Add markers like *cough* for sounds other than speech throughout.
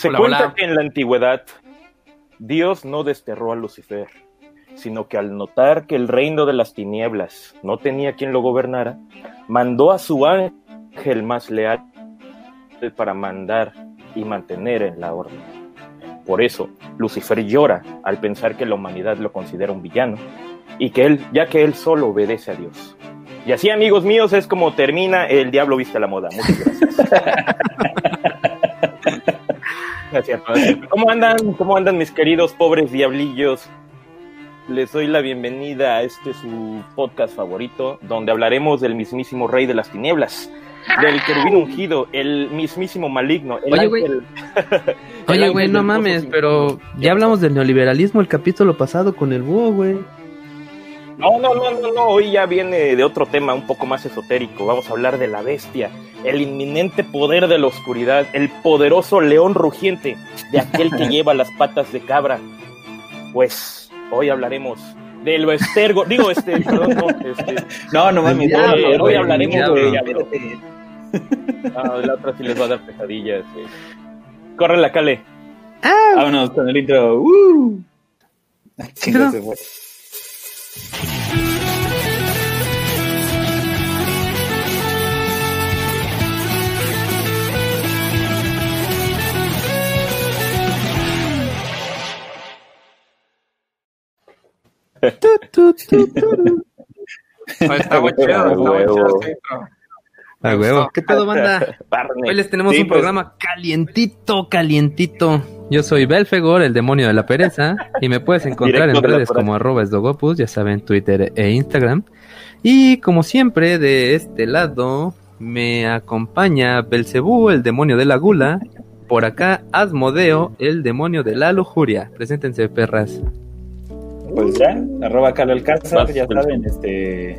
Se cuenta que en la antigüedad Dios no desterró a Lucifer, sino que al notar que el reino de las tinieblas no tenía quien lo gobernara, mandó a su ángel más leal para mandar y mantener en la orden. Por eso, Lucifer llora al pensar que la humanidad lo considera un villano y que él, ya que él solo obedece a Dios. Y así, amigos míos, es como termina El Diablo Viste la Moda. Muchas gracias. *laughs* ¿Cómo andan? ¿Cómo andan mis queridos pobres diablillos? Les doy la bienvenida a este su podcast favorito, donde hablaremos del mismísimo rey de las tinieblas, del querubín ungido, el mismísimo maligno. El Oye, güey. *laughs* Oye, güey, no mames, pero ya hablamos del neoliberalismo el capítulo pasado con el búho, güey. No, no, no, no, no, hoy ya viene de otro tema un poco más esotérico. Vamos a hablar de la bestia, el inminente poder de la oscuridad, el poderoso león rugiente, de aquel que *laughs* lleva las patas de cabra. Pues hoy hablaremos del estergo, digo este, *laughs* no, no, este, no, no mames, hoy hablaremos de No, la otra sí les va a dar pesadillas. Corre la cale. Ah. Vámonos con el intro. Uh. Sí, se fue. Está chido, A huevo. ¿Qué pedo, banda? *laughs* Hoy les tenemos un pues. programa calientito, calientito. Yo soy Belfegor, el demonio de la pereza, y me puedes encontrar en redes como arroba esdogopus, ya saben, Twitter e Instagram. Y como siempre, de este lado me acompaña Belcebú, el demonio de la gula. Por acá, Asmodeo, el demonio de la lujuria. Preséntense, perras pues ya, arroba Carlos Alcázar, ya saben, este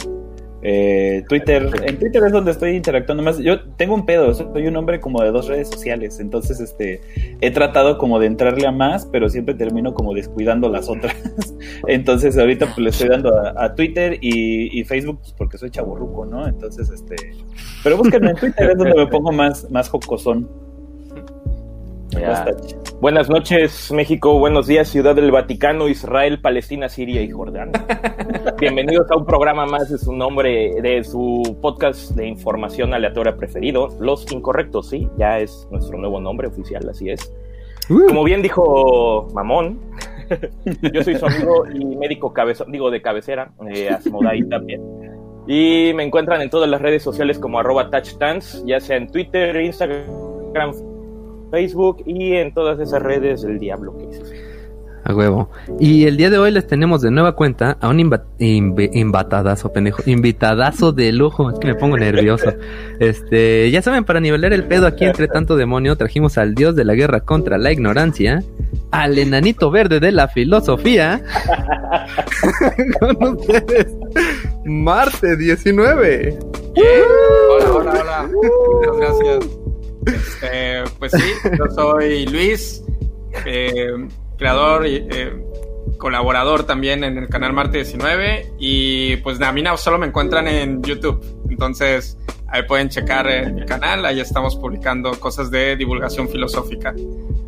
eh, Twitter, en Twitter es donde estoy interactuando más. Yo tengo un pedo, soy un hombre como de dos redes sociales, entonces este he tratado como de entrarle a más, pero siempre termino como descuidando las otras. *laughs* entonces ahorita pues le estoy dando a, Twitter y, Facebook pues, porque soy chaborruco, ¿no? Entonces este, pero búsquenme en Twitter es donde me pongo más más jocosón. Buenas noches, México. Buenos días, Ciudad del Vaticano, Israel, Palestina, Siria y Jordania. *laughs* Bienvenidos a un programa más de su nombre, de su podcast de información aleatoria preferido, Los Incorrectos, sí, ya es nuestro nuevo nombre oficial, así es. Uh. Como bien dijo Mamón, *laughs* yo soy su amigo y médico cabezón, digo de cabecera, eh, Asmodai también. Y me encuentran en todas las redes sociales como arroba touchdance, ya sea en Twitter, Instagram, Facebook y en todas esas redes del diablo. A huevo. Y el día de hoy les tenemos de nueva cuenta a un invitadazo, pendejo. Invitadazo de lujo. Es que me pongo nervioso. *laughs* Este, ya saben, para nivelar el pedo aquí entre tanto demonio, trajimos al dios de la guerra contra la ignorancia, al enanito verde de la filosofía. *laughs* Con ustedes, Marte 19. Hola, hola, hola. Muchas gracias. Este, pues sí, yo soy Luis, eh, creador y eh, colaborador también en el canal Marte 19 y pues a mí solo me encuentran en YouTube, entonces ahí pueden checar mi canal, ahí estamos publicando cosas de divulgación filosófica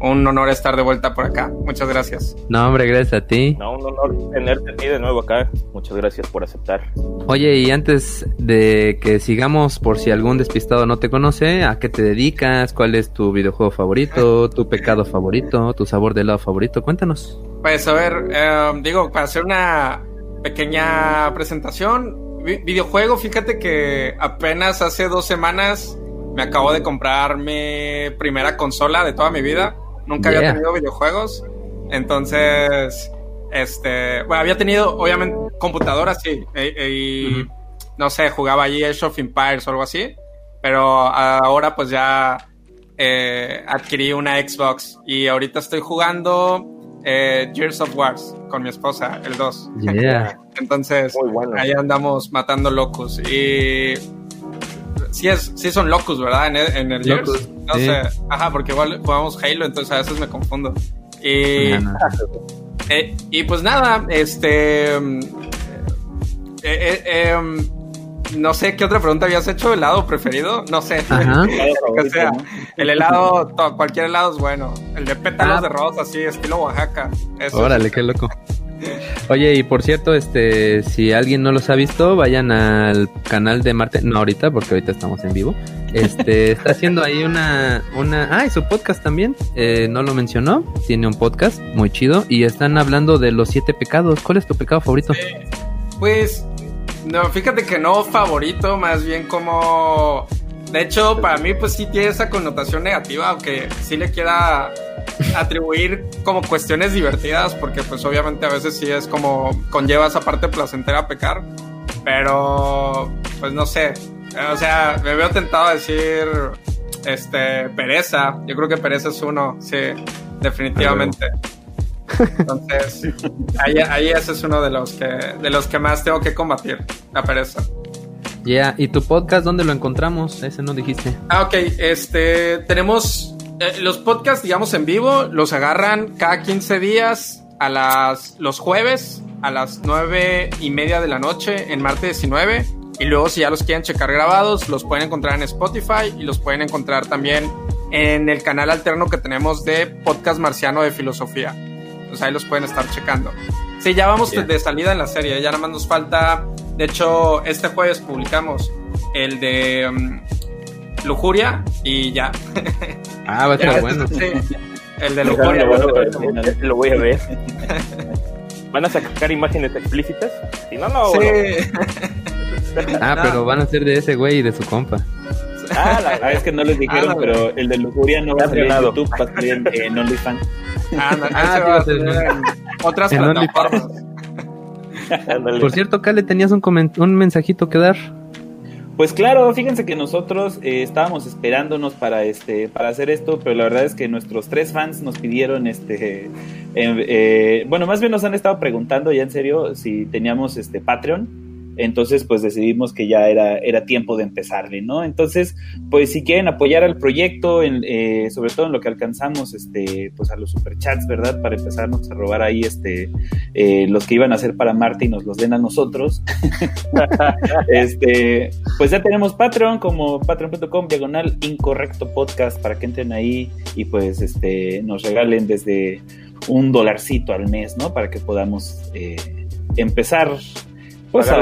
un honor estar de vuelta por acá. Muchas gracias. No, hombre, gracias a ti. No, un honor tenerte a ti de nuevo acá. Muchas gracias por aceptar. Oye, y antes de que sigamos, por si algún despistado no te conoce, ¿a qué te dedicas? ¿Cuál es tu videojuego favorito? ¿Tu pecado favorito? ¿Tu sabor de helado favorito? Cuéntanos. Pues a ver, eh, digo, para hacer una pequeña presentación, videojuego, fíjate que apenas hace dos semanas me acabo de comprar mi primera consola de toda mi vida. Nunca había tenido videojuegos. Entonces, este, bueno, había tenido, obviamente, computadoras, sí. Y, no sé, jugaba allí Age of Empires o algo así. Pero ahora, pues ya eh, adquirí una Xbox. Y ahorita estoy jugando eh, Gears of Wars con mi esposa, el 2. Entonces, ahí andamos matando locos. Y sí, es, sí son locos, ¿verdad? En el, en el Locus, No sé. Ajá, porque igual jugamos Halo, entonces a veces me confundo. Y, eh, y pues nada, este. Eh, eh, em, no sé qué otra pregunta habías hecho, helado preferido, no sé. *laughs* sea, el helado, cualquier helado es bueno. El de pétalos ah. de rosa, así, estilo Oaxaca. Órale, qué loco. Oye, y por cierto, este, si alguien no los ha visto, vayan al canal de Marte, no ahorita, porque ahorita estamos en vivo. Este, *laughs* está haciendo ahí una, una, ah, y su podcast también, eh, no lo mencionó, tiene un podcast muy chido y están hablando de los siete pecados. ¿Cuál es tu pecado favorito? pues, no, fíjate que no favorito, más bien como de hecho, para mí, pues sí tiene esa connotación negativa, aunque sí le quiera *laughs* atribuir como cuestiones divertidas, porque pues obviamente a veces sí es como conlleva esa parte placentera a pecar, pero pues no sé, o sea, me veo tentado a decir, este, pereza, yo creo que pereza es uno, sí, definitivamente. Entonces, ahí, ahí ese es uno de los que de los que más tengo que combatir, la pereza. Ya, ¿y tu podcast dónde lo encontramos? Ese no dijiste. Ah, ok, este, tenemos eh, los podcasts, digamos, en vivo, los agarran cada 15 días a las, los jueves a las 9 y media de la noche en martes 19. Y luego, si ya los quieren checar grabados, los pueden encontrar en Spotify y los pueden encontrar también en el canal alterno que tenemos de Podcast Marciano de Filosofía. Entonces ahí los pueden estar checando. Sí, ya vamos de salida en la serie, ya nada más nos falta de hecho, este jueves publicamos el de um, Lujuria y ya. *laughs* Ah, va a estar bueno. Sí, el de Lujuria. lo voy a ver. *laughs* ¿Van a sacar imágenes explícitas? Si no, no. Sí. *laughs* Ah, pero van a ser de ese güey y de su compa. Ah, la verdad es que no les dijeron, ah, pero el de Lujuria no va a salir en YouTube, va a salir en, OnlyFans. Ah, no, ah, otras plataformas. Por cierto, Kale, tenías un, un mensajito que dar. Pues claro, fíjense que nosotros eh, estábamos esperándonos para este para hacer esto, pero la verdad es que nuestros tres fans nos pidieron este eh, eh, bueno, más bien nos han estado preguntando ya en serio si teníamos este Patreon entonces, pues decidimos que ya era, era tiempo de empezarle, ¿no? Entonces, pues si quieren apoyar al proyecto, en, eh, sobre todo en lo que alcanzamos, este, pues a los superchats, ¿verdad? Para empezarnos a robar ahí, este, eh, los que iban a hacer para Marte y nos los den a nosotros. *laughs* este, pues ya tenemos Patreon como patreon.com diagonal incorrecto podcast para que entren ahí y pues, este, nos regalen desde un dolarcito al mes, ¿no? Para que podamos eh, empezar pues a,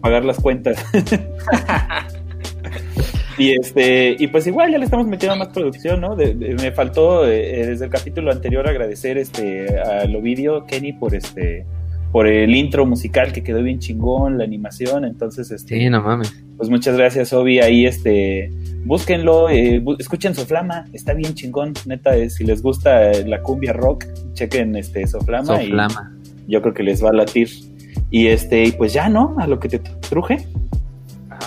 pagar las cuentas. *laughs* y este y pues igual ya le estamos metiendo más producción, ¿no? me faltó eh, desde el capítulo anterior agradecer este al Ovidio Kenny por este por el intro musical que quedó bien chingón, la animación, entonces este Sí, no mames. Pues muchas gracias, Obi, ahí este búsquenlo, eh, escuchen Soflama, está bien chingón, neta, eh, si les gusta la cumbia rock, chequen este Soflama, Soflama. y yo creo que les va a latir. Y este, pues ya, ¿no? A lo que te truje.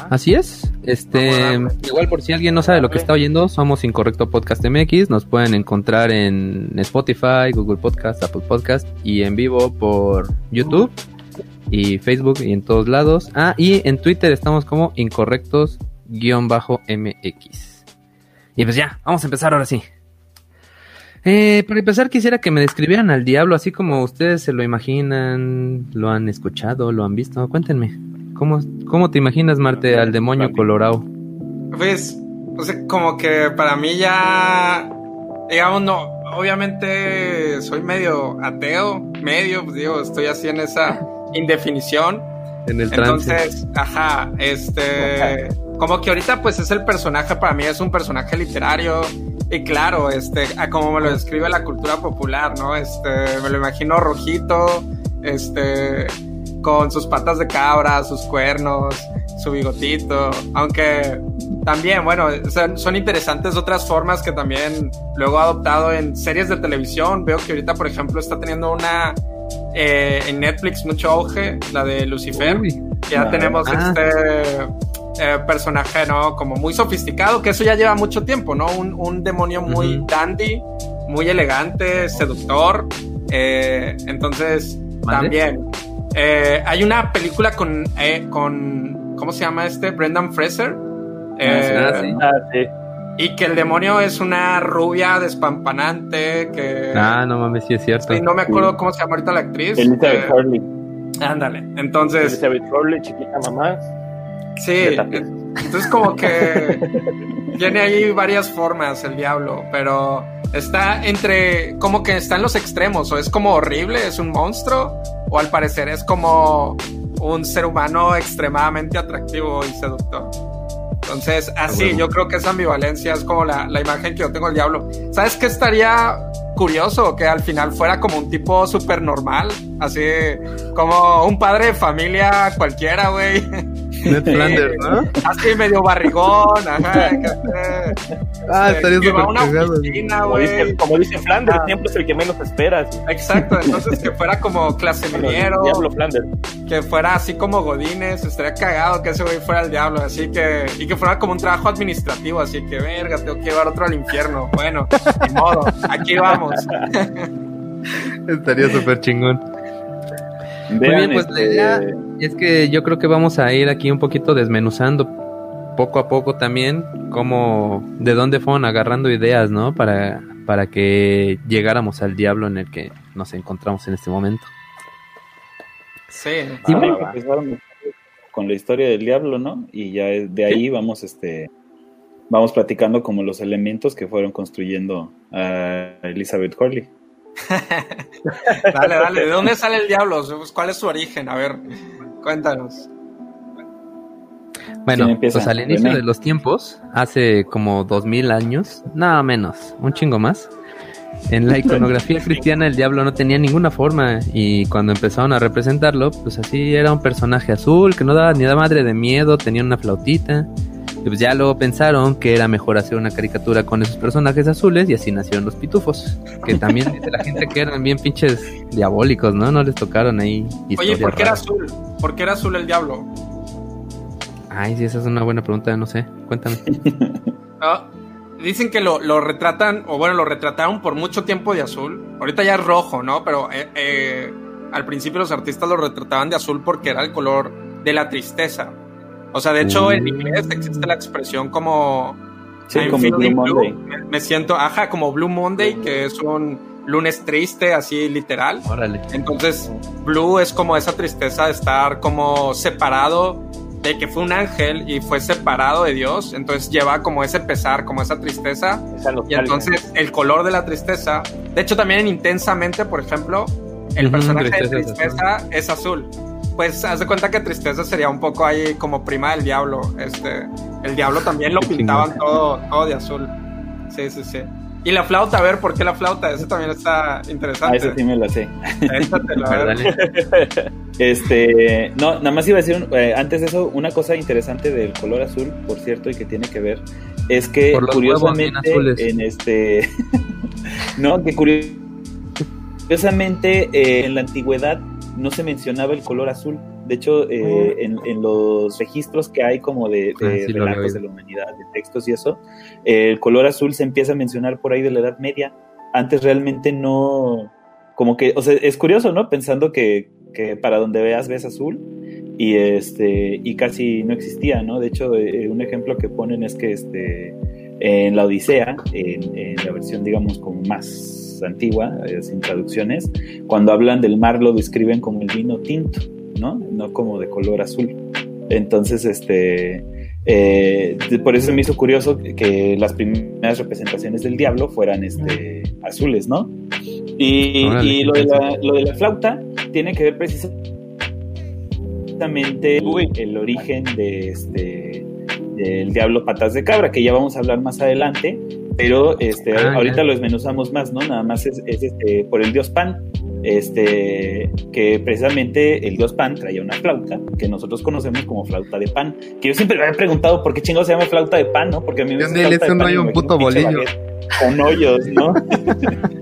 Así es. Este, igual por si alguien no sabe lo que está oyendo, somos Incorrecto Podcast MX. Nos pueden encontrar en Spotify, Google Podcast, Apple Podcast y en vivo por YouTube y Facebook y en todos lados. Ah, y en Twitter estamos como Incorrectos-MX. Y pues ya, vamos a empezar ahora sí. Eh, para empezar, quisiera que me describieran al diablo así como ustedes se lo imaginan, lo han escuchado, lo han visto. Cuéntenme, ¿cómo, cómo te imaginas, Marte, al demonio colorado? Pues, pues, como que para mí ya, digamos, no, obviamente soy medio ateo, medio, pues digo, estoy así en esa indefinición. En el Entonces, ajá, este, como que ahorita pues es el personaje, para mí es un personaje literario y claro, este, como me lo describe la cultura popular, ¿no? Este, me lo imagino rojito, este, con sus patas de cabra, sus cuernos, su bigotito, aunque también, bueno, son interesantes otras formas que también luego ha adoptado en series de televisión. Veo que ahorita, por ejemplo, está teniendo una eh, en Netflix mucho auge, la de Lucifer. ya tenemos ah. este eh, personaje, ¿no? Como muy sofisticado, que eso ya lleva mucho tiempo, ¿no? Un, demonio muy dandy, muy elegante, seductor. Eh, entonces, también. Eh, hay una película con, con, ¿cómo se llama este? Brendan Fraser. Ah, ah, y que el demonio es una rubia despampanante que... Ah, no mames, sí es cierto. no me acuerdo cómo se llama ahorita la actriz. Elizabeth Hurley. Ándale, entonces... Elizabeth Hurley, chiquita mamá. Sí, entonces como que tiene ahí varias formas el diablo, pero está entre, como que está en los extremos, o es como horrible, es un monstruo, o al parecer es como un ser humano extremadamente atractivo y seductor. Entonces, así, yo creo que esa ambivalencia es como la, la imagen que yo tengo del diablo. ¿Sabes qué estaría curioso? Que al final fuera como un tipo súper normal, así como un padre de familia cualquiera, güey. Ned Flanders, ¿no? Así medio barrigón, ajá. ah, estaría súper cagado. Como dice, como dice Flanders, ah. siempre es el que menos esperas. Exacto, entonces que fuera como clase miniero. Diablo Flanders. Que fuera así como Godines, estaría cagado que ese güey fuera el diablo, así que. Y que fuera como un trabajo administrativo, así que, verga, tengo que llevar otro al infierno. Bueno, ni modo, aquí vamos. estaría súper chingón. Muy bien, pues la idea este, es que yo creo que vamos a ir aquí un poquito desmenuzando poco a poco también cómo, de dónde fueron agarrando ideas, ¿no? Para, para que llegáramos al diablo en el que nos encontramos en este momento. Sí, ah, con la historia del diablo, ¿no? Y ya de ahí vamos, este, vamos platicando como los elementos que fueron construyendo a Elizabeth Hurley. *laughs* dale, dale, ¿de dónde sale el diablo? ¿Cuál es su origen? A ver, cuéntanos. Bueno, pues al inicio de los tiempos, hace como dos mil años, nada menos, un chingo más, en la *laughs* iconografía cristiana el diablo no tenía ninguna forma y cuando empezaron a representarlo, pues así era un personaje azul que no daba ni da madre de miedo, tenía una flautita y pues ya luego pensaron que era mejor hacer una caricatura con esos personajes azules y así nacieron los pitufos. Que también dice la gente que eran bien pinches diabólicos, ¿no? No les tocaron ahí. Oye, ¿por qué era azul? ¿Por qué era azul el diablo? Ay, sí, esa es una buena pregunta, no sé. Cuéntame. *laughs* Ah, dicen que lo, lo, retratan, o bueno, lo retrataron por mucho tiempo de azul. Ahorita ya es rojo, ¿no? Pero eh, eh, al principio los artistas lo retrataban de azul porque era el color de la tristeza. O sea, de hecho, en inglés existe la expresión como. Sí, como Blue Monday. Me, siento, ajá, como Blue Monday, que es un lunes triste, así literal. Órale. Entonces, Blue es como esa tristeza de estar como separado de que fue un ángel y fue separado de Dios, entonces lleva como ese pesar, como esa tristeza. y entonces el color de la tristeza, de hecho también en Intensamente, por ejemplo, el personaje de tristeza es azul pues haz de cuenta que tristeza sería un poco ahí como prima del diablo. Este, el diablo también lo pintaban todo, todo de azul. Sí, sí, sí. Y la flauta, a ver, ¿por qué la flauta? Eso también está interesante. Ah, eso sí me lo sé. *laughs* este, no, nada más iba a decir, eh, antes de eso, una cosa interesante del color azul, por cierto, y que tiene que ver, es que curiosamente en este, *laughs* no, que curiosamente eh, en la antigüedad no se mencionaba el color azul. De hecho, eh, en, los registros que hay como de, de ah, relatos de la humanidad, de textos y eso, el color azul se empieza a mencionar por ahí de la Edad Media. Antes realmente no, como que, o sea, es curioso, ¿no? Pensando que, que para donde veas ves azul y este y casi no existía, ¿no? De hecho, eh, un ejemplo que ponen es que este en la Odisea, en la versión digamos como más antigua, eh, sin traducciones, cuando hablan del mar lo describen como el vino tinto, ¿no? No como de color azul. Entonces, este, eh, por eso me hizo curioso que las primeras representaciones del diablo fueran este, azules, ¿no? Y, lo, de la, lo, de la, flauta tiene que ver precisamente el origen de este del diablo patas de cabra, que ya vamos a hablar más adelante, pero este, ah, ahorita lo desmenuzamos más, ¿no? Nada más es, este, por el dios Pan, este, que precisamente el dios Pan traía una flauta que nosotros conocemos como flauta de pan, que yo siempre me había preguntado por qué chingados se llama flauta de pan, ¿no? Porque a mí me gusta un un puto bolillo. Con hoyos, ¿no? *laughs*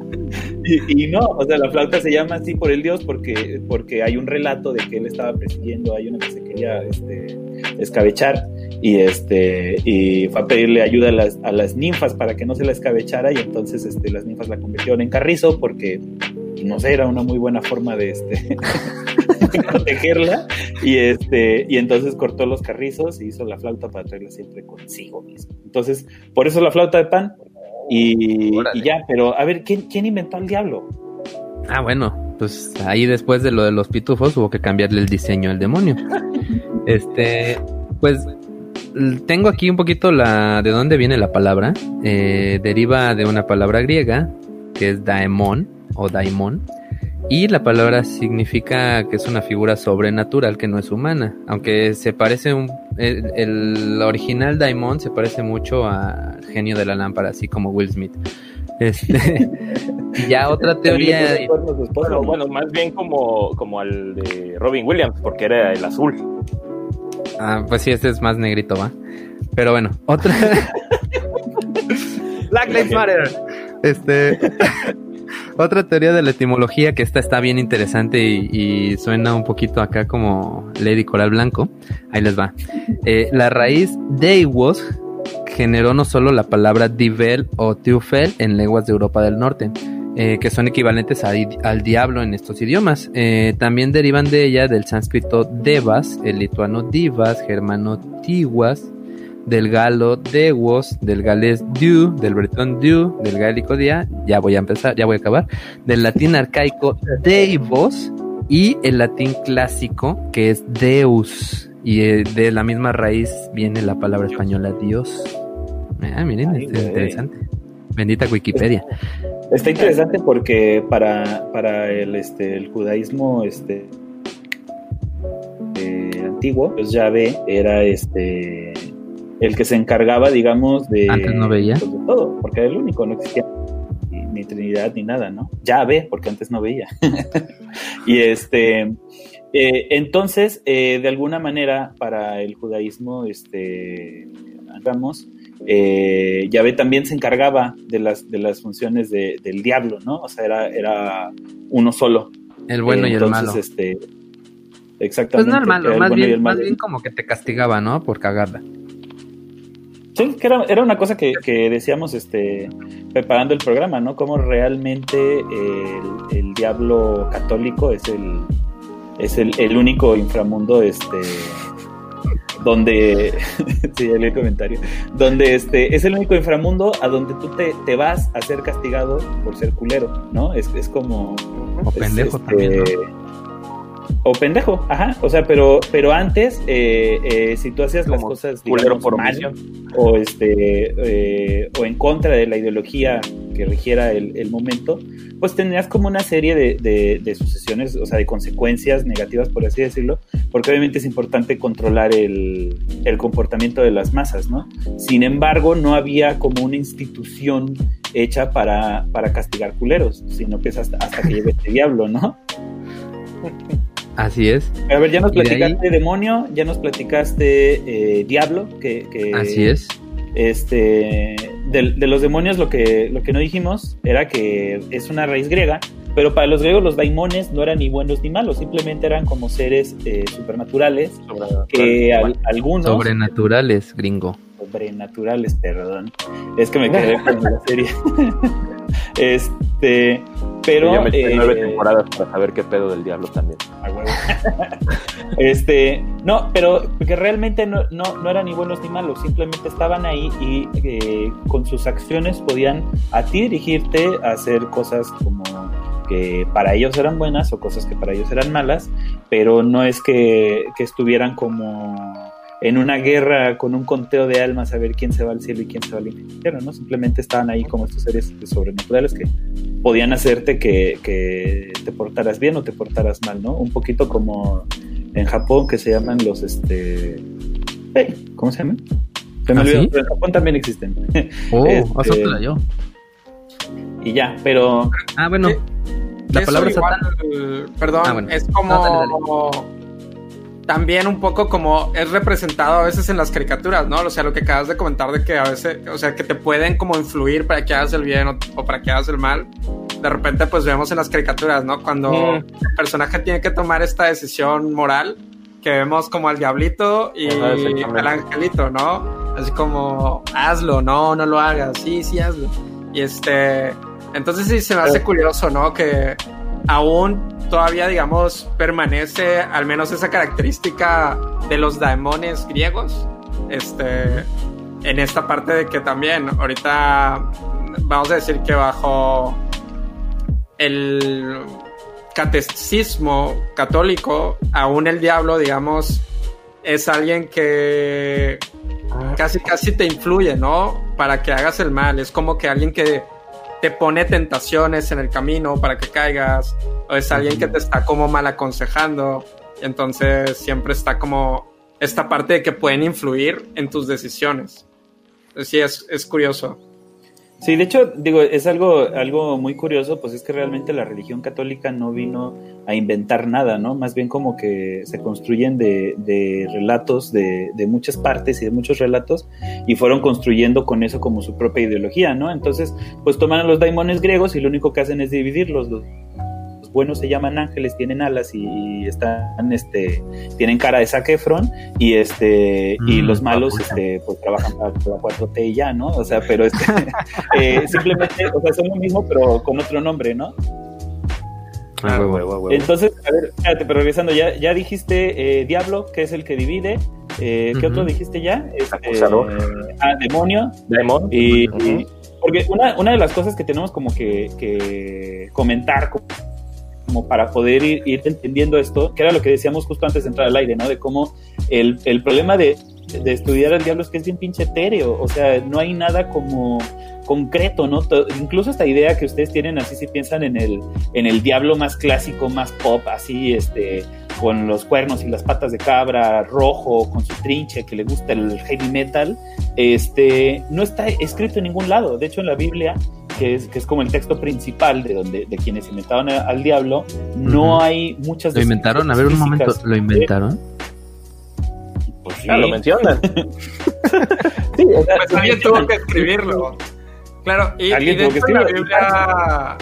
y, no, o sea, la flauta se llama así por el dios porque, porque hay un relato de que él estaba persiguiendo, hay una que se quería este, escabechar y este y fue a pedirle ayuda a las, a las ninfas para que no se la escabechara y entonces este, las ninfas la convirtieron en carrizo porque no sé, era una muy buena forma de este *laughs* protegerla y este y entonces cortó los carrizos y hizo la flauta para traerla siempre consigo mismo. Entonces, por eso la flauta de pan y, ya, pero a ver, ¿quién, ¿quién inventó al diablo? Ah, bueno, pues ahí después de lo de los pitufos hubo que cambiarle el diseño al demonio. *laughs* Este, Pues tengo aquí un poquito la de dónde viene la palabra. Eh, deriva de una palabra griega que es daemon o daimon. Y la palabra significa que es una figura sobrenatural que no es humana. Aunque se parece un. El, original Daimon se parece mucho a Genio de la Lámpara, así como Will Smith. Este, *laughs* ya otra teoría. Bueno, bueno, más bien como, como al de Robin Williams, porque era el azul. Ah, pues sí, este es más negrito, va. Pero bueno, otra. *laughs* Black Lives Matter. Este. *laughs* otra teoría de la etimología que esta está bien interesante y, suena un poquito acá como Lady Coral Blanco. Ahí les va. Eh, la raíz deivos generó no solo la palabra divel o tiufel en lenguas de Europa del Norte, eh, que son equivalentes al diablo en estos idiomas. Eh, también derivan de ella del sánscrito devas, el lituano divas, germano tiguas, del galo dewos, del galés du, del bretón du, del gaélico dia, ya voy a empezar, ya voy a acabar, del latín arcaico deivos y el latín clásico que es deus. Y eh, de la misma raíz viene la palabra española Dios. Ah, miren, es interesante. Bendita Wikipedia. Está interesante porque para, para el, este, el judaísmo este, eh, antiguo, pues Yahvé era este el que se encargaba, digamos, de, Antes no veía. Pues, de todo, porque era el único, no existía ni, Trinidad ni nada, ¿no? Ya ve, porque antes no veía. *laughs* y este, eh, entonces, eh, de alguna manera, para el judaísmo, este, digamos, eh, Yahvé también se encargaba de las, de las funciones del diablo, ¿no? O sea, era, era uno solo. El bueno y el malo. Este, exactamente. Pues no el malo, más, bien, más bien como que te castigaba, ¿no? Por cagarla. Sí, que era, era una cosa que, que, decíamos este, preparando el programa, ¿no? Cómo realmente el, el diablo católico es el, es el, el único inframundo este, donde *laughs* sí, el comentario, donde este es el único inframundo a donde tú te, te vas a ser castigado por ser culero, ¿no? Es, es como o pendejo este, también, O pendejo, ajá. O sea, pero, pero antes, eh, eh, si tú hacías las cosas digamos, por mal, o este, eh, o en contra de la ideología que rigiera el, el momento, pues tenías como una serie de, de, sucesiones, o sea, de consecuencias negativas, por así decirlo, porque obviamente es importante controlar el, el comportamiento de las masas, ¿no? Sin embargo, no había como una institución hecha para, para castigar culeros, sino que es hasta, hasta que llegue este diablo, ¿no? Así es. A ver, ya nos platicaste demonio, ya nos platicaste eh, diablo, que, que, Así es. Este, de, los demonios lo que, lo que no dijimos era que es una raíz griega, pero para los griegos los daimones no eran ni buenos ni malos, simplemente eran como seres eh, supernaturales que algunos... Sobrenaturales, gringo. Sobrenaturales, perdón. Es que me quedé *laughs* con la serie. *laughs* este, pero... ya me eh, nueve temporadas para saber qué pedo del diablo también. *laughs* este, no, pero que realmente no, no, eran ni buenos ni malos, simplemente estaban ahí y eh, con sus acciones podían a ti dirigirte a hacer cosas como que para ellos eran buenas o cosas que para ellos eran malas, pero no es que, que estuvieran como en una guerra con un conteo de almas a ver quién se va al cielo y quién se va al infierno, ¿no? Simplemente estaban ahí como estos seres sobrenaturales que podían hacerte que, te portaras bien o te portaras mal, ¿no? Un poquito como en Japón que se llaman los, este... ¿Cómo se llaman? Se me ¿Ah, olvidó, pero en Japón también existen. *laughs* Oh, este, yo. Y ya, pero... Ah, bueno. La palabra igual, Perdón, ah, es como también un poco como es representado a veces en las caricaturas, ¿no? O sea, lo que acabas de comentar de que a veces, o sea, que te pueden como influir para que hagas el bien o, para que hagas el mal. De repente, pues vemos en las caricaturas, ¿no? Cuando mm. el personaje tiene que tomar esta decisión moral, que vemos como al diablito y al angelito, ¿no? Así como, hazlo, no, no lo hagas, sí, sí, hazlo. Y este, entonces sí se me hace curioso, ¿no? Que aún todavía, digamos, permanece al menos esa característica de los daemones griegos. Este, en esta parte de que también, ahorita vamos a decir que bajo el catecismo católico, aún el diablo, digamos, es alguien que casi casi te influye, ¿no? Para que hagas el mal. Es como que alguien que te pone tentaciones en el camino para que caigas. O es alguien que te está como mal aconsejando. Entonces siempre está como esta parte de que pueden influir en tus decisiones. Sí, es, es curioso. Sí, de hecho, digo, es algo, algo muy curioso, pues es que realmente la religión católica no vino a inventar nada, ¿no? Más bien como que se construyen de, de relatos de, de, muchas partes y de muchos relatos y fueron construyendo con eso como su propia ideología, ¿no? Entonces, pues toman a los daimones griegos y lo único que hacen es dividirlos. Buenos se llaman ángeles, tienen alas y están, este, tienen cara de Zac Efron y este, y mm, los malos, este, pues trabajan para, la 4T y ya, ¿no? O sea, pero este, *laughs* *laughs* eh, simplemente, o sea, son lo mismo, pero con otro nombre, ¿no? Ah, Entonces, a ver, espérate, pero regresando, ya, ya dijiste eh, Diablo, que es el que divide. Eh, ¿Qué otro dijiste ya? Este, ah, Demonio. Demon. Y, porque una, una de las cosas que tenemos como que, que comentar como para poder ir, entendiendo esto, que era lo que decíamos justo antes de entrar al aire, ¿no? De cómo el, el problema de, de, estudiar al diablo es que es bien pinche etéreo, o sea, no hay nada como concreto, ¿no? incluso esta idea que ustedes tienen, así si piensan en el, en el diablo más clásico, más pop, así, este, con los cuernos y las patas de cabra, rojo, con su trinche, que le gusta el heavy metal, este, no está escrito en ningún lado. De hecho, en la Biblia que es, que es como el texto principal de donde de quienes inventaron al diablo, no hay muchas... ¿Lo inventaron? A ver un momento, ¿lo inventaron? Pues sí. *laughs* lo mencionan. sí, pues alguien tuvo que escribirlo. Claro, y, y de hecho la Biblia...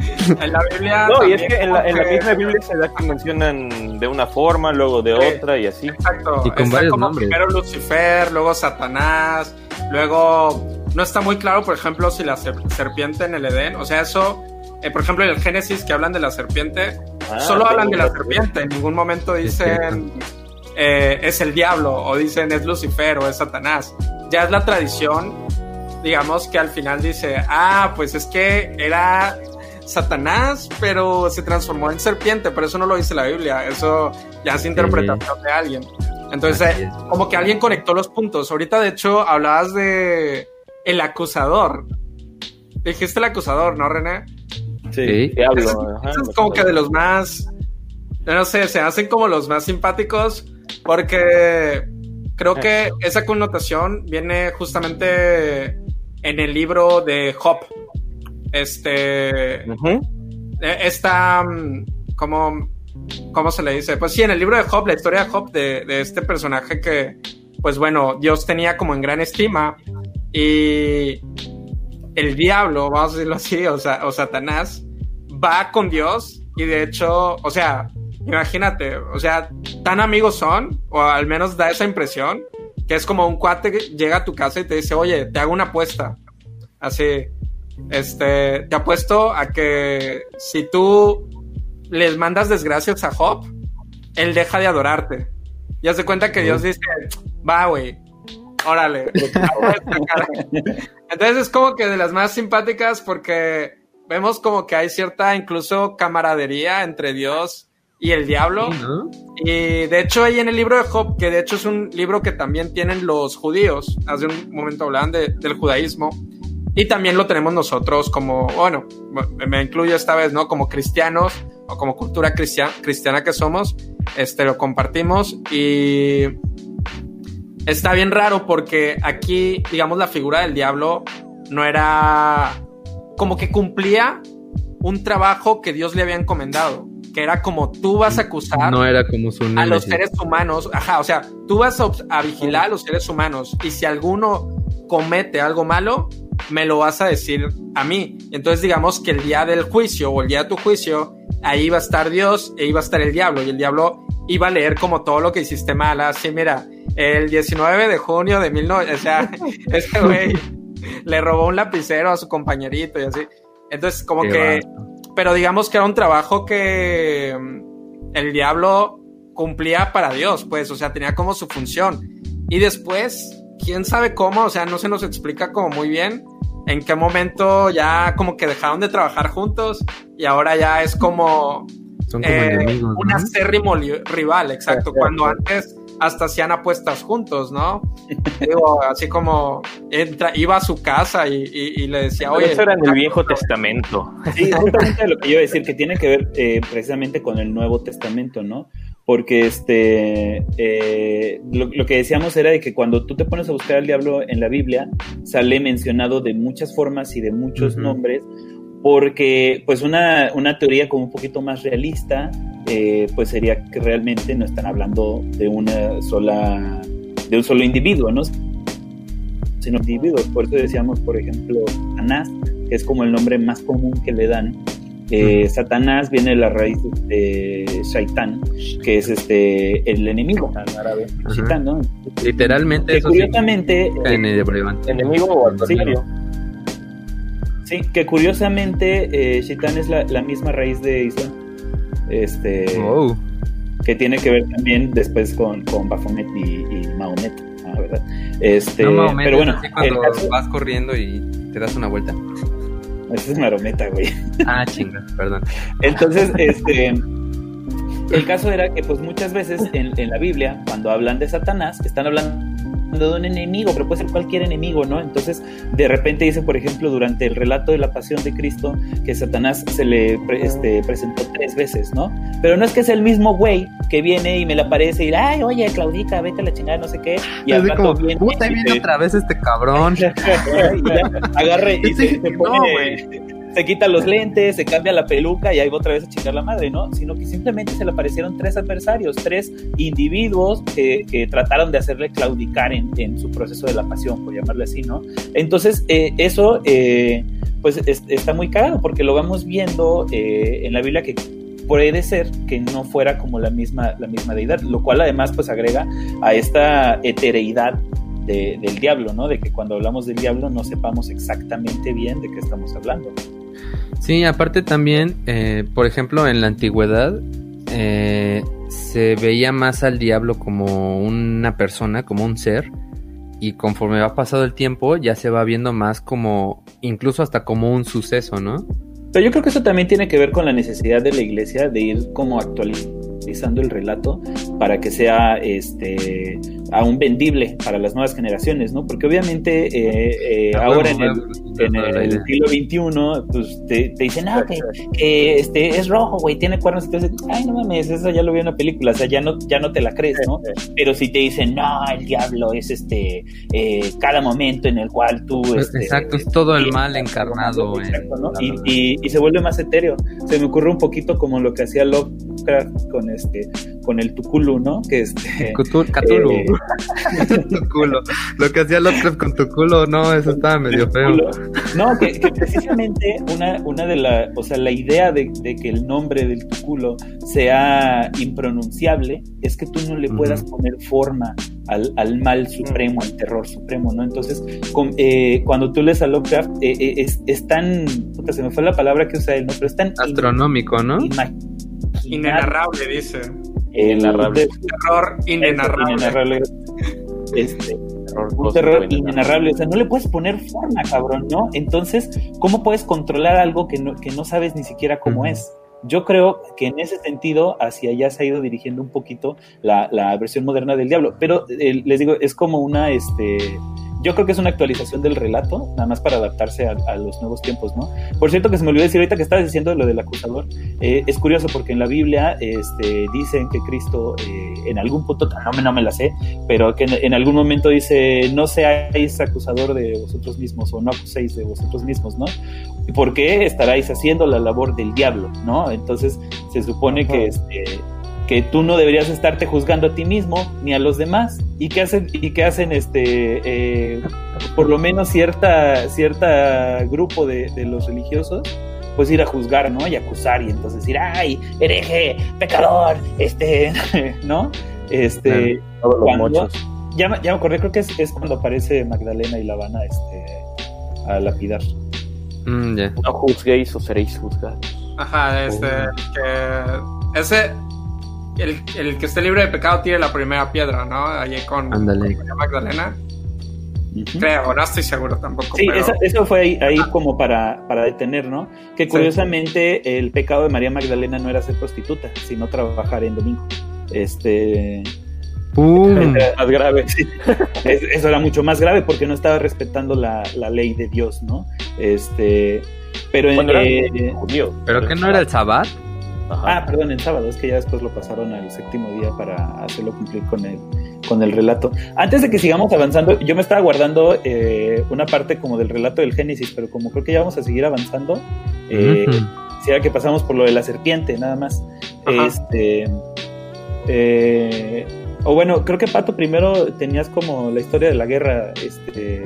*laughs* en la Biblia. No, y es que en la, en la, misma Biblia se da que mencionan de una forma, luego de otra y así. Exacto. Y con varios nombres. Primero Lucifer, luego Satanás, luego no está muy claro, por ejemplo, si la serpiente en el Edén, o sea, eso, eh, por ejemplo, en el Génesis que hablan de la serpiente, ah, solo hablan de la serpiente, en ningún momento dicen eh, es el diablo, o dicen es Lucifer o es Satanás. Ya es la tradición, digamos, que al final dice, ah, pues es que era Satanás, pero se transformó en serpiente, pero eso no lo dice la Biblia, eso ya es interpretación de alguien. Entonces, como que alguien conectó los puntos. Ahorita, de hecho, hablabas de el acusador. Dijiste el acusador, ¿no, René? Sí, hablo. Es, como que de los más, no sé, se hacen como los más simpáticos porque creo que esa connotación viene justamente en el libro de Job. Este, está mm, como, ¿cómo se le dice? Pues sí, en el libro de Job, la historia de Job, de, de este personaje que, pues bueno, Dios tenía como en gran estima y el diablo, vamos a decirlo así, o, sea, o Satanás, va con Dios y de hecho, o sea, imagínate, o sea, tan amigos son, o al menos da esa impresión, que es como un cuate que llega a tu casa y te dice, oye, te hago una apuesta. Así, este, te apuesto a que si tú les mandas desgracias a Job, él deja de adorarte. Y hace cuenta que Dios dice, va, güey, Órale. *laughs* Entonces es como que de las más simpáticas porque vemos como que hay cierta incluso camaradería entre Dios y el diablo. Y de hecho ahí en el libro de Job, que de hecho es un libro que también tienen los judíos, hace un momento hablaban del judaísmo, y también lo tenemos nosotros como, bueno, me incluyo esta vez, ¿no? Como cristianos o como cultura cristiana, cristiana que somos, este lo compartimos y está bien raro porque aquí, digamos, la figura del diablo no era como que cumplía un trabajo que Dios le había encomendado, que era como tú vas a acusar no era como a los seres humanos, ajá, o sea, tú vas a, vigilar a los seres humanos y si alguno comete algo malo, me lo vas a decir a mí. Entonces digamos que el día del juicio o el día de tu juicio, ahí va a estar Dios e iba a estar el diablo y el diablo iba a leer como todo lo que hiciste mal, así mira, el 19 de junio de 19... O sea, *laughs* este güey le robó un lapicero a su compañerito y así. Entonces, como que... Pero digamos que era un trabajo que mm, el diablo cumplía para Dios, pues, o sea, tenía como su función. Y después, quién sabe cómo, o sea, no se nos explica como muy bien en qué momento ya como que dejaron de trabajar juntos y ahora ya es como, Son como eh, un acérrimo rival, exacto. Cuando antes hasta hacían apuestas juntos, ¿no? Digo, así como entra, iba a su casa y, le decía, oye. Eso era en el Viejo Testamento. Sí, justamente lo que yo iba a decir, que tiene que ver eh, precisamente con el Nuevo Testamento, ¿no? Porque este, eh, lo, que decíamos era de que cuando tú te pones a buscar al diablo en la Biblia, sale mencionado de muchas formas y de muchos nombres porque pues una, una, teoría como un poquito más realista eh, pues sería que realmente no están hablando de una sola de un solo individuo no sino individuos. Por eso decíamos por ejemplo Satanás que es como el nombre más común que le dan. Eh, Satanás viene de la raíz de Shaitán, que es este el enemigo. En árabe. ¿no? Literalmente, curiosamente, enemigo o adversario. Sí, que curiosamente eh, es la, misma raíz de Islam. Este, Que tiene que ver también después con, con Baphomet y, Mahomet. ¿verdad? Este, pero bueno, cuando vas corriendo y te das una vuelta. Esa es marometa, güey. Ah, chinga, perdón. Entonces, este, el caso era que, pues, muchas veces en, en la Biblia, cuando hablan de Satanás, están hablando de un enemigo, pero puede ser cualquier enemigo, ¿no? Entonces, de repente dice, por ejemplo, durante el relato de la pasión de Cristo, que Satanás se le este, presentó tres veces, ¿no? Pero no es que es el mismo güey que viene y me le aparece y, ay, oye, Claudita, vete a la chingada, no sé qué. Y al rato viene. Viene otra vez este cabrón. agarre *laughs* y se, pone se quita los lentes, se cambia la peluca y ahí va otra vez a chingar la madre, ¿no? Sino que simplemente se le aparecieron tres adversarios, tres individuos que, trataron de hacerle claudicar en, su proceso de la pasión, por llamarle así, ¿no? Entonces, eh, eso, eh, pues está muy caro porque lo vamos viendo eh, en la Biblia que puede ser que no fuera como la misma, la misma deidad, lo cual además pues agrega a esta etereidad del diablo, ¿no? De que cuando hablamos del diablo no sepamos exactamente bien de qué estamos hablando. Sí, aparte también, eh, por ejemplo, en la antigüedad eh, se veía más al diablo como una persona, como un ser, y conforme va pasado el tiempo ya se va viendo más como, incluso hasta como un suceso, ¿no? Pero yo creo que eso también tiene que ver con la necesidad de la iglesia de ir como actualizando el relato para que sea este aún vendible para las nuevas generaciones, ¿no? Porque obviamente eh, eh, ahora en el, siglo XXI, pues te, dicen, ah, que, este, es rojo, güey, tiene cuernos, y te ay, no mames, eso ya lo vi en una película, o sea, ya no, ya no te la crees, ¿no? Pero si te dicen, no, el diablo es este, eh, cada momento en el cual tú... Pues, este, exacto, es todo el mal encarnado. y, y, se vuelve más etéreo. Se me ocurre un poquito como lo que hacía Lovecraft con este, con el Tuculu, ¿no? Que este... Cthulhu. *laughs* tu culo. Lo que hacía Lovecraft con tu culo, no, eso estaba medio feo. No, que, precisamente una, una de las, o sea, la idea de, que el nombre del tu culo sea impronunciable es que tú no le puedas poner forma al, mal supremo, al terror supremo, ¿no? Entonces, eh, cuando tú lees a Lovecraft, eh, eh, es, es, tan, puta, se me fue la palabra que usa él, ¿no? Pero es tan... Astronómico, ¿no? Inenarrable, dice. Inenarrable. Terror inenarrable. Este, un terror inenarrable. O sea, no le puedes poner forma, cabrón, ¿no? Entonces, ¿cómo puedes controlar algo que no, que no sabes ni siquiera cómo es? Yo creo que en ese sentido hacia allá se ha ido dirigiendo un poquito la, la versión moderna del diablo. Pero eh, les digo, es como una, este, yo creo que es una actualización del relato, nada más para adaptarse a, los nuevos tiempos, ¿no? Por cierto, que se me olvidó decir ahorita que estabas diciendo lo del acusador, eh, es curioso porque en la Biblia este, dicen que Cristo eh, en algún punto, no me, no me la sé, pero que en, algún momento dice, no seáis acusador de vosotros mismos o no acuséis de vosotros mismos, ¿no? ¿Por qué estaráis haciendo la labor del diablo, ¿no? Entonces se supone que este, que tú no deberías estarte juzgando a ti mismo ni a los demás y que hacen y que hacen este eh, por lo menos cierta cierta grupo de, los religiosos pues ir a juzgar no y acusar y entonces decir ay hereje pecador este *laughs* no este ya, ya me acordé creo que es, es, cuando aparece Magdalena y la van a este a lapidar. Mm, no juzguéis o seréis juzgados. Ajá este que ese el, que esté libre de pecado tiene la primera piedra, ¿no? Allí con, Magdalena. Creo, no estoy seguro tampoco. Sí, eso, fue ahí, como para, para, detener, ¿no? Que curiosamente el pecado de María Magdalena no era ser prostituta, sino trabajar en domingo. Este. *laughs* Más grave. eso era mucho más grave porque no estaba respetando la, ley de Dios, ¿no? Este, pero en, eh, ¿Pero que no era el Ah, perdón, el sábado, es que ya después lo pasaron al séptimo día para hacerlo cumplir con el, con el relato. Antes de que sigamos avanzando, yo me estaba guardando eh, una parte como del relato del Génesis, pero como creo que ya vamos a seguir avanzando, eh, que pasamos por lo de la serpiente, nada más. Este. Eh, o bueno, creo que Pato primero tenías como la historia de la guerra, este,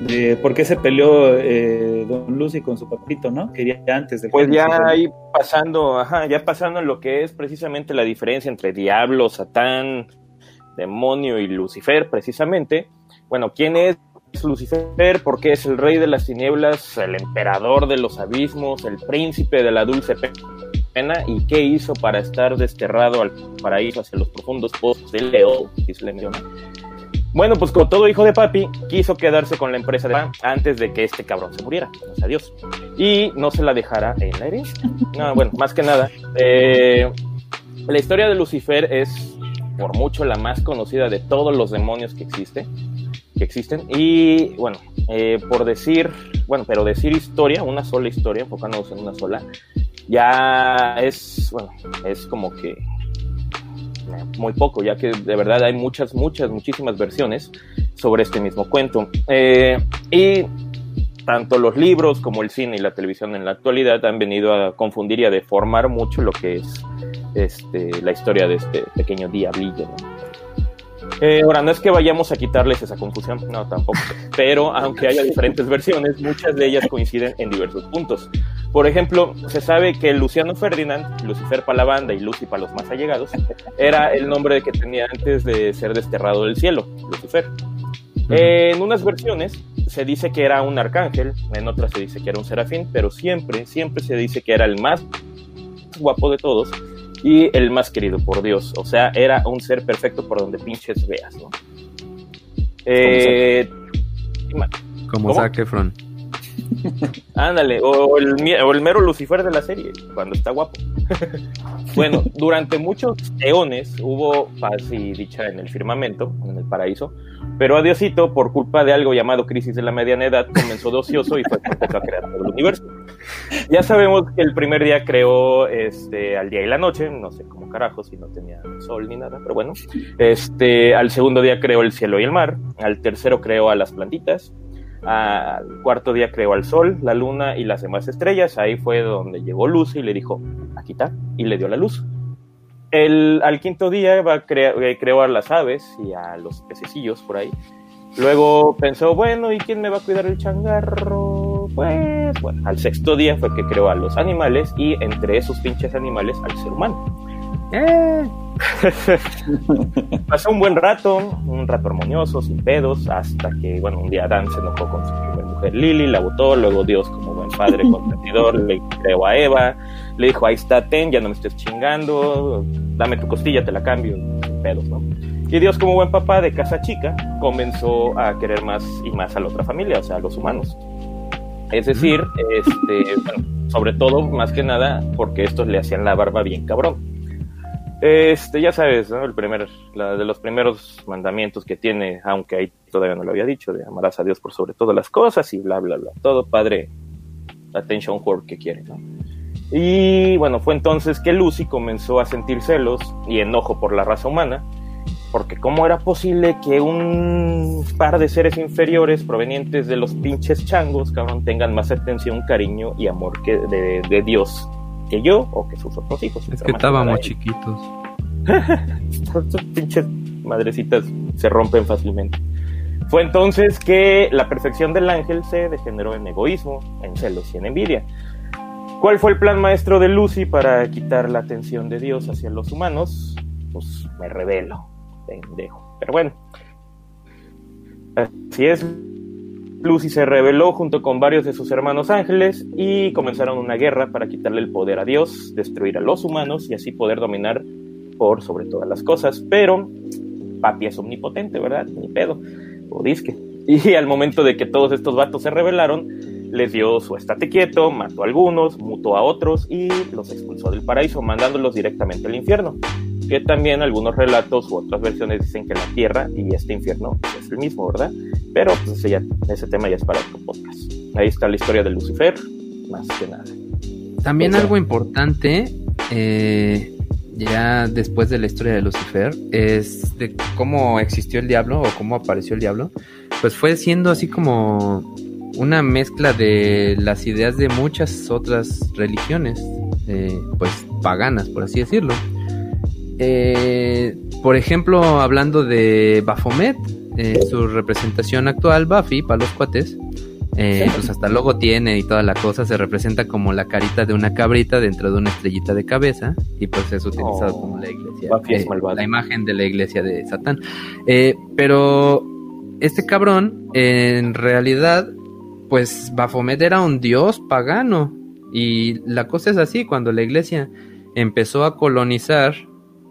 de por qué se peleó eh, Don Lucy con su papito, ¿no? Quería antes de Pues ya ahí pasando, ajá, ya pasando en lo que es precisamente la diferencia entre diablo, Satán, demonio y Lucifer, precisamente. Bueno, ¿quién es Lucifer? Porque es el rey de las tinieblas, el emperador de los abismos, el príncipe de la dulce pena y qué hizo para estar desterrado al paraíso hacia los profundos pozos de Leo, le Bueno, pues como todo hijo de papi, quiso quedarse con la empresa de antes de que este cabrón se muriera, o Dios, y no se la dejara en la herencia. No, bueno, más que nada, eh, la historia de Lucifer es por mucho la más conocida de todos los demonios que existe, que existen, y bueno, eh, por decir, bueno, pero decir historia, una sola historia, enfocándonos en una sola, ya es, bueno, es como que muy poco, ya que de verdad hay muchas, muchas, muchísimas versiones sobre este mismo cuento. Eh, y tanto los libros como el cine y la televisión en la actualidad han venido a confundir y a deformar mucho lo que es este, la historia de este pequeño diablillo. Eh, ahora, no es que vayamos a quitarles esa confusión, no, tampoco. Pero aunque haya diferentes *laughs* versiones, muchas de ellas coinciden en diversos puntos. Por ejemplo, se sabe que Luciano Ferdinand, Lucifer para la banda y Lucy para los más allegados, era el nombre que tenía antes de ser desterrado del cielo, Lucifer. En unas versiones se dice que era un arcángel, en otras se dice que era un serafín, pero siempre, siempre se dice que era el más guapo de todos y el más querido por Dios. O sea, era un ser perfecto por donde pinches veas, ¿no? Eh, Como Zac Efron. Ándale, o el, mero Lucifer de la serie, cuando está guapo. *laughs* bueno, durante muchos eones hubo paz y dicha en el firmamento, en el paraíso, pero a Diosito, por culpa de algo llamado crisis de la mediana edad, comenzó de ocioso y fue a crear todo el universo. Ya sabemos que el primer día creó este, al día y la noche, no sé cómo carajo, si no tenía sol ni nada, pero bueno. Este, al segundo día creó el cielo y el mar, al tercero creó a las plantitas, al cuarto día creó al sol, la luna y las demás estrellas. Ahí fue donde llegó Luz y le dijo, aquí está, y le dio la luz. El, al quinto día va a eh, creó a las aves y a los pececillos por ahí. Luego pensó, bueno, ¿y quién me va a cuidar el changarro? Pues, bueno, al sexto día fue que creó a los animales y entre esos pinches animales al ser humano. Eh. *laughs* Pasó un buen rato, un rato armonioso, sin pedos, hasta que, bueno, un día Dan se enojó con su primera mujer Lily, la votó, luego Dios, como buen padre consentidor, le creó a Eva, le dijo, ahí está, ten, ya no me estés chingando, dame tu costilla, te la cambio, sin pedos, ¿no? Y Dios, como buen papá de casa chica, comenzó a querer más y más a la otra familia, o sea, a los humanos. Es decir, este, bueno, sobre todo, más que nada, porque estos le hacían la barba bien cabrón. Este, ya sabes, ¿no? El primer, de los primeros mandamientos que tiene, aunque ahí todavía no lo había dicho, de amarás a Dios por sobre todas las cosas y bla, bla, bla. Todo padre, attention whore que quiere, ¿no? Y bueno, fue entonces que Lucy comenzó a sentir celos y enojo por la raza humana, porque cómo era posible que un par de seres inferiores provenientes de los pinches changos, cabrón, tengan más atención, cariño y amor que de Dios que yo o que sus otros hijos. Es que estábamos chiquitos. *laughs* Estas pinches madrecitas se rompen fácilmente. Fue entonces que la perfección del ángel se degeneró en egoísmo, en celos y en envidia. ¿Cuál fue el plan maestro de Lucy para quitar la atención de Dios hacia los humanos? Pues me revelo, pendejo. Pero bueno, así es. Lucy se rebeló junto con varios de sus hermanos ángeles y comenzaron una guerra para quitarle el poder a Dios, destruir a los humanos y así poder dominar por sobre todas las cosas. Pero papi es omnipotente, ¿verdad? Ni pedo, o disque. *laughs* Y al momento de que todos estos vatos se rebelaron, les dio su estate quieto, mató a algunos, mutó a otros y los expulsó del paraíso, mandándolos directamente al infierno. Que también algunos relatos u otras versiones dicen que la tierra y este infierno es el mismo, ¿verdad? Pero pues ese, ya, ese tema ya es para otro podcast. Ahí está la historia de Lucifer, más que nada. También algo importante, eh, ya después de la historia de Lucifer, es de cómo existió el diablo o cómo apareció el diablo. Pues fue siendo así como una mezcla de las ideas de muchas otras religiones, eh, pues paganas, por así decirlo. Eh, por ejemplo, hablando de Baphomet, eh, su representación actual, Buffy, para los cuates, pues hasta luego tiene y toda la cosa, se representa como la carita de una cabrita dentro de una estrellita de cabeza y pues es utilizado como la iglesia, la imagen de la iglesia de Satán. pero este cabrón, en realidad, pues Baphomet era un dios pagano. Y la cosa es así, cuando la iglesia empezó a colonizar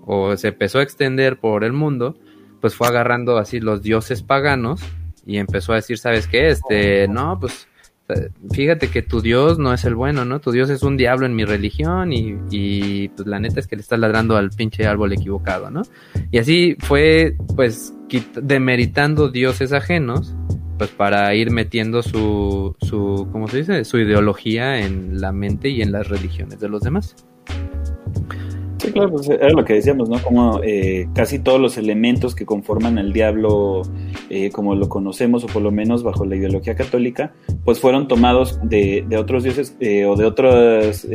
o se empezó a extender por el mundo, pues fue agarrando así los dioses paganos y empezó a decir, ¿sabes qué? Este, no, pues fíjate que tu dios no es el bueno, ¿no? Tu dios es un diablo en mi religión y, y pues la neta es que le estás ladrando al pinche árbol equivocado, ¿no? Y así fue, pues, demeritando dioses ajenos pues para ir metiendo su, su, ¿cómo se dice? Su ideología en la mente y en las religiones de los demás. Sí, claro, pues era lo que decíamos, ¿no? Como eh, casi todos los elementos que conforman al diablo, eh, como lo conocemos, o por lo menos bajo la ideología católica, pues fueron tomados de, de otros dioses eh, o de otras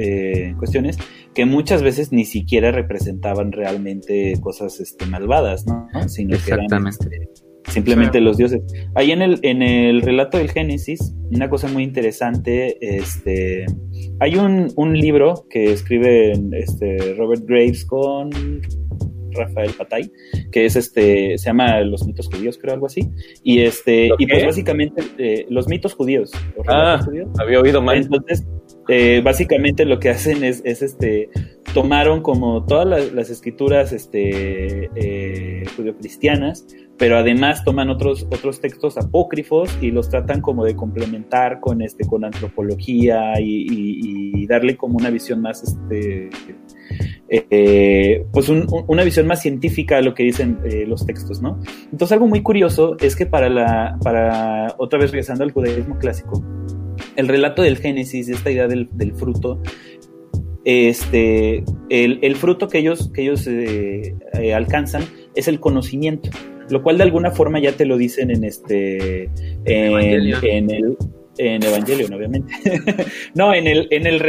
cuestiones que muchas veces ni siquiera representaban realmente cosas este, malvadas, ¿no? Sino Exactamente. Que eran, este, simplemente los dioses. Ahí en el, en el relato del Génesis, una cosa muy interesante, este, hay un, un libro que escribe este, Robert Graves con Rafael Patay, que es este, se llama Los mitos judíos, creo, algo así. Y este, y pues básicamente, eh, los mitos judíos. ah, había oído mal. Entonces, eh, básicamente lo que hacen es, es este, tomaron como todas las, escrituras este, eh, cristianas pero además toman otros, otros textos apócrifos y los tratan como de complementar con, este, con antropología y, darle como una visión más, este, eh, pues una visión más científica a lo que dicen los textos, ¿no? Entonces algo muy curioso es que para la, para, otra vez regresando al judaísmo clásico, el relato del Génesis, esta idea del, fruto, este, el, fruto que ellos, que ellos eh, alcanzan es el conocimiento lo cual de alguna forma ya te lo dicen en este en, en el en Evangelion, obviamente. *laughs* no, en el, en el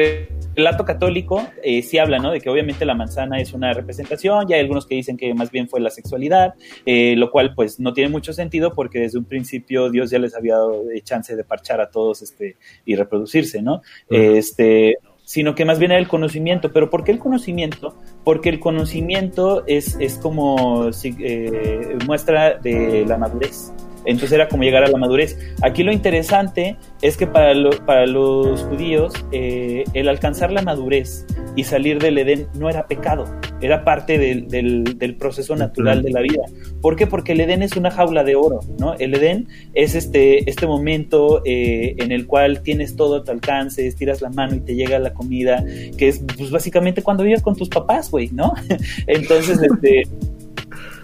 relato católico eh, sí habla, ¿no? De que obviamente la manzana es una representación, ya hay algunos que dicen que más bien fue la sexualidad, eh, lo cual pues no tiene mucho sentido porque desde un principio Dios ya les había dado chance de parchar a todos este y reproducirse, ¿no? Este sino que más bien era el conocimiento. ¿Pero por qué el conocimiento? Porque el conocimiento es, es como eh, muestra de la madurez. Entonces era como llegar a la madurez. Aquí lo interesante es que para, para los judíos eh, el alcanzar la madurez y salir del Edén no era pecado, era parte del, del, proceso natural de la vida. ¿Por qué? Porque el Edén es una jaula de oro, ¿no? El Edén es este, este momento eh, en el cual tienes todo a tu alcance, estiras la mano y te llega la comida, que es pues, básicamente cuando vives con tus papás, güey, ¿no? *laughs* Entonces, este...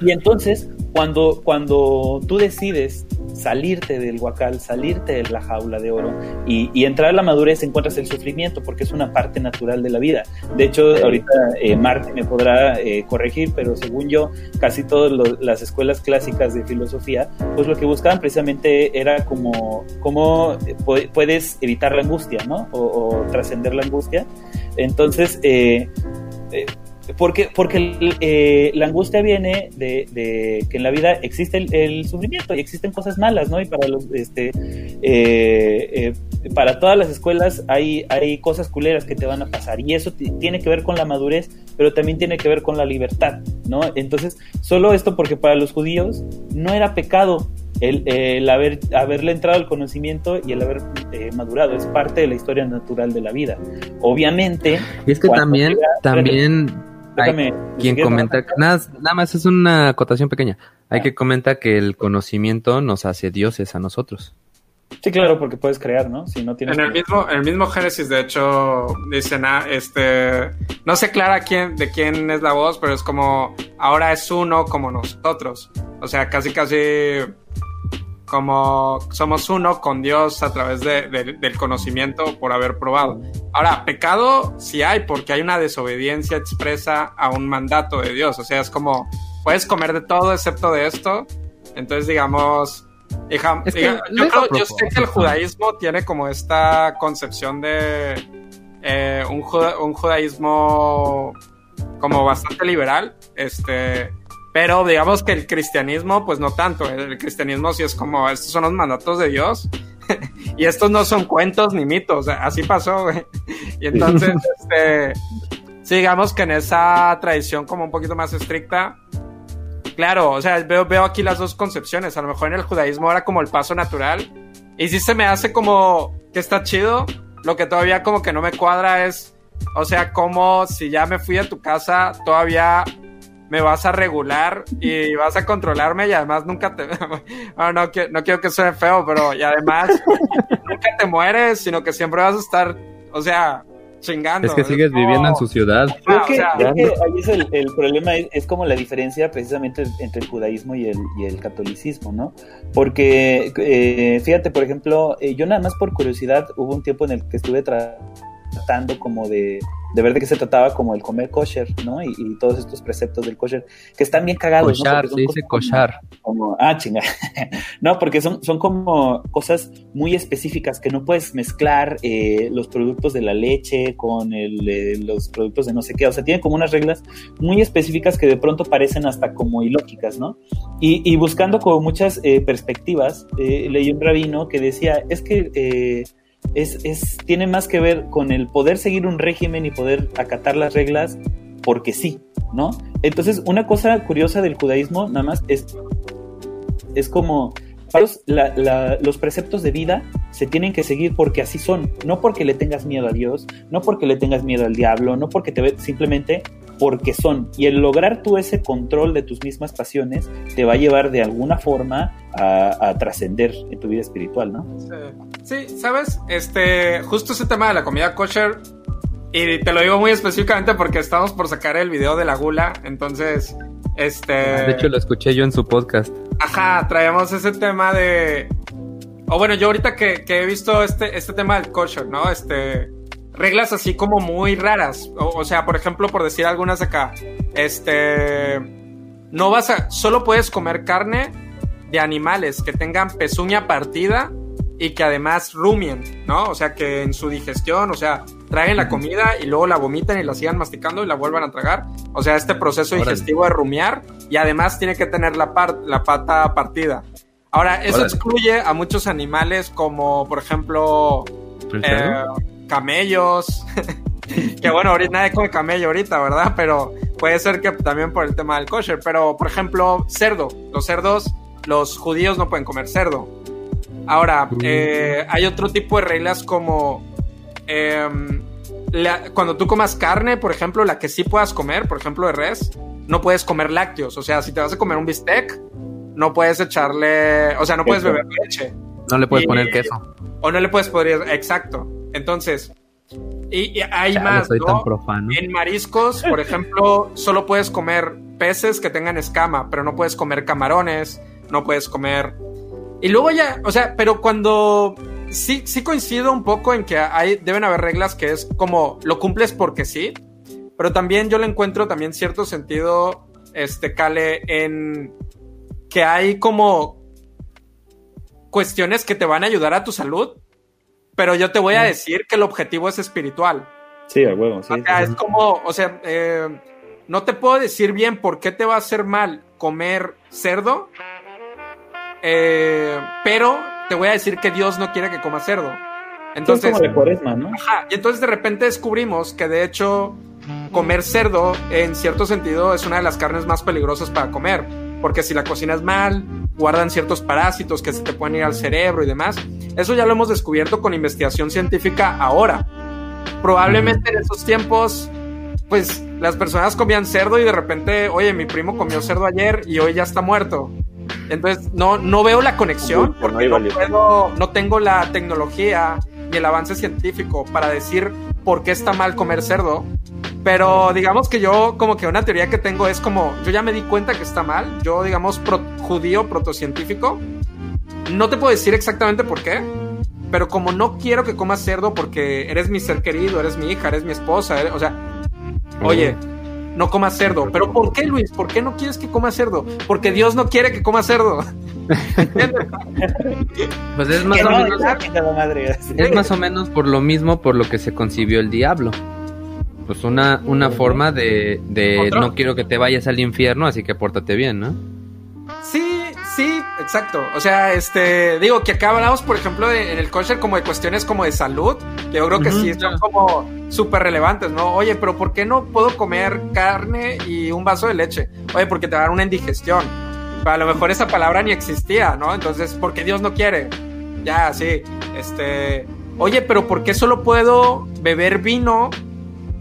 Y entonces, cuando, cuando tú decides salirte del guacal, salirte de la jaula de oro y, entrar a la madurez, encuentras el sufrimiento porque es una parte natural de la vida. De hecho, ahorita eh, Marte me podrá eh, corregir, pero según yo, casi todas las escuelas clásicas de filosofía, pues lo que buscaban precisamente era como cómo puedes evitar la angustia, ¿no? O, trascender la angustia. Entonces, eh, eh porque, porque eh, la angustia viene de, que en la vida existe el, sufrimiento y existen cosas malas, ¿no? Y para los, este, eh, eh, para todas las escuelas hay, hay cosas culeras que te van a pasar y eso tiene que ver con la madurez, pero también tiene que ver con la libertad, ¿no? Entonces, solo esto porque para los judíos no era pecado el, haber, haberle entrado al conocimiento y el haber madurado, es parte de la historia natural de la vida. Obviamente... Y es que también, también hay quien comenta, nada, nada más es una acotación pequeña. Hay que comentar que el conocimiento nos hace dioses a nosotros. Sí, claro, porque puedes crear, ¿no? Si no tienes. En el mismo, en el mismo Génesis, de hecho, dicen, ah, este, no sé clara quién, de quién es la voz, pero es como, ahora es uno como nosotros. O sea, casi, casi como somos uno con Dios a través de, del conocimiento por haber probado. Ahora, pecado sí hay porque hay una desobediencia expresa a un mandato de Dios. O sea, es como, puedes comer de todo excepto de esto. Entonces, digamos, hija, yo, sé que el judaísmo tiene como esta concepción de eh, un, un judaísmo como bastante liberal. Este, pero digamos que el cristianismo, pues no tanto. El cristianismo sí es como, estos son los mandatos de Dios. *laughs* y estos no son cuentos ni mitos. Así pasó, güey. Y entonces, *laughs* este, digamos que en esa tradición como un poquito más estricta, claro, o sea, veo, veo aquí las dos concepciones. A lo mejor en el judaísmo era como el paso natural. Y sí se me hace como que está chido. Lo que todavía como que no me cuadra es, o sea, como si ya me fui a tu casa, todavía me vas a regular y vas a controlarme y además nunca te... *laughs* no, no quiero que suene feo, pero y además nunca te mueres, sino que siempre vas a estar, o sea, chingando. Es que sigues viviendo en su ciudad. Creo que, ahí es el, problema, es, como la diferencia precisamente entre el judaísmo y el, y el catolicismo, ¿no? Porque, eh, fíjate, por ejemplo, eh, yo nada más por curiosidad, hubo un tiempo en el que estuve tratando como de de ver de qué se trataba como el comer kosher, ¿no? Y, todos estos preceptos del kosher, que están bien cagados. Kosher, se dice kosher. Como, ah, chinga. *laughs* no, porque son, son como cosas muy específicas que no puedes mezclar eh, los productos de la leche con el, eh, los productos de no sé qué. O sea, tienen como unas reglas muy específicas que de pronto parecen hasta como ilógicas, ¿no? Y, buscando como muchas eh, perspectivas, leí un rabino que decía, es que es, es, tiene más que ver con el poder seguir un régimen y poder acatar las reglas porque sí, ¿no? Entonces, una cosa curiosa del judaísmo, nada más, es, es como los preceptos de vida se tienen que seguir porque así son, no porque le tengas miedo a Dios, no porque le tengas miedo al diablo, no porque te ve, simplemente porque son. Y el lograr tú ese control de tus mismas pasiones te va a llevar de alguna forma a, trascender en tu vida espiritual, ¿no? Sí. sabes, este, justo ese tema de la comida kosher, y te lo digo muy específicamente porque estamos por sacar el video de la gula, entonces, este... De hecho, lo escuché yo en su podcast. Ajá, traemos ese tema de... O bueno, yo ahorita que, que he visto este, este tema del kosher, ¿no? Este reglas así como muy raras. O, sea, por ejemplo, por decir algunas acá, este, no vas a, solo puedes comer carne de animales que tengan pezuña partida y que además rumien, ¿no? O sea, que en su digestión, o sea, traen la comida y luego la vomitan y la sigan masticando y la vuelvan a tragar. O sea, este proceso digestivo de rumiar y además tiene que tener la, la pata partida. Ahora, eso excluye a muchos animales como, por ejemplo, camellos. *laughs* que bueno, ahorita nadie come camello ahorita, ¿verdad? Pero puede ser que también por el tema del kosher. Pero, por ejemplo, cerdo. Los cerdos, los judíos no pueden comer cerdo. Ahora, eh, hay otro tipo de reglas como em, cuando tú comas carne, por ejemplo, la que sí puedas comer, por ejemplo, de res, no puedes comer lácteos. O sea, si te vas a comer un bistec, no puedes echarle, o sea, no puedes beber leche. No le puedes poner queso. O no le puedes poner, exacto. Entonces, y, hay más, ¿no? En mariscos, por *laughs* ejemplo, solo puedes comer peces que tengan escama, pero no puedes comer camarones, no puedes comer... Y luego ya, o sea, pero cuando... Sí, sí coincido un poco en que hay, deben haber reglas que es como lo cumples porque sí, pero también yo le encuentro también cierto sentido, este, Cale, en que hay como cuestiones que te van a ayudar a tu salud, pero yo te voy a decir que el objetivo es espiritual. Sí, a huevo, sí. O sea, es como, o sea, eh, no te puedo decir bien por qué te va a hacer mal comer cerdo, eh, pero te voy a decir que Dios no quiere que comas cerdo. Entonces, como de cuaresma, ¿no? Ajá, y entonces de repente descubrimos que de hecho comer cerdo en cierto sentido es una de las carnes más peligrosas para comer, porque si la cocinas mal, guardan ciertos parásitos que se te pueden ir al cerebro y demás. Eso ya lo hemos descubierto con investigación científica ahora. Probablemente en esos tiempos, pues las personas comían cerdo y de repente, oye, mi primo comió cerdo ayer y hoy ya está muerto. Entonces no, no veo la conexión porque no, no tengo la tecnología ni el avance científico para decir por qué está mal comer cerdo. Pero digamos que yo como que una teoría que tengo es como, yo ya me di cuenta que está mal, yo digamos pro, judío protocientífico, no te puedo decir exactamente por qué, pero como no quiero que comas cerdo porque eres mi ser querido, eres mi hija, eres mi esposa, o sea, oye, no comas cerdo. ¿Pero por qué, Luis? ¿Por qué no quieres que coma cerdo? Porque Dios no quiere que coma cerdo. *laughs* pues es más o menos. Es más o menos por lo mismo por lo que se concibió el diablo. Pues una, una forma de, de no quiero que te vayas al infierno, así que pórtate bien, ¿no? Sí, exacto. O sea, este, digo que acá hablamos, por ejemplo, en el kosher como de cuestiones como de salud, que yo creo que sí son como súper relevantes, ¿no? Oye, pero ¿por qué no puedo comer carne y un vaso de leche? Oye, porque te va a dar una indigestión. A lo mejor esa palabra ni existía, ¿no? Entonces, porque Dios no quiere. Ya, sí. Este, oye, pero ¿por qué solo puedo beber vino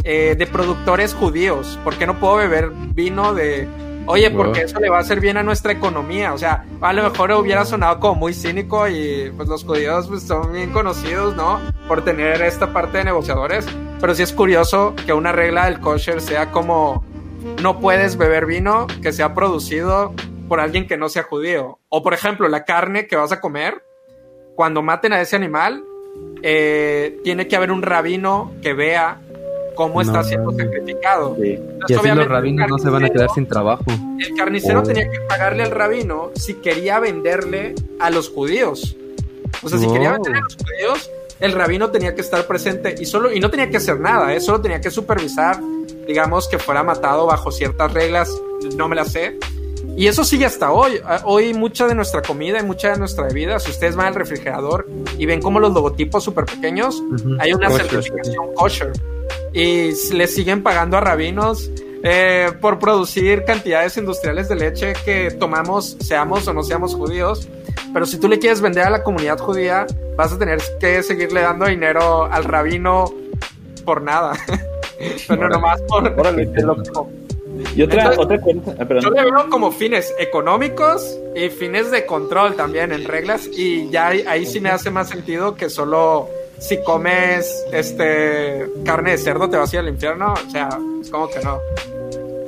eh, de productores judíos? ¿Por qué no puedo beber vino de Oye, porque eso le va a hacer bien a nuestra economía. O sea, a lo mejor hubiera sonado como muy cínico y pues los judíos pues, son bien conocidos, ¿no? Por tener esta parte de negociadores. Pero sí es curioso que una regla del kosher sea como no puedes beber vino que sea producido por alguien que no sea judío. O por ejemplo, la carne que vas a comer, cuando maten a ese animal, eh, tiene que haber un rabino que vea cómo está siendo sacrificado. y así los rabinos no se van a quedar sin trabajo. El carnicero oh. tenía que pagarle al rabino si quería venderle a los judíos. O sea, si quería venderle a los judíos, el rabino tenía que estar presente y solo y no tenía que hacer nada, ¿eh? solo tenía que supervisar, digamos que fuera matado bajo ciertas reglas, no me las sé. Y eso sigue hasta hoy. Ah, hoy mucha de nuestra comida y mucha de nuestra bebida, si ustedes van al refrigerador y ven como los logotipos súper pequeños, hay una certificación kosher y le siguen pagando a rabinos eh, por producir cantidades industriales de leche que tomamos, seamos o no seamos judíos. Pero si tú le quieres vender a la comunidad judía, vas a tener que seguirle dando dinero al rabino por nada. *laughs* Pero nomás por... *laughs* Y otra, otra cosa, ah, yo le veo como fines económicos y fines de control también en reglas y ya ahí sí me hace más sentido que solo si comes este carne de cerdo te vas a ir al infierno, o sea, es como que no.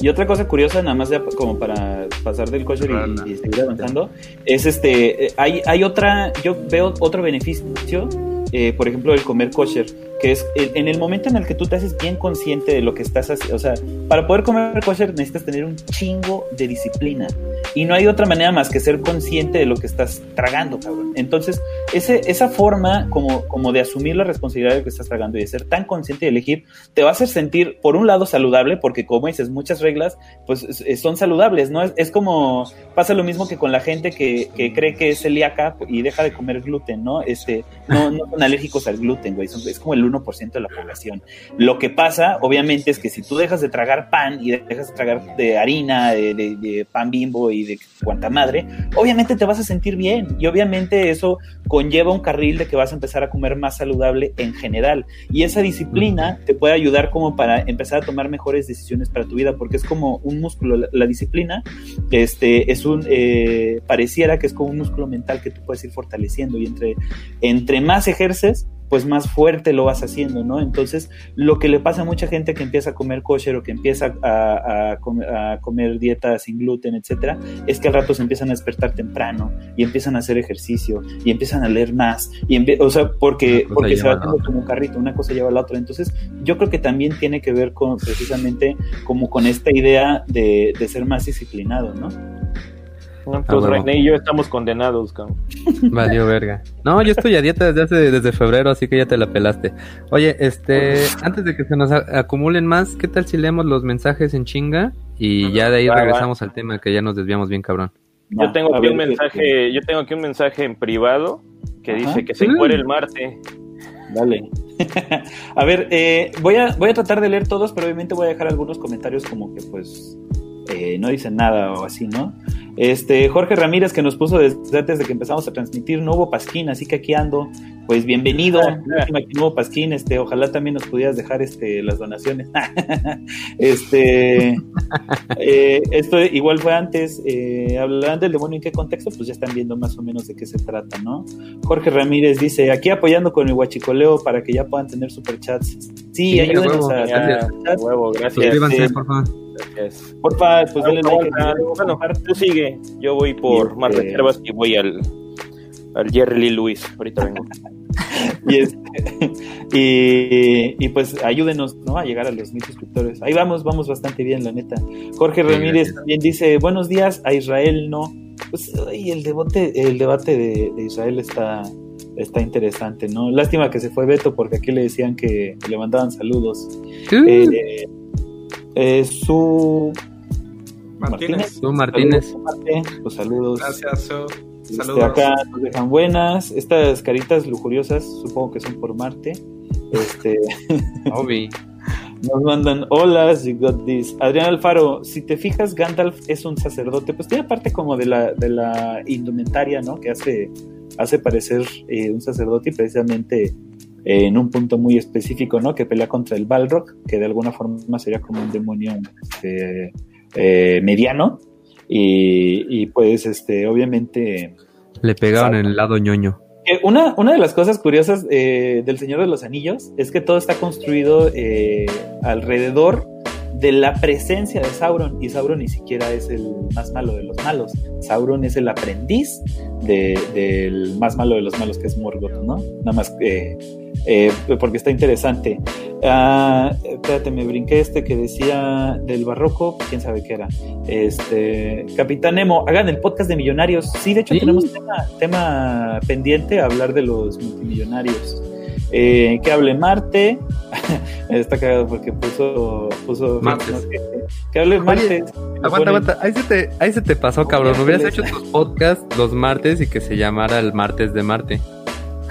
Y otra cosa curiosa, nada más como para pasar del kosher y, seguir avanzando, es este, eh, hay, hay otra, yo veo otro beneficio, eh, por ejemplo, del comer kosher que es en el momento en el que tú te haces bien consciente de lo que estás haciendo, o sea, para poder comer kosher necesitas tener un chingo de disciplina y no hay otra manera más que ser consciente de lo que estás tragando, cabrón. Entonces, ese, esa forma como, como de asumir la responsabilidad de lo que estás tragando y de ser tan consciente de elegir, te va a hacer sentir, por un lado, saludable, porque como dices, muchas reglas, pues son saludables, ¿no? Es, es como, pasa lo mismo que con la gente que, que, cree que es celíaca y deja de comer gluten, ¿no? Este, no, no son alérgicos al gluten, güey, es como el 1% de la población. Lo que pasa, obviamente, es que si tú dejas de tragar pan y dejas de tragar de harina, de, pan bimbo y de cuanta madre, obviamente te vas a sentir bien y obviamente eso conlleva un carril de que vas a empezar a comer más saludable en general. Y esa disciplina te puede ayudar como para empezar a tomar mejores decisiones para tu vida, porque es como un músculo. La, disciplina este, es un, eh, pareciera que es como un músculo mental que tú puedes ir fortaleciendo y entre, entre más ejerces, pues más fuerte lo vas haciendo, ¿no? Entonces, lo que le pasa a mucha gente que empieza a comer kosher o que empieza a, comer, dieta sin gluten, etcétera, es que al rato se empiezan a despertar temprano y empiezan a hacer ejercicio y empiezan a leer más, y o sea, porque, porque se va como un carrito, una cosa lleva a la otra. Entonces, yo creo que también tiene que ver con precisamente como con esta idea de, de ser más disciplinado, ¿no? Pues René y yo estamos condenados, cabrón. *laughs* Valió verga. No, yo estoy a dieta desde hace, desde febrero, así que ya te la pelaste. Oye, este, antes de que se nos acumulen más, ¿qué tal si leemos los mensajes en chinga? Y ya de ahí regresamos al tema que ya nos desviamos bien, cabrón. Yo tengo aquí un mensaje, yo tengo aquí un mensaje en privado que dice que se muere el Marte. Dale. *laughs* a ver, eh, voy, a, voy a tratar de leer todos, pero obviamente voy a dejar algunos comentarios como que pues eh, no dicen nada o así, ¿no? Este, Jorge Ramírez que nos puso desde antes de que empezamos a transmitir, no hubo Pasquín, así que aquí ando. Pues bienvenido, que no hubo Pasquín, este, ojalá también nos pudieras dejar este, las donaciones. *laughs* este, eh, esto igual fue antes, eh, hablarán del demonio en qué contexto, pues ya están viendo más o menos de qué se trata, ¿no? Jorge Ramírez dice, aquí apoyando con el huachicoleo para que ya puedan tener superchats. Sí, sí ayúdenos a, a, huevo, gracias. por favor. Gracias. Porfa, pues denle like. Bueno, tú sigue. Yo voy por más reservas y voy al, al Jerry Lee Lewis. Ahorita vengo. *laughs* y, este, y, y, pues ayúdenos ¿no? a llegar a los mil suscriptores. Ahí vamos, vamos bastante bien, la neta. Jorge Ramírez también dice: Buenos días a Israel, no. Pues y el debate, el debate de, de, Israel está, está interesante, ¿no? Lástima que se fue Beto porque aquí le decían que le mandaban saludos. Eh, eh, su Martínez. Su Martínez. Saludos, saludos. Gracias, Su. Este, saludos. acá nos dejan buenas. Estas caritas lujuriosas, supongo que son por Marte. Este. *laughs* Nos mandan holas, you got this. Adrián Alfaro, si te fijas, Gandalf es un sacerdote, pues tiene parte como de la, de la indumentaria, ¿no? Que hace, hace parecer eh, un sacerdote y precisamente en un punto muy específico, ¿no? Que pelea contra el Balrog, que de alguna forma sería como un demonio este, eh, mediano. Y, pues, este, obviamente. Le pegaron en el lado ñoño. Una, una de las cosas curiosas eh, del Señor de los Anillos es que todo está construido eh, alrededor de la presencia de Sauron, y Sauron ni siquiera es el más malo de los malos. Sauron es el aprendiz del más malo de los malos, que es Morgoth, ¿no? Nada más eh, eh, porque está interesante. Ah, espérate, me brinqué este que decía del barroco, quién sabe qué era. Este, Capitán Nemo, hagan el podcast de millonarios. Sí, de hecho tenemos tema, tema pendiente, hablar de los multimillonarios. Eh, que hable Marte. *laughs* Está cagado porque puso. puso que, hable Marte. aguanta, aguanta. Ahí se, te, ahí se te pasó, cabrón. Hubieras hecho tus podcasts los martes y que se llamara el martes de Marte.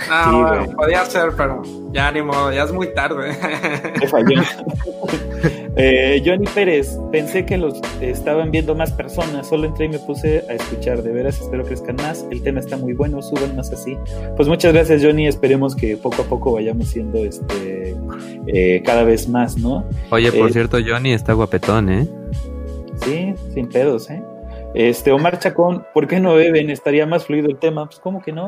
Ah, podía ser, pero ya ni modo, ya es muy tarde. falló. *laughs* eh, Johnny Pérez, pensé que los estaban viendo más personas, solo entré y me puse a escuchar. De veras, espero que crezcan más. El tema está muy bueno, suban más así. Pues muchas gracias, Johnny. Esperemos que poco a poco vayamos siendo este eh, cada vez más, ¿no? Oye, por eh, cierto, Johnny está guapetón, ¿eh? Sí, sin pedos, ¿eh? Este, Omar Chacón, ¿por qué no beben? Estaría más fluido el tema. Pues, ¿cómo que no?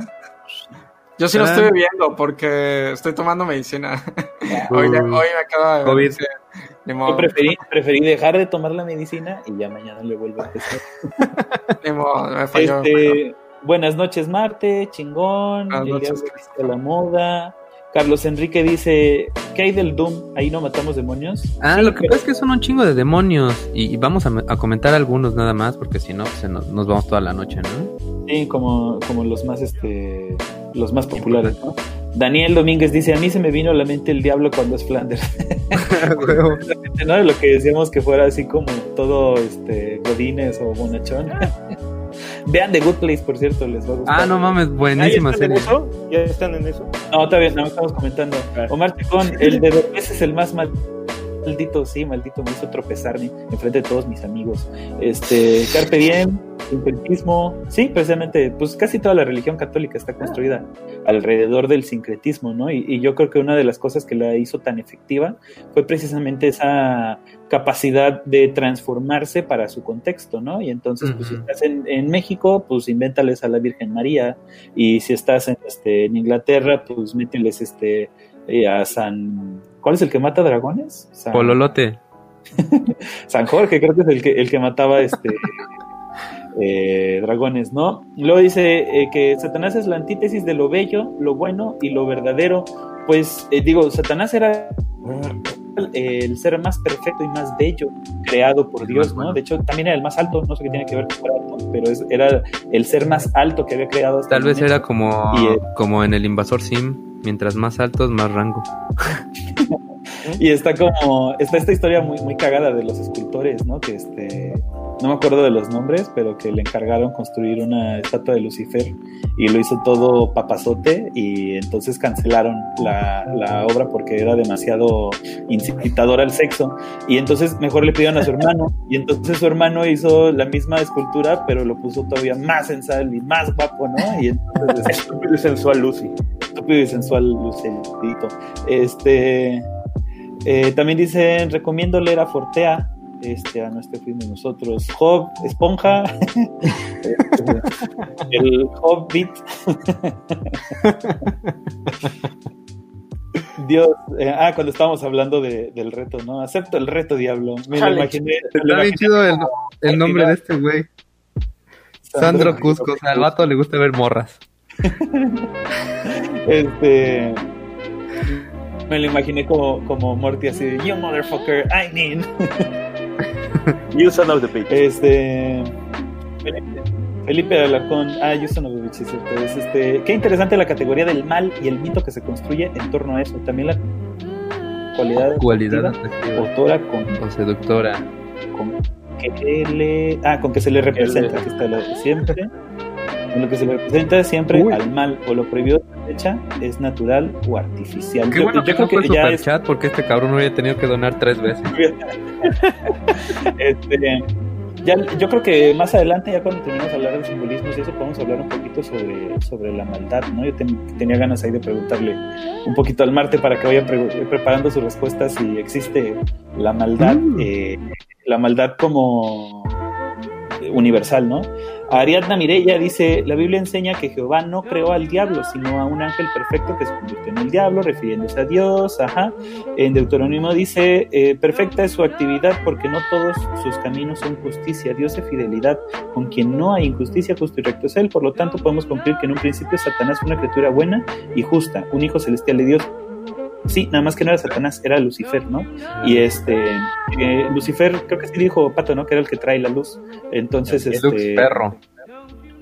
Yo sí lo estoy bebiendo porque estoy tomando medicina. *laughs* hoy, me acaba de COVID. Yo preferí, preferí, dejar de tomar la medicina y ya mañana le vuelvo a empezar. *laughs* me falló, este, buenas noches, Marte, chingón. Buenas noches, la moda. Carlos Enrique dice, ¿qué hay del Doom? Ahí no matamos demonios. Ah, lo que pasa es que son un chingo de demonios y, vamos a, comentar algunos nada más porque si no pues, nos, nos, vamos toda la noche, ¿no? Sí, como, como los más este los más populares, ¿no? Daniel Domínguez dice, a mí se me vino a la mente el diablo cuando es Flanders. *laughs* *laughs* ¿no? De lo que decíamos que fuera así como todo este Godines o Bonachón. *laughs* Vean The Good Place, por cierto, les va a gustar. Ah, no mames, buenísima serie. ¿Ya están en eso? No, todavía no, estamos comentando. Omar Chicón, el de dos es el más maldito, sí, maldito, me hizo tropezarme enfrente de todos mis amigos. Este, Carpe Diem, sincretismo, sí, precisamente, pues casi toda la religión católica está construida alrededor del sincretismo, ¿no? Y, yo creo que una de las cosas que la hizo tan efectiva fue precisamente esa capacidad de transformarse para su contexto, ¿no? Y entonces, pues si estás en, México, pues invéntales a la Virgen María, y si estás en, este, en Inglaterra, pues mételes este, eh, a San... ¿Cuál es el que mata dragones? Pololote. *laughs* San Jorge, creo que es el que, el que mataba este *laughs* eh, dragones, ¿no? luego dice eh, que Satanás es la antítesis de lo bello, lo bueno y lo verdadero. Pues eh, digo, Satanás era el ser más perfecto y más bello creado por Dios, ¿no? De hecho, también era el más alto, no sé qué tiene que ver con alto, pero era el ser más alto que había creado. Tal vez era como, como en el invasor Sim, mientras más altos, más rango. *laughs* y está como, está esta historia muy, muy cagada de los escultores, ¿no? Que este no me acuerdo de los nombres, pero que le encargaron construir una estatua de Lucifer y lo hizo todo papazote y entonces cancelaron la, la obra porque era demasiado incitador al sexo y entonces mejor le pidieron a su hermano *laughs* y entonces su hermano hizo la misma escultura pero lo puso todavía más sensual y más guapo, ¿no? Y entonces... Estúpido y sensual Lucy. Estúpido y sensual Lucerito. Este... Eh, también dicen, recomiendo leer a Fortea, este, a nuestro fuimos nosotros, Job, Esponja, *laughs* el Hobbit. Dios, eh, ah, cuando estábamos hablando de, del reto, ¿no? Acepto el reto, diablo. Me lo imaginé. Está bien chido el, el, nombre de este güey. Sandro Cusco, o sea, al vato le gusta ver morras. *laughs* este me lo imaginé como, como Morty así de You motherfucker, I mean. *laughs* you son of the bitch. Este. Felipe, Felipe Alarcón, ah, you son of the bitch, es cierto. Es este, qué interesante la categoría del mal y el mito que se construye en torno a eso. También la cualidad, cualidad autora con, o seductora. Con que le, ah, con que se le representa, que está lo de siempre en lo que se le representa siempre al mal o lo prohibido de fecha es natural o artificial. Qué bueno yo, creo que ya es... chat porque este cabrón no había tenido que donar tres veces. *laughs* este, ya, yo creo que más adelante, ya cuando terminemos de hablar de simbolismos y eso, podemos hablar un poquito sobre, sobre la maldad, ¿no? Yo tenía ganas ahí de preguntarle un poquito al Marte para que vaya preparando sus respuestas si existe la maldad, mm. eh, la maldad como universal, ¿no? Ariadna Mireya dice, la Biblia enseña que Jehová no creó al diablo, sino a un ángel perfecto que se convirtió en el diablo, refiriéndose a Dios, ajá. En Deuteronomio dice, eh, perfecta es su actividad porque no todos sus caminos son justicia, Dios es fidelidad, con quien no hay injusticia, justo y recto es Él, por lo tanto podemos concluir que en un principio Satanás fue una criatura buena y justa, un hijo celestial de Dios, Sí, nada más que no era Satanás, era Lucifer, ¿no? Y este, eh, Lucifer, creo que sí dijo Pato, ¿no? Que era el que trae la luz. Entonces, este. Lux Ferro.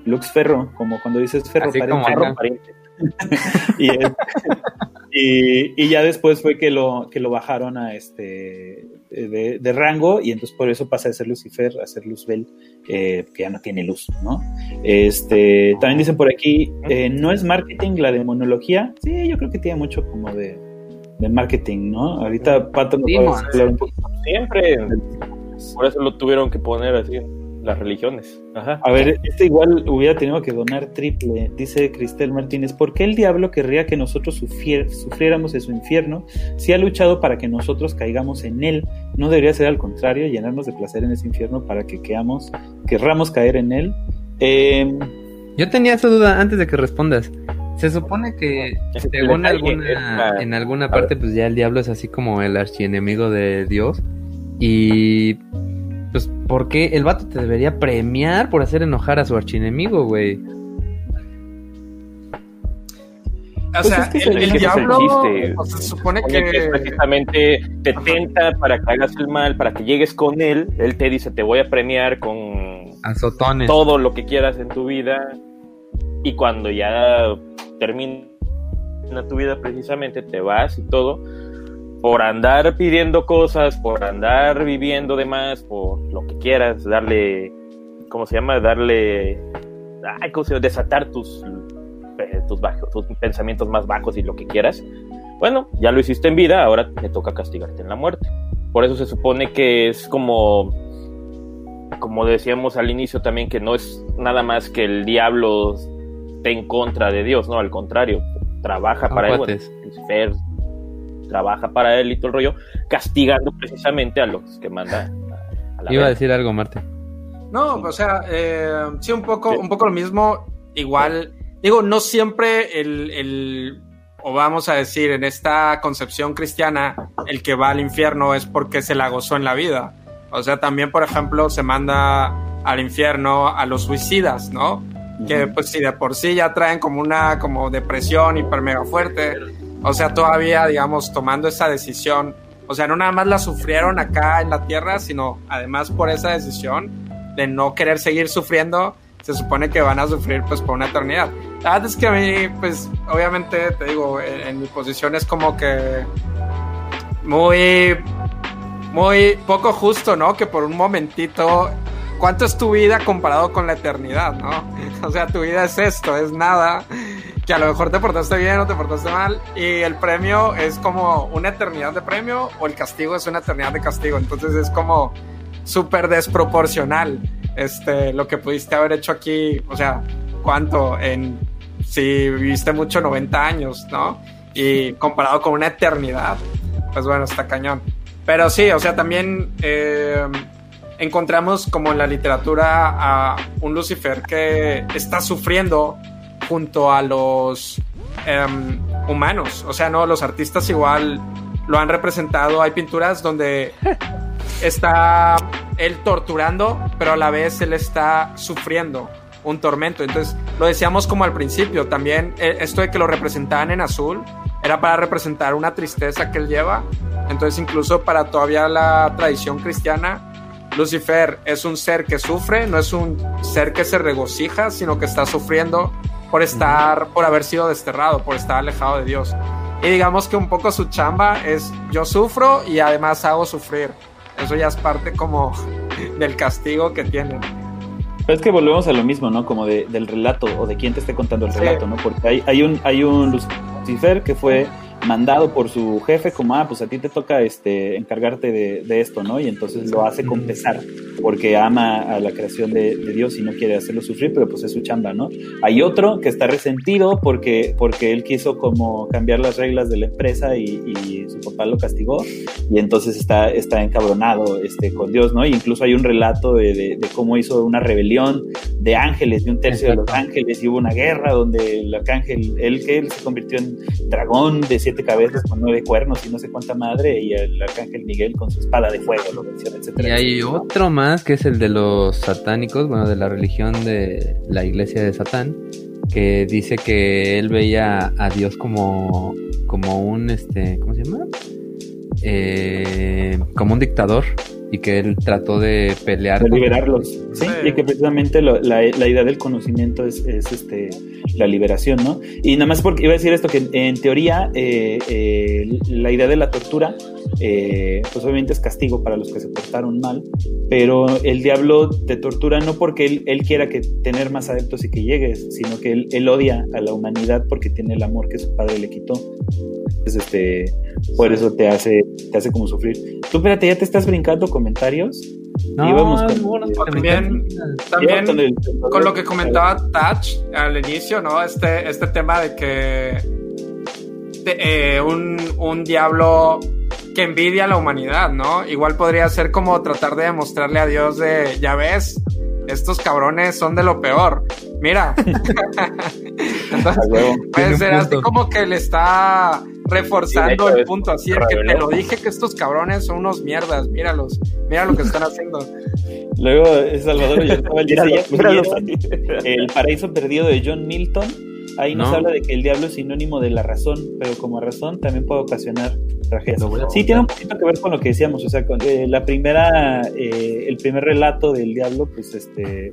Lux Ferro, como cuando dices Ferro, pariente. *laughs* y, y, ya después fue que lo, que lo bajaron a este de, rango y entonces por eso pasa de ser Lucifer a ser Luzbel, eh, que ya no tiene luz, ¿no? Este, también dicen por aquí, eh, ¿no es marketing la demonología? Sí, yo creo que tiene mucho como de, de marketing, ¿no? Ahorita Pato nos va a hablar un poco. Siempre. Por eso lo tuvieron que poner así las religiones. Ajá. A ver, este igual hubiera tenido que donar triple, dice Cristel Martínez. ¿Por qué el diablo querría que nosotros sufriéramos de su infierno si ha luchado para que nosotros caigamos en él? ¿No debería ser al contrario, llenarnos de placer en ese infierno para que queramos, querramos caer en él? Em, Yo tenía esa duda antes de que respondas. Se supone que según alguna, en alguna parte, pues ya el diablo es así como el archienemigo de Dios. Y pues, ¿por qué el vato te debería premiar por hacer enojar a su archienemigo, güey? O pues sea, el, diablo se supone que... precisamente te tenta para que hagas el mal, para que llegues con él. Él te dice, te voy a premiar con Azotones. todo lo que quieras en tu vida. Y cuando ya termina tu vida precisamente, te vas y todo, por andar pidiendo cosas, por andar viviendo de más, por lo que quieras, darle, ¿cómo se llama? Darle, ay, ¿cómo se? Desatar tus, eh, tus, bajos, tus pensamientos más bajos y lo que quieras. Bueno, ya lo hiciste en vida, ahora te toca castigarte en la muerte. Por eso se supone que es como, como decíamos al inicio también, que no es nada más que el diablo en contra de Dios, no, al contrario, trabaja para él, Lucifer trabaja para él y todo el rollo, castigando precisamente a los que manda. A, Iba a decir algo, Marte. No, o sea, eh, sí, un poco, un poco lo mismo, igual, digo, no siempre el, el, o vamos a decir, en esta concepción cristiana, el que va al infierno es porque se la gozó en la vida. O sea, también, por ejemplo, se manda al infierno a los suicidas, ¿no? Que pues si de por sí ya traen como una como depresión hiper mega fuerte, o sea, todavía, digamos, tomando esa decisión, o sea, no nada más la sufrieron acá en la tierra, sino además por esa decisión de no querer seguir sufriendo, se supone que van a sufrir pues por una eternidad. La verdad es que a mí, pues, obviamente, te digo, en mi posición es como que muy, muy poco justo, ¿no? Que por un momentito ¿cuánto es tu vida comparado con la eternidad, no? *laughs* O sea, tu vida es esto, es nada, que a lo mejor te portaste bien o te portaste mal, y el premio es como una eternidad de premio o el castigo es una eternidad de castigo, entonces es como súper desproporcional este, lo que pudiste haber hecho aquí, o sea, ¿cuánto? En, si viviste mucho, 90 años, ¿no? Y comparado con una eternidad, pues bueno, está cañón. Pero sí, o sea, también eh, encontramos como en la literatura a un Lucifer que está sufriendo junto a los em, humanos. O sea, no, los artistas igual lo han representado. Hay pinturas donde *laughs* está él torturando, pero a la vez él está sufriendo un tormento. Entonces, lo decíamos como al principio, también eh, esto de que lo representaban en azul era para representar una tristeza que él lleva. Entonces, incluso para todavía la tradición cristiana, Lucifer es un ser que sufre, no es un ser que se regocija, sino que está sufriendo por estar, por haber sido desterrado, por estar alejado de Dios. Y digamos que un poco su chamba es yo sufro y además hago sufrir. Eso ya es parte como *laughs* del castigo que tienen. Pero es que volvemos a lo mismo, ¿no? Como del relato o de quién te esté contando el relato, ¿no? Porque hay, hay, un, hay un Lucifer que fue mandado por su jefe como, ah, pues a ti te toca este, encargarte de, esto, ¿no? Y entonces lo hace con pesar, porque ama a la creación de, Dios y no quiere hacerlo sufrir, pero pues es su chamba, ¿no? Hay otro que está resentido porque, porque él quiso como cambiar las reglas de la empresa y, su papá lo castigó y entonces está, está encabronado este, con Dios, ¿no? Y incluso hay un relato de, cómo hizo una rebelión de ángeles, de un tercio de los ángeles y hubo una guerra donde el arcángel, él que él se convirtió en dragón de siete cabezas con nueve cuernos y no sé cuánta madre, y el arcángel Miguel con su espada de fuego, lo menciona, etcétera. Y hay otro más que es el de los satánicos, bueno, de la religión de la iglesia de Satán, que dice que él veía a Dios como, como un, este, ¿cómo se llama? Eh, como un dictador y que él trató de pelear. De liberarlos, ¿sí? Y que precisamente la, la, idea del conocimiento es, es, este, la liberación, ¿no? Y nada más porque iba a decir esto, que en teoría eh, eh, la idea de la tortura, eh, pues obviamente es castigo para los que se portaron mal, pero el diablo te tortura no porque él, él quiera que tener más adeptos y que llegues, sino que él, él, odia a la humanidad porque tiene el amor que su padre le quitó. Entonces, este, por eso te hace, te hace como sufrir. Tú, espérate, ya te estás brincando comentarios. No, también, también con, lo que comentaba Touch al inicio, ¿no? Este, este tema de que eh, un, un diablo que envidia a la humanidad, ¿no? Igual podría ser como tratar de demostrarle a Dios de, ya ves, estos cabrones son de lo peor. Mira. *laughs* *laughs* puede ser así como que le está reforzando el punto, así que te lo dije que estos cabrones son unos mierdas, míralos, mira lo que están haciendo. Luego Salvador yo estaba el, *laughs* el paraíso perdido de John Milton. Ahí nos habla de que el diablo es sinónimo de la razón, pero como razón también puede ocasionar tragedias. Sí, tiene un poquito que ver con lo que decíamos, o sea, con, eh, la primera, eh, el primer relato del diablo, pues este,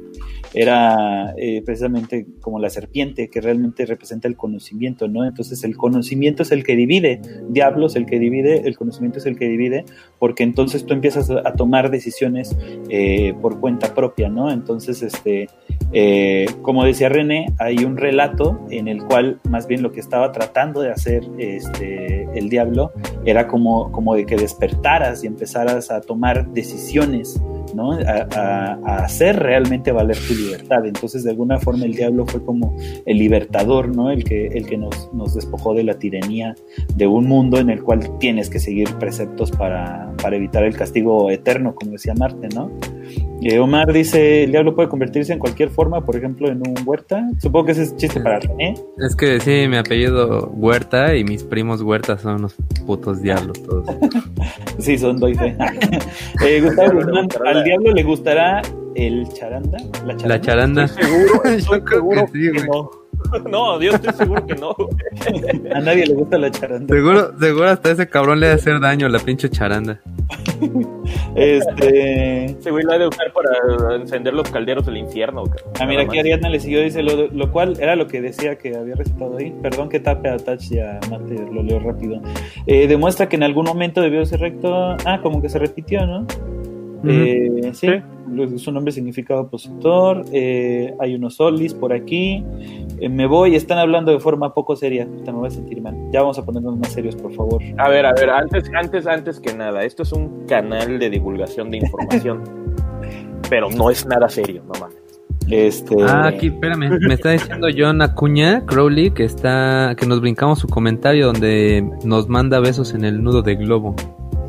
era eh, precisamente como la serpiente que realmente representa el conocimiento, ¿no? Entonces el conocimiento es el que divide, diablo es el que divide, el conocimiento es el que divide, porque entonces tú empiezas a, tomar decisiones eh, por cuenta propia, ¿no? Entonces, este, eh, como decía René, hay un relato en el cual más bien lo que estaba tratando de hacer este, el diablo era como, como de que despertaras y empezaras a tomar decisiones ¿no? A, hacer realmente valer tu libertad. Entonces, de alguna forma, el diablo fue como el libertador, ¿no? El que, el que nos, nos despojó de la tiranía de un mundo en el cual tienes que seguir preceptos para, para evitar el castigo eterno, como decía Marte, ¿no? Eh, Omar dice, el diablo puede convertirse en cualquier forma, por ejemplo, en un huerta. Supongo que ese es chiste para René. Es que sí, mi apellido Huerta y mis primos Huerta son unos putos diablos todos. *laughs* sí, son doy fe. *laughs* eh, Gustavo Guzmán, ¿al diablo le gustará el charanda? La charanda. La seguro, estoy seguro que, no. No, Dios, estoy seguro que no. A nadie le gusta la charanda. Seguro, seguro hasta ese cabrón le va a hacer daño la pinche charanda. *laughs* este. Ese güey la ha de usar para encender los calderos del infierno. Ah, mira, aquí Ariadna le siguió, dice lo, lo, cual era lo que decía que había recitado ahí. Perdón que tape a Touch y a Mate, lo leo rápido. Eh, demuestra que en algún momento debió ser recto. Ah, como que se repitió, ¿no? Eh, sí, su nombre significa opositor. Eh, hay unos solis por aquí. Eh, me voy, están hablando de forma poco seria. Me voy a sentir mal. Ya vamos a ponernos más serios, por favor. A ver, a ver, antes, antes, antes que nada, esto es un canal de divulgación de información. *laughs* pero no es nada serio, mamá. Este... Ah, aquí, espérame, me está diciendo John Acuña, Crowley, que está, que nos brincamos su comentario donde nos manda besos en el nudo de globo.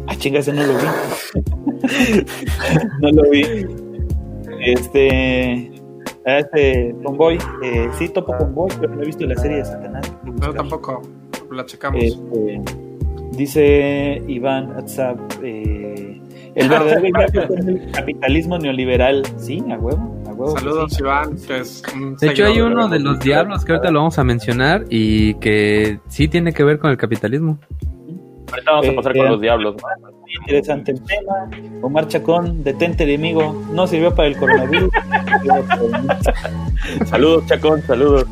Ah, chinga, ese no lo vi. *laughs* no lo vi. Este, este Convoy, eh, sí topo Convoy, pero no he visto la serie de Satanás. No, tampoco, la checamos. Este, dice Iván WhatsApp, eh, el *laughs* verdadero capitalismo neoliberal, sí, a huevo. Saludos, Iván. de hecho, hay uno de los diablos que ahorita lo vamos a mencionar y que sí tiene que ver con el capitalismo. Ahorita vamos a pasar con eh, los diablos. Interesante el tema. Omar Chacón, detente enemigo. No sirvió para el coronavirus. *laughs* saludos, Chacón, saludos.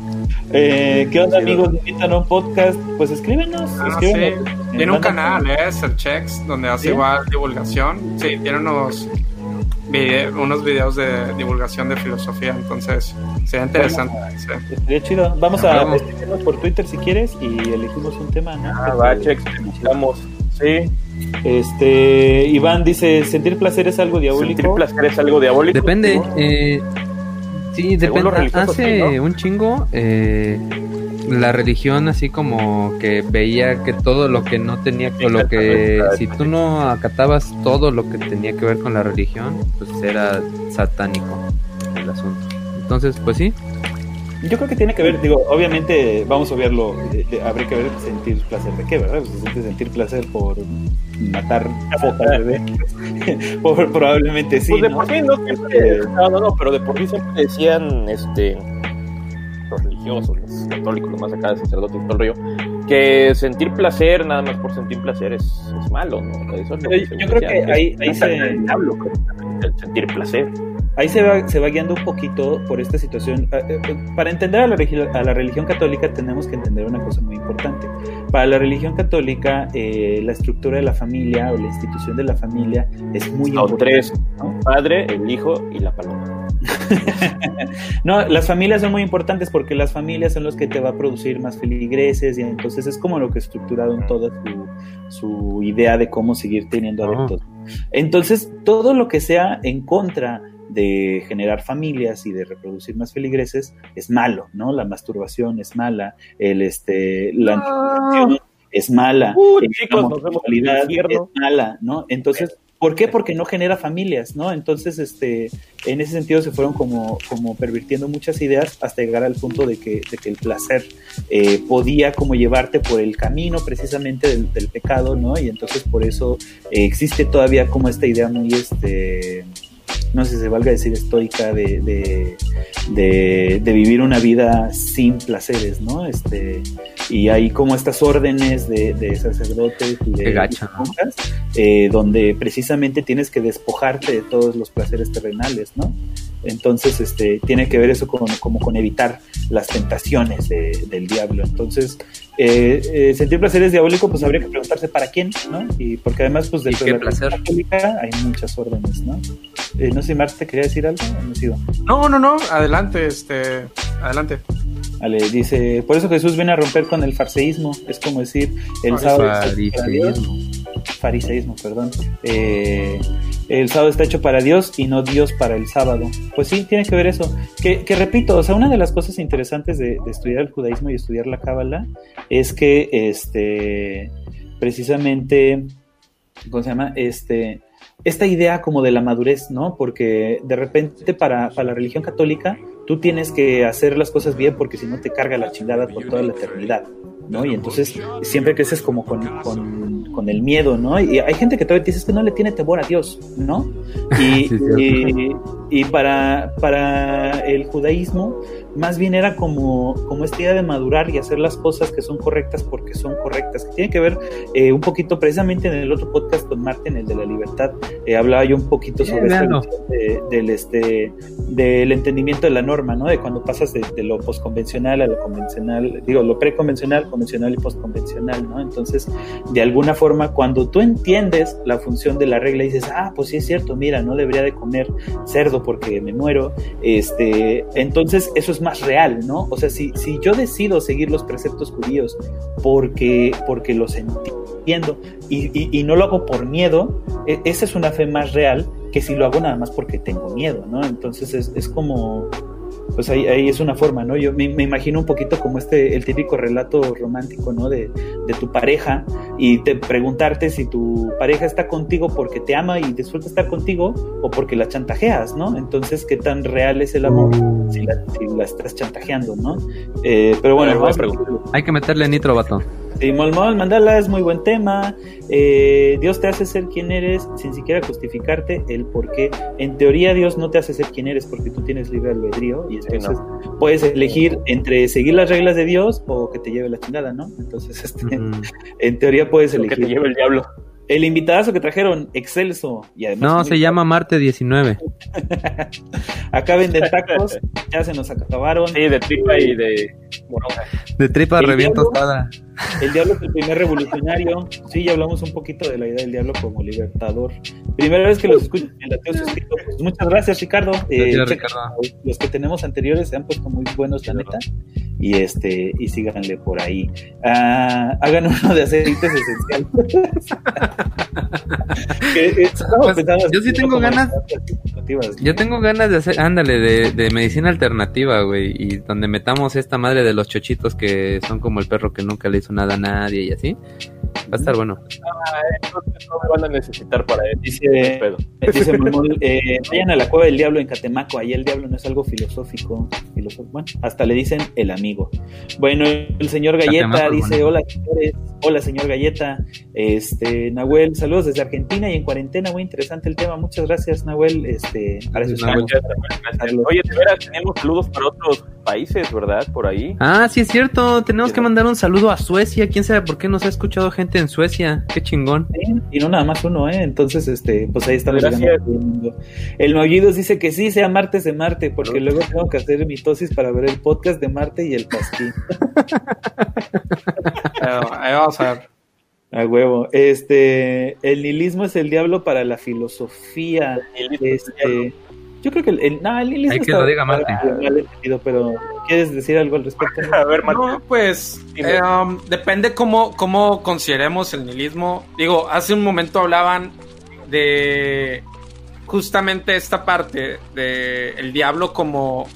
Eh, ¿Qué onda, amigos? ¿Invitan a un podcast? Pues escríbenos. Ah, Tiene un canal, ¿eh? Checks, donde hace igual divulgación. Sí, tiene unos unos videos de divulgación de filosofía, entonces sería interesante. Sería chido. Vamos a escribirnos por Twitter si quieres y elegimos un tema, ¿no? Ah, va, check, Sí. Este, Iván dice, ¿sentir placer es algo diabólico? ¿Sentir placer es algo diabólico? Depende. Eh, sí, depende. Hace un chingo, eh, la religión así como que veía que todo lo que no tenía con lo que si tú no acatabas todo lo que tenía que ver con la religión pues era satánico el asunto entonces pues sí yo creo que tiene que ver, digo, obviamente vamos a verlo, habría que ver sentir placer de qué, ¿verdad? Pues, sentir placer por matar *laughs* por, probablemente sí. Pues de por sí no, eh, no, no, no, pero de por sí siempre decían, este, los religiosos, los católicos, los más acá de sacerdotes todo el rollo, que sentir placer, nada más por sentir placer, es, es malo, ¿no? Eso yo creo que ahí, ahí se... El sentir placer. Ahí se va, se va guiando un poquito por esta situación. Ah, eh, eh, para entender a la, a la religión católica tenemos que entender una cosa muy importante. Para la religión católica, eh, la estructura de la familia o la institución de la familia es muy importante. tres, padre, el hijo y la paloma. *laughs* no, las familias son muy importantes porque las familias son los que te va a producir más feligreses y entonces es como lo que he estructurado en toda su, idea de cómo seguir teniendo ah. adeptos. Entonces, todo lo que sea en contra de generar familias y de reproducir más feligreses es malo, ¿no? La masturbación es mala, el este la ah. es mala, la homosexualidad es mala, ¿no? Entonces ¿Por qué? Porque no genera familias, ¿no? Entonces, este, en ese sentido se fueron como, como pervirtiendo muchas ideas hasta llegar al punto de que, de que el placer eh, podía como llevarte por el camino precisamente del, pecado, ¿no? Y entonces por eso eh, existe todavía como esta idea muy, este, no sé si se valga decir estoica de, de, de, vivir una vida sin placeres, ¿no? Este, y hay como estas órdenes de, sacerdotes y de gacha, eh, donde precisamente tienes que despojarte de todos los placeres terrenales, ¿no? Entonces, este, tiene que ver eso con, como con evitar las tentaciones del diablo. Entonces, eh, eh, sentir placer es diabólico, pues habría que preguntarse para quién, ¿no? Y porque además, pues dentro de la placer? católica hay muchas órdenes, ¿no? Eh, no sé, Marte, ¿te quería decir algo? No, no, no, adelante, este, adelante. Vale, dice, por eso Jesús viene a romper con el farseísmo, es como decir, el sábado fariseísmo, perdón, eh, el sábado está hecho para Dios y no Dios para el sábado. Pues sí, tiene que ver eso. Que, repito, o sea, una de las cosas interesantes de, estudiar el judaísmo y estudiar la cábala es que, este, precisamente, ¿cómo se llama? Este, esta idea como de la madurez, ¿no? Porque de repente para, la religión católica tú tienes que hacer las cosas bien porque si no te carga la chingada por toda la eternidad, ¿no? Y entonces siempre creces como con, el miedo, ¿no? Y hay gente que todavía dice que no le tiene temor a Dios, ¿no? *laughs* Y, y, para, para el judaísmo, más bien era como, como esta idea de madurar y hacer las cosas que son correctas porque son correctas, que tiene que ver eh, un poquito, precisamente en el otro podcast con Martín, el de la libertad, eh, hablaba yo un poquito sobre del, este, del entendimiento de la norma, ¿no? De cuando pasas de, lo postconvencional a lo convencional, digo, lo preconvencional, convencional y postconvencional, ¿no? Entonces, de alguna forma, cuando tú entiendes la función de la regla y dices, ah, pues sí es cierto, mira, no debería de comer cerdo porque me muero, este, entonces eso es más real, ¿no? O sea, si, si yo decido seguir los preceptos judíos porque, porque los entiendo y, y, no lo hago por miedo, e, esa es una fe más real que si lo hago nada más porque tengo miedo, ¿no? Entonces es, es como pues ahí, ahí es una forma, ¿no? Yo me, imagino un poquito como este, el típico relato romántico, ¿no? De, de, tu pareja y te preguntarte si tu pareja está contigo porque te ama y disfruta estar contigo o porque la chantajeas, ¿no? Entonces, ¿qué tan real es el amor si la, si la estás chantajeando, ¿no? Eh, pero bueno, hay que meterle nitro, vato. Sí, Molmol, mandala, es muy buen tema. Eh, Dios te hace ser quien eres sin siquiera justificarte el por qué. En teoría, Dios no te hace ser quien eres porque tú tienes libre albedrío y entonces puedes elegir entre seguir las reglas de Dios o que te lleve la chingada, ¿no? Entonces, este, en teoría puedes elegir. que te lleve el diablo. El invitadazo que trajeron, excelso. Y además no, se llama Marte 19. *laughs* Acá venden tacos, ya se nos acabaron. Sí, de tripa y de De tripa reviento tostada. El diablo es el primer revolucionario. Sí, ya hablamos un poquito de la idea del diablo como libertador. Primera vez que los escucho en la pues muchas gracias, Ricardo. Eh, los que tenemos anteriores se han puesto muy buenos, la neta. Y este, y síganle por ahí. Ah, hagan uno de aceites esenciales. *laughs* Pues, yo sí tengo ganas. Yo tengo ganas de hacer, ándale, de, de medicina alternativa, güey. Y donde metamos esta madre de los chochitos que son como el perro que nunca le hizo nada a nadie y así. Va a estar bueno. Ah, no me van a necesitar para eso. Dice, dice eh, vayan a la cueva del diablo en Catemaco. Ahí el diablo no es algo filosófico. Bueno, hasta le dicen el amigo. Bueno, el señor Galleta dice: Hola, señores. Hola, señor Galleta. Este, Nahuel, saludos desde Argentina y en cuarentena. Muy interesante el tema. Muchas gracias, Nahuel. Este, gracias, Nahuel. Oye, de veras, tenemos saludos para otros países, ¿verdad? Por ahí. Ah, sí, es cierto. Tenemos que mandar un saludo a Suecia. ¿Quién sabe por qué nos ha escuchado gente en Suecia? Qué chingón. y no nada más uno, ¿eh? Entonces, este, pues ahí está. Gracias. El Moguidos dice que sí, sea martes de Marte, porque luego *laughs* tengo que hacer mitosis para ver el podcast de Marte y el pasquín. ahí vamos a ver. A huevo. Este, el nihilismo es el diablo para la filosofía. Este, yo creo que el, el, no, el nihilismo Hay que lo diga Marte. pero ¿quieres decir algo al respecto? *laughs* A ver, No, pues eh, um, depende cómo, cómo consideremos el nihilismo. Digo, hace un momento hablaban de justamente esta parte de el diablo como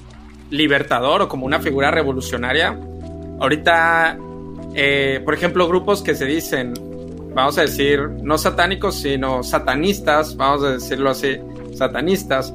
libertador o como una figura revolucionaria. Ahorita, eh, por ejemplo, grupos que se dicen, vamos a decir, no satánicos, sino satanistas, vamos a decirlo así, satanistas,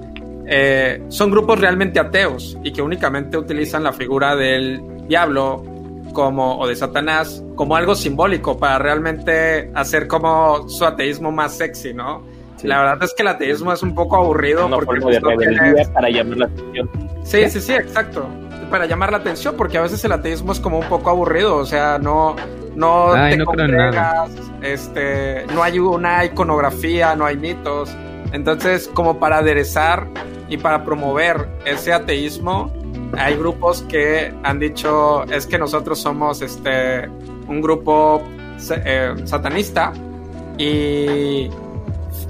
eh, son grupos realmente ateos y que únicamente utilizan la figura del diablo como, o de Satanás como algo simbólico para realmente hacer como su ateísmo más sexy, ¿no? La verdad es que el ateísmo es un poco aburrido. porque de para llamar la atención. Sí, sí, sí, exacto. Para llamar la atención, porque a veces el ateísmo es como un poco aburrido, o sea, no, no te congregas, este, no hay una iconografía, no hay mitos. Entonces, como para aderezar y para promover ese ateísmo, hay grupos que han dicho es que nosotros somos este un grupo eh, satanista y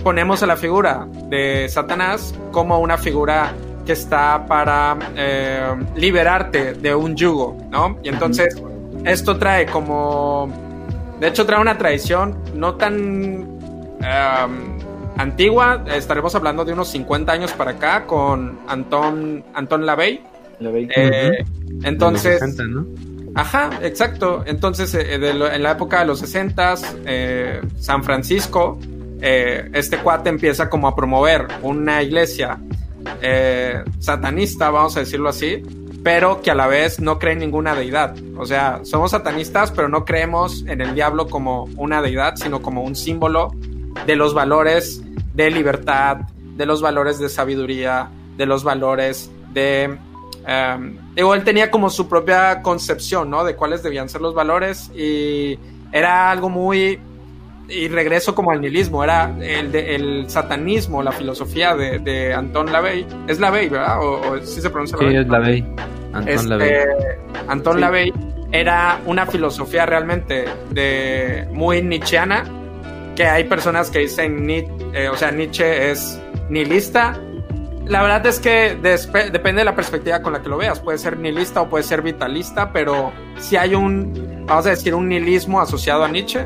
ponemos a la figura de Satanás como una figura que está para eh, liberarte de un yugo, ¿no? Y entonces esto trae como, de hecho trae una tradición no tan em, antigua, estaremos hablando de unos 50 años para acá con Anton, Anton Lavey. Eh, entonces... Ajá, exacto. Entonces, eh, en la época de los 60, San Francisco eh, este cuate empieza como a promover una iglesia eh, satanista, vamos a decirlo así, pero que a la vez no cree en ninguna deidad. O sea, somos satanistas, pero no creemos en el diablo como una deidad, sino como un símbolo de los valores de libertad, de los valores de sabiduría, de los valores de Um, digo, él tenía como su propia concepción, ¿no? De cuáles debían ser los valores y era algo muy... Y regreso como al nihilismo, era el, de, el satanismo, la filosofía de, de Anton Lavey. Es Lavey, ¿verdad? ¿O, si se pronuncia Sí, es Lavey. Anton este, Lavey. Anton Lavey era una filosofía realmente de muy nietzscheana, que hay personas que dicen, eh, o sea, Nietzsche es nihilista, la verdad es que depende de la perspectiva con la que lo veas. Puede ser nihilista o puede ser vitalista, pero si hay un, vamos a decir, un nihilismo asociado a Nietzsche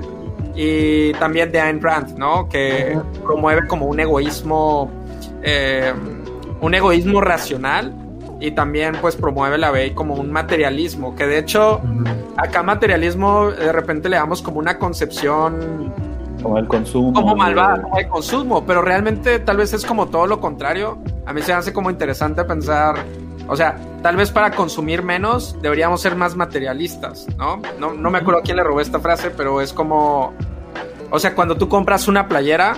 y también de Ayn Rand, ¿no? Que promueve como un egoísmo, eh, un egoísmo racional y también pues promueve la ve como un materialismo, que de hecho acá materialismo de repente le damos como una concepción como el consumo. Como malvado, como el consumo, pero realmente tal vez es como todo lo contrario. A mí se me hace como interesante pensar, o sea, tal vez para consumir menos deberíamos ser más materialistas, ¿no? No, no me acuerdo a quién le robé esta frase, pero es como, o sea, cuando tú compras una playera,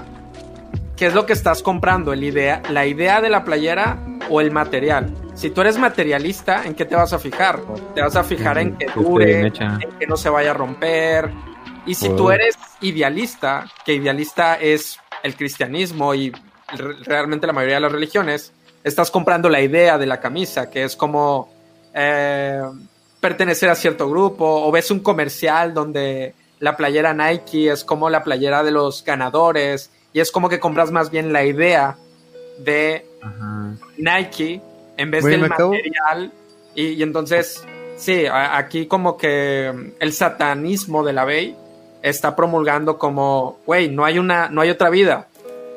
¿qué es lo que estás comprando? ¿El idea, ¿La idea de la playera o el material? Si tú eres materialista, ¿en qué te vas a fijar? Te vas a fijar en que dure, en que no se vaya a romper, y si tú eres idealista, que idealista es el cristianismo y realmente la mayoría de las religiones, estás comprando la idea de la camisa, que es como eh, pertenecer a cierto grupo, o ves un comercial donde la playera Nike es como la playera de los ganadores, y es como que compras más bien la idea de Nike en vez del material, y, entonces, sí, aquí como que el satanismo de la Bay está promulgando como, güey, no hay una, no hay otra vida.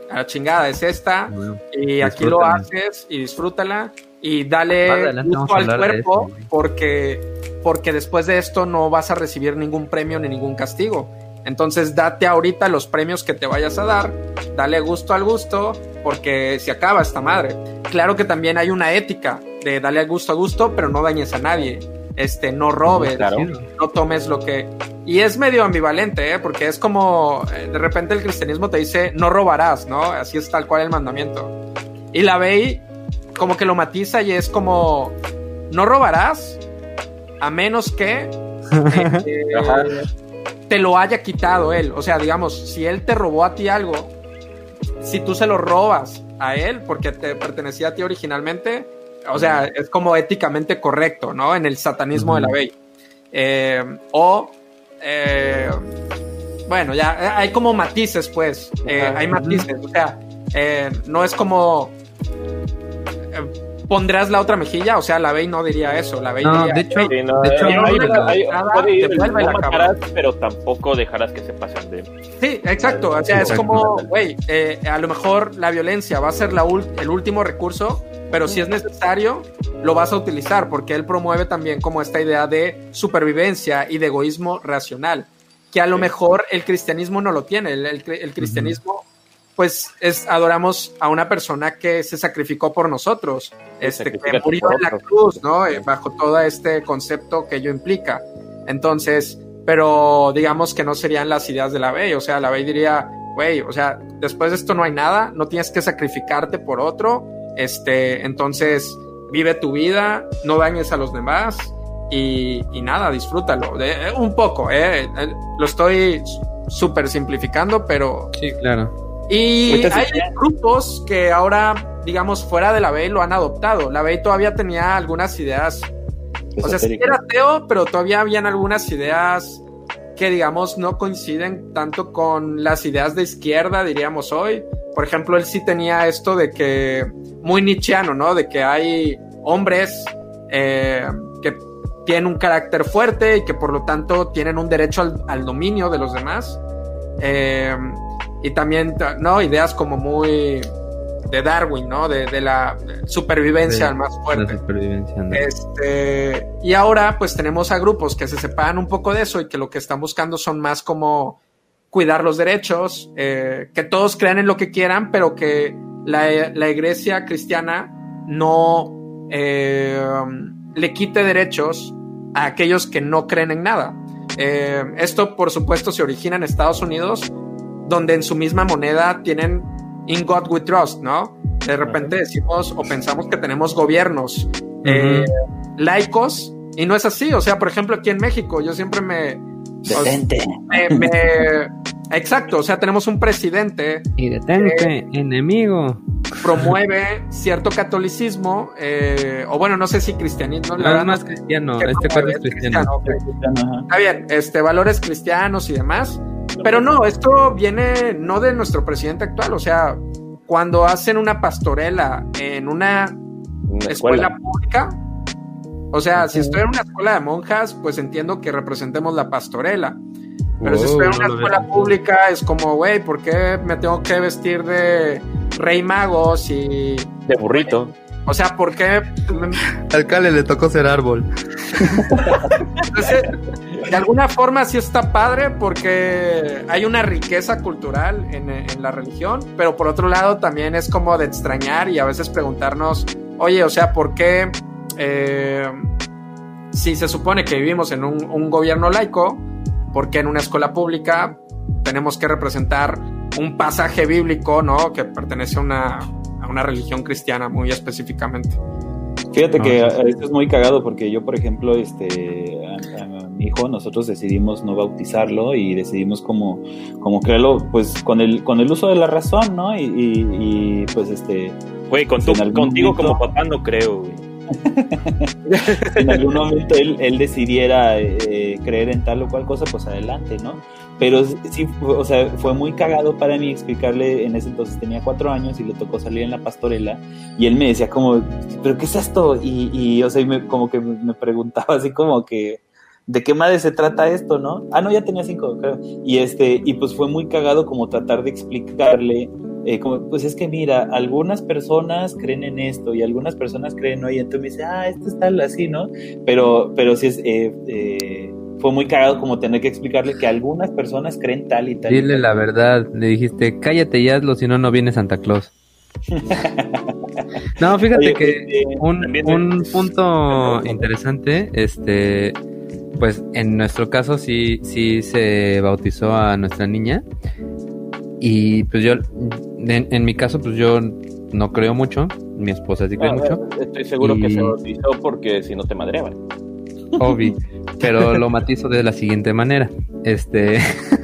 A la chingada, es esta. y aquí lo haces y disfrútala. Y dale gusto al cuerpo porque, porque después de esto no vas a recibir ningún premio ni ningún castigo. Entonces date ahorita los premios que te vayas a dar, dale gusto al gusto, porque se acaba esta madre. Claro que también hay una ética de darle gusto a gusto, pero no dañes a nadie este, no robes, no tomes lo que... Y es medio ambivalente, ¿eh? porque es como, eh, de repente el cristianismo te dice, no robarás, ¿no? Así es tal cual el mandamiento. Y la ve como que lo matiza y es como, no robarás a menos que *laughs* eh, te lo haya quitado él. O sea, digamos, si él te robó a ti algo, si tú se lo robas a él porque te pertenecía a ti originalmente, o sea, es como éticamente correcto, ¿no? En el satanismo de la ley. Eh, o, eh, bueno, ya hay como matices, pues. Eh, hay matices, o sea, no es como pondrás la otra mejilla, o sea, la Bey no diría eso, la Bey diría, de hecho, de hecho no matarás, pero tampoco dejarás que se pasen de Sí, exacto, o sea, es como, güey, a lo mejor la violencia va a ser la el último recurso, pero si es necesario, lo vas a utilizar porque él promueve también como esta idea de supervivencia y de egoísmo racional, que a lo mejor el cristianismo no lo tiene. El, cristianismo, pues, es adoramos a una persona que se sacrificó por nosotros, este, que murió en la cruz, ¿no? Eh, bajo todo este concepto que ello implica. Entonces, pero digamos que no serían las ideas de la ley, o sea, la ley diría, güey, o sea, después de esto no hay nada, no tienes que sacrificarte por otro, este, entonces, vive tu vida, no dañes a los demás y, nada, disfrútalo. De, eh, un poco, eh, eh, lo estoy súper simplificando, pero... Sí, claro. Y hay grupos que ahora, digamos, fuera de la B lo han adoptado. La B todavía tenía algunas ideas. O sea, sí era ateo, pero todavía habían algunas ideas que, digamos, no coinciden tanto con las ideas de izquierda, diríamos hoy. Por ejemplo, él sí tenía esto de que, muy nichiano, ¿no? De que hay hombres eh, que tienen un carácter fuerte y que por lo tanto tienen un derecho al, dominio de los demás. Eh, y también, ¿no? Ideas como muy de Darwin, ¿no? De, la supervivencia al más fuerte. Este, y ahora pues tenemos a grupos que se separan un poco de eso y que lo que están buscando son más como cuidar los derechos, eh, que todos crean en lo que quieran, pero que la, la iglesia cristiana no eh, le quite derechos a aquellos que no creen en nada. Eh, esto, por supuesto, se origina en Estados Unidos, donde en su misma moneda tienen In God We Trust, ¿no? De repente decimos o pensamos que tenemos gobiernos eh, laicos, y no es así. O sea, por ejemplo, aquí en México, yo siempre me. Detente. exacto, o sea, tenemos un presidente. Y detente, enemigo. Promueve cierto catolicismo, eh, o bueno, no sé si cristianismo. No, es más cristiano, este cuadro es cristiano. Está bien, este, valores cristianos y demás. Pero no, esto viene no de nuestro presidente actual, o sea, cuando hacen una pastorela en una, escuela pública, o sea, si estoy en una escuela de monjas, pues entiendo que representemos la pastorela. Pero si estoy en una escuela pública, es como, güey, ¿por qué me tengo que vestir de rey magos y. De burrito. O sea, ¿por qué? Al Cale le tocó ser árbol. Entonces, de alguna forma sí está padre porque hay una riqueza cultural en, en, la religión, pero por otro lado también es como de extrañar y a veces preguntarnos, oye, o sea, ¿por qué eh, si se supone que vivimos en un, gobierno laico, ¿por qué en una escuela pública tenemos que representar un pasaje bíblico, ¿no? Que pertenece a una, a una religión cristiana muy específicamente. Fíjate que esto es muy cagado porque yo, por ejemplo, este, a, mi hijo, nosotros decidimos no bautizarlo y decidimos como, como crearlo, pues, con el, con el uso de la razón, ¿no? Y, pues, este... Güey, con contigo como papá no creo, güey. *laughs* en algún momento él, decidiera eh, creer en tal o cual cosa, pues adelante, ¿no? Pero sí, o sea, fue muy cagado para mí explicarle, en ese entonces tenía cuatro años y le tocó salir en la pastorela y él me decía como, ¿pero qué es esto? Y, y o sea, como que me preguntaba así como que, ¿de qué madre se trata esto, no? Ah, no, ya tenía cinco, creo. Y este, y pues fue muy cagado como tratar de explicarle eh, como, pues es que mira, algunas personas creen en esto y algunas personas creen no, y entonces me dice, ah, esto es tal así, ¿no? Pero, pero sí es, eh, eh, fue muy cagado como tener que explicarle que algunas personas creen tal y tal. Dile la verdad, le dijiste, cállate y hazlo, si no, no viene Santa Claus. *laughs* no, fíjate que un, un punto interesante, este, pues en nuestro caso sí, sí se bautizó a nuestra niña y pues yo, en, mi caso, pues yo no creo mucho. Mi esposa sí cree mucho. Estoy seguro que se bautizó porque si no te madreaban. Obvio. Pero lo matizo de la siguiente manera. Este.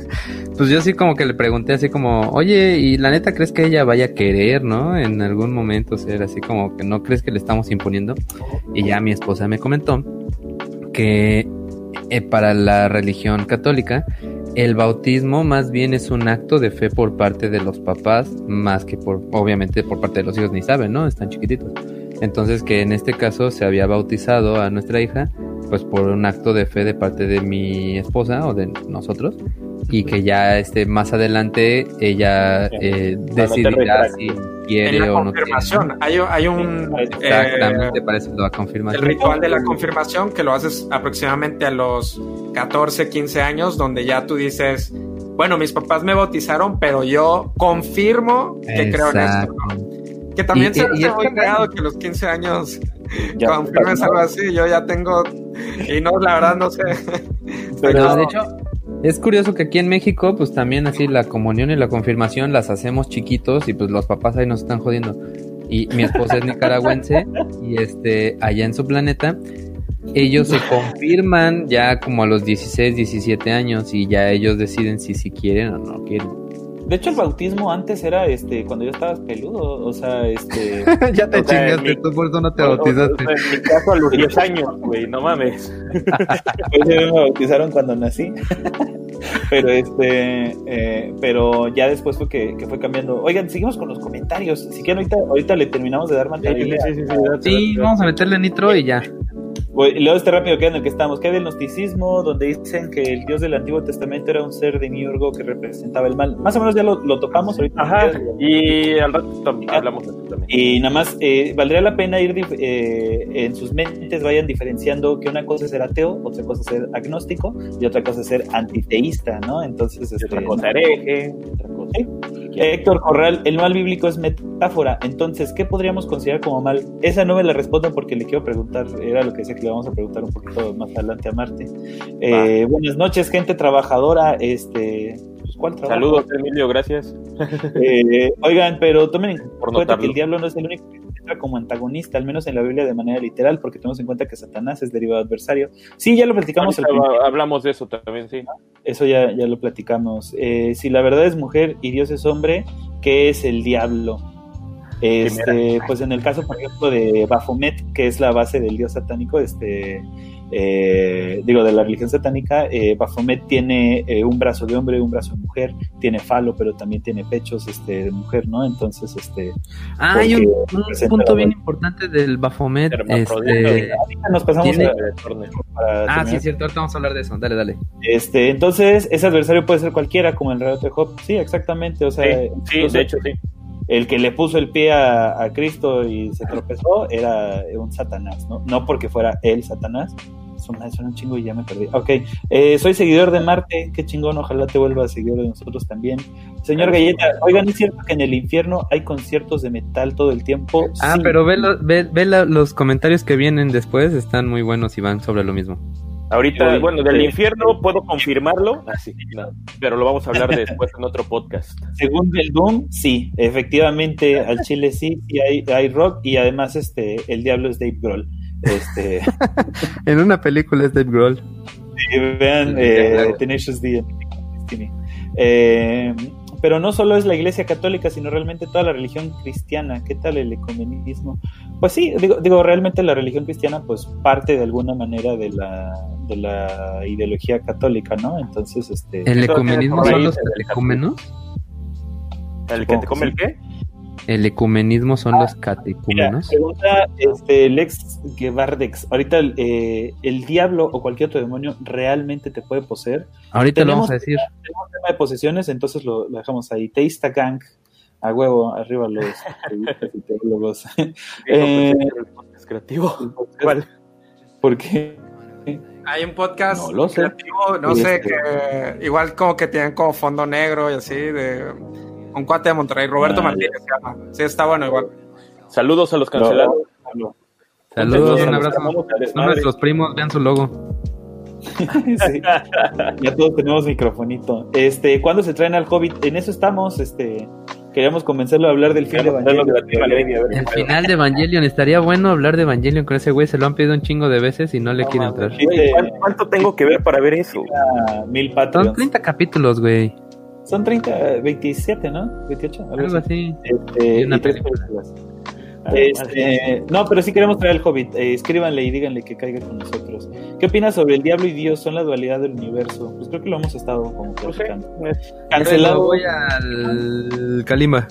*laughs* pues yo sí como que le pregunté así como, oye, ¿y la neta crees que ella vaya a querer, no? En algún momento ser así como que no crees que le estamos imponiendo. Y ya mi esposa me comentó que eh, para la religión católica el bautismo más bien es un acto de fe por parte de los papás, más que por, obviamente por parte de los hijos, ni saben, ¿no? Están chiquititos. Entonces que en este caso se había bautizado a nuestra hija, pues por un acto de fe de parte de mi esposa o de nosotros, y que ya este más adelante ella eh, decidirá si quiere o no confirmación. Hay, hay un exactamente eh, para eso la confirmación. El ritual de la confirmación que lo haces aproximadamente a los 14, 15 años, donde ya tú dices, bueno, mis papás me bautizaron, pero yo confirmo que creo en esto. Que también se, ha muy creado que los 15 años confirmes algo así. Yo ya tengo, y no, la verdad no sé. Pero, de hecho, es curioso que aquí en México, pues también así la comunión y la confirmación las hacemos chiquitos y pues los papás ahí nos están jodiendo. Y mi esposa es nicaragüense y este, allá en su planeta, ellos se confirman ya como a los 16, 17 años y ya ellos deciden si si quieren o no quieren. De hecho, el bautismo antes era este cuando yo estabas peludo, o sea, este. *laughs* ya te chingaste, tú por eso no te bautizaste. en mi caso, a los 10 años, güey, no mames. *laughs* pues me bautizaron cuando nací. pero este, eh, pero ya después fue que, que, fue cambiando. Oigan, seguimos con los comentarios. Si quieren, ahorita, ahorita le terminamos de dar material. Sí, sí, sí, sí, vamos a meterle nitro y ya. Leo este rápido que en el que estamos. ¿Qué del gnosticismo? Donde dicen que el Dios del Antiguo Testamento era un ser de miurgo que representaba el mal. Más o menos ya lo, lo tocamos ahorita. Ajá, y al rato hablamos de eso también. Y nada más, eh, valdría la pena ir eh, en sus mentes, vayan diferenciando que una cosa es ser ateo, otra cosa es ser agnóstico y otra cosa es ser antiteísta, ¿no? Entonces, este, otra cosa hereje, otra cosa. Héctor Corral, el mal bíblico es metáfora. Entonces, ¿qué podríamos considerar como mal? Esa no me la respondo porque le quiero preguntar, era lo que decía que le vamos a preguntar un poquito más adelante a Marte. Eh, buenas noches, gente trabajadora. Este, pues, ¿cuál Saludos, Emilio, gracias. Eh, oigan, pero tomen en cuenta que el diablo no es el único como antagonista, al menos en la Biblia de manera literal, porque tenemos en cuenta que Satanás es derivado adversario. Sí, ya lo platicamos. hablamos de eso también, sí. Eso ya, ya lo platicamos. Eh, si la verdad es mujer y Dios es hombre, ¿qué es el diablo? Este, pues en el caso, por ejemplo, de Baphomet, que es la base del dios satánico, este, eh, digo, de la religión satánica, eh, Baphomet tiene eh, un brazo de hombre, un brazo de mujer, tiene falo, pero también tiene pechos este, de mujer, ¿no? Entonces, este... Ah, hay un, punto bien importante del Baphomet. Este, nos pasamos a, Ah, sí, cierto, ahorita vamos a hablar de eso, dale, dale. Este, entonces, ese adversario puede ser cualquiera, como el relato de Job. Sí, exactamente, o sea... Sí, de hecho, sí el que le puso el pie a, Cristo y se tropezó era un Satanás, ¿no? No porque fuera él Satanás. Suena, un chingo y ya me perdí. Ok, eh, soy seguidor de Marte, qué chingón, ojalá te vuelva a seguir de nosotros también. Señor Galleta, oigan, ¿es cierto que en el infierno hay conciertos de metal todo el tiempo? Ah, pero ve, ve, los comentarios que vienen después, están muy buenos y van sobre lo mismo. Ahorita, bueno, del infierno puedo confirmarlo, así, ah, pero lo vamos a hablar después en otro podcast. *laughs* Según el Doom, sí, efectivamente, al Chile sí, sí hay, hay rock y además este, el diablo es Dave Grohl. Este... *laughs* en una película es Dave Grohl. Sí, vean eh, Tenacious D. Eh, pero no solo es la iglesia católica, sino realmente toda la religión cristiana. ¿Qué tal el ecumenismo? Pues sí, digo, digo realmente la religión cristiana pues parte de alguna manera de la, de la ideología católica, ¿no? Entonces, este... ¿El ecumenismo son los ecúmenos? ¿El que te come el qué? El ecumenismo son los catecúmenos. pregunta este, Lex Guevardex. Ahorita eh, el diablo o cualquier otro demonio realmente te puede poseer. Ahorita lo vamos a decir. Tenemos tema de posesiones, entonces lo, dejamos ahí. Teista Gang, a huevo, arriba los teólogos. *laughs* eh, creativo. ¿Cuál? ¿Por qué? Hay un podcast creativo, no sé, este que igual como que tienen como fondo negro y así, de un cuate de Monterrey, Roberto ah, Martínez se llama. Sí, está bueno igual. Saludos a los cancelados. Saludos, un abrazo. No, nuestros primos, vean su logo. *laughs* sí. Ya todos tenemos microfonito. Este, ¿cuándo se traen al Hobbit? En eso estamos, este, queríamos comenzarlo a hablar del fin de Evangelion. el final de Evangelion, estaría bueno hablar de Evangelion con ese güey, se lo han pedido un chingo de veces y no le quieren entrar. ¿Cuánto tengo que ver para ver eso? Mil Son 30 capítulos, güey. Son 30, 27, ¿no? 28. Algo, así. Este, este, no, pero sí queremos traer el Hobbit. Eh, escríbanle y díganle que caiga con nosotros. ¿Qué opinas sobre el diablo y Dios? ¿Son la dualidad del universo? Pues creo que lo hemos estado como platicando. Cancelado. Voy al Kalimba.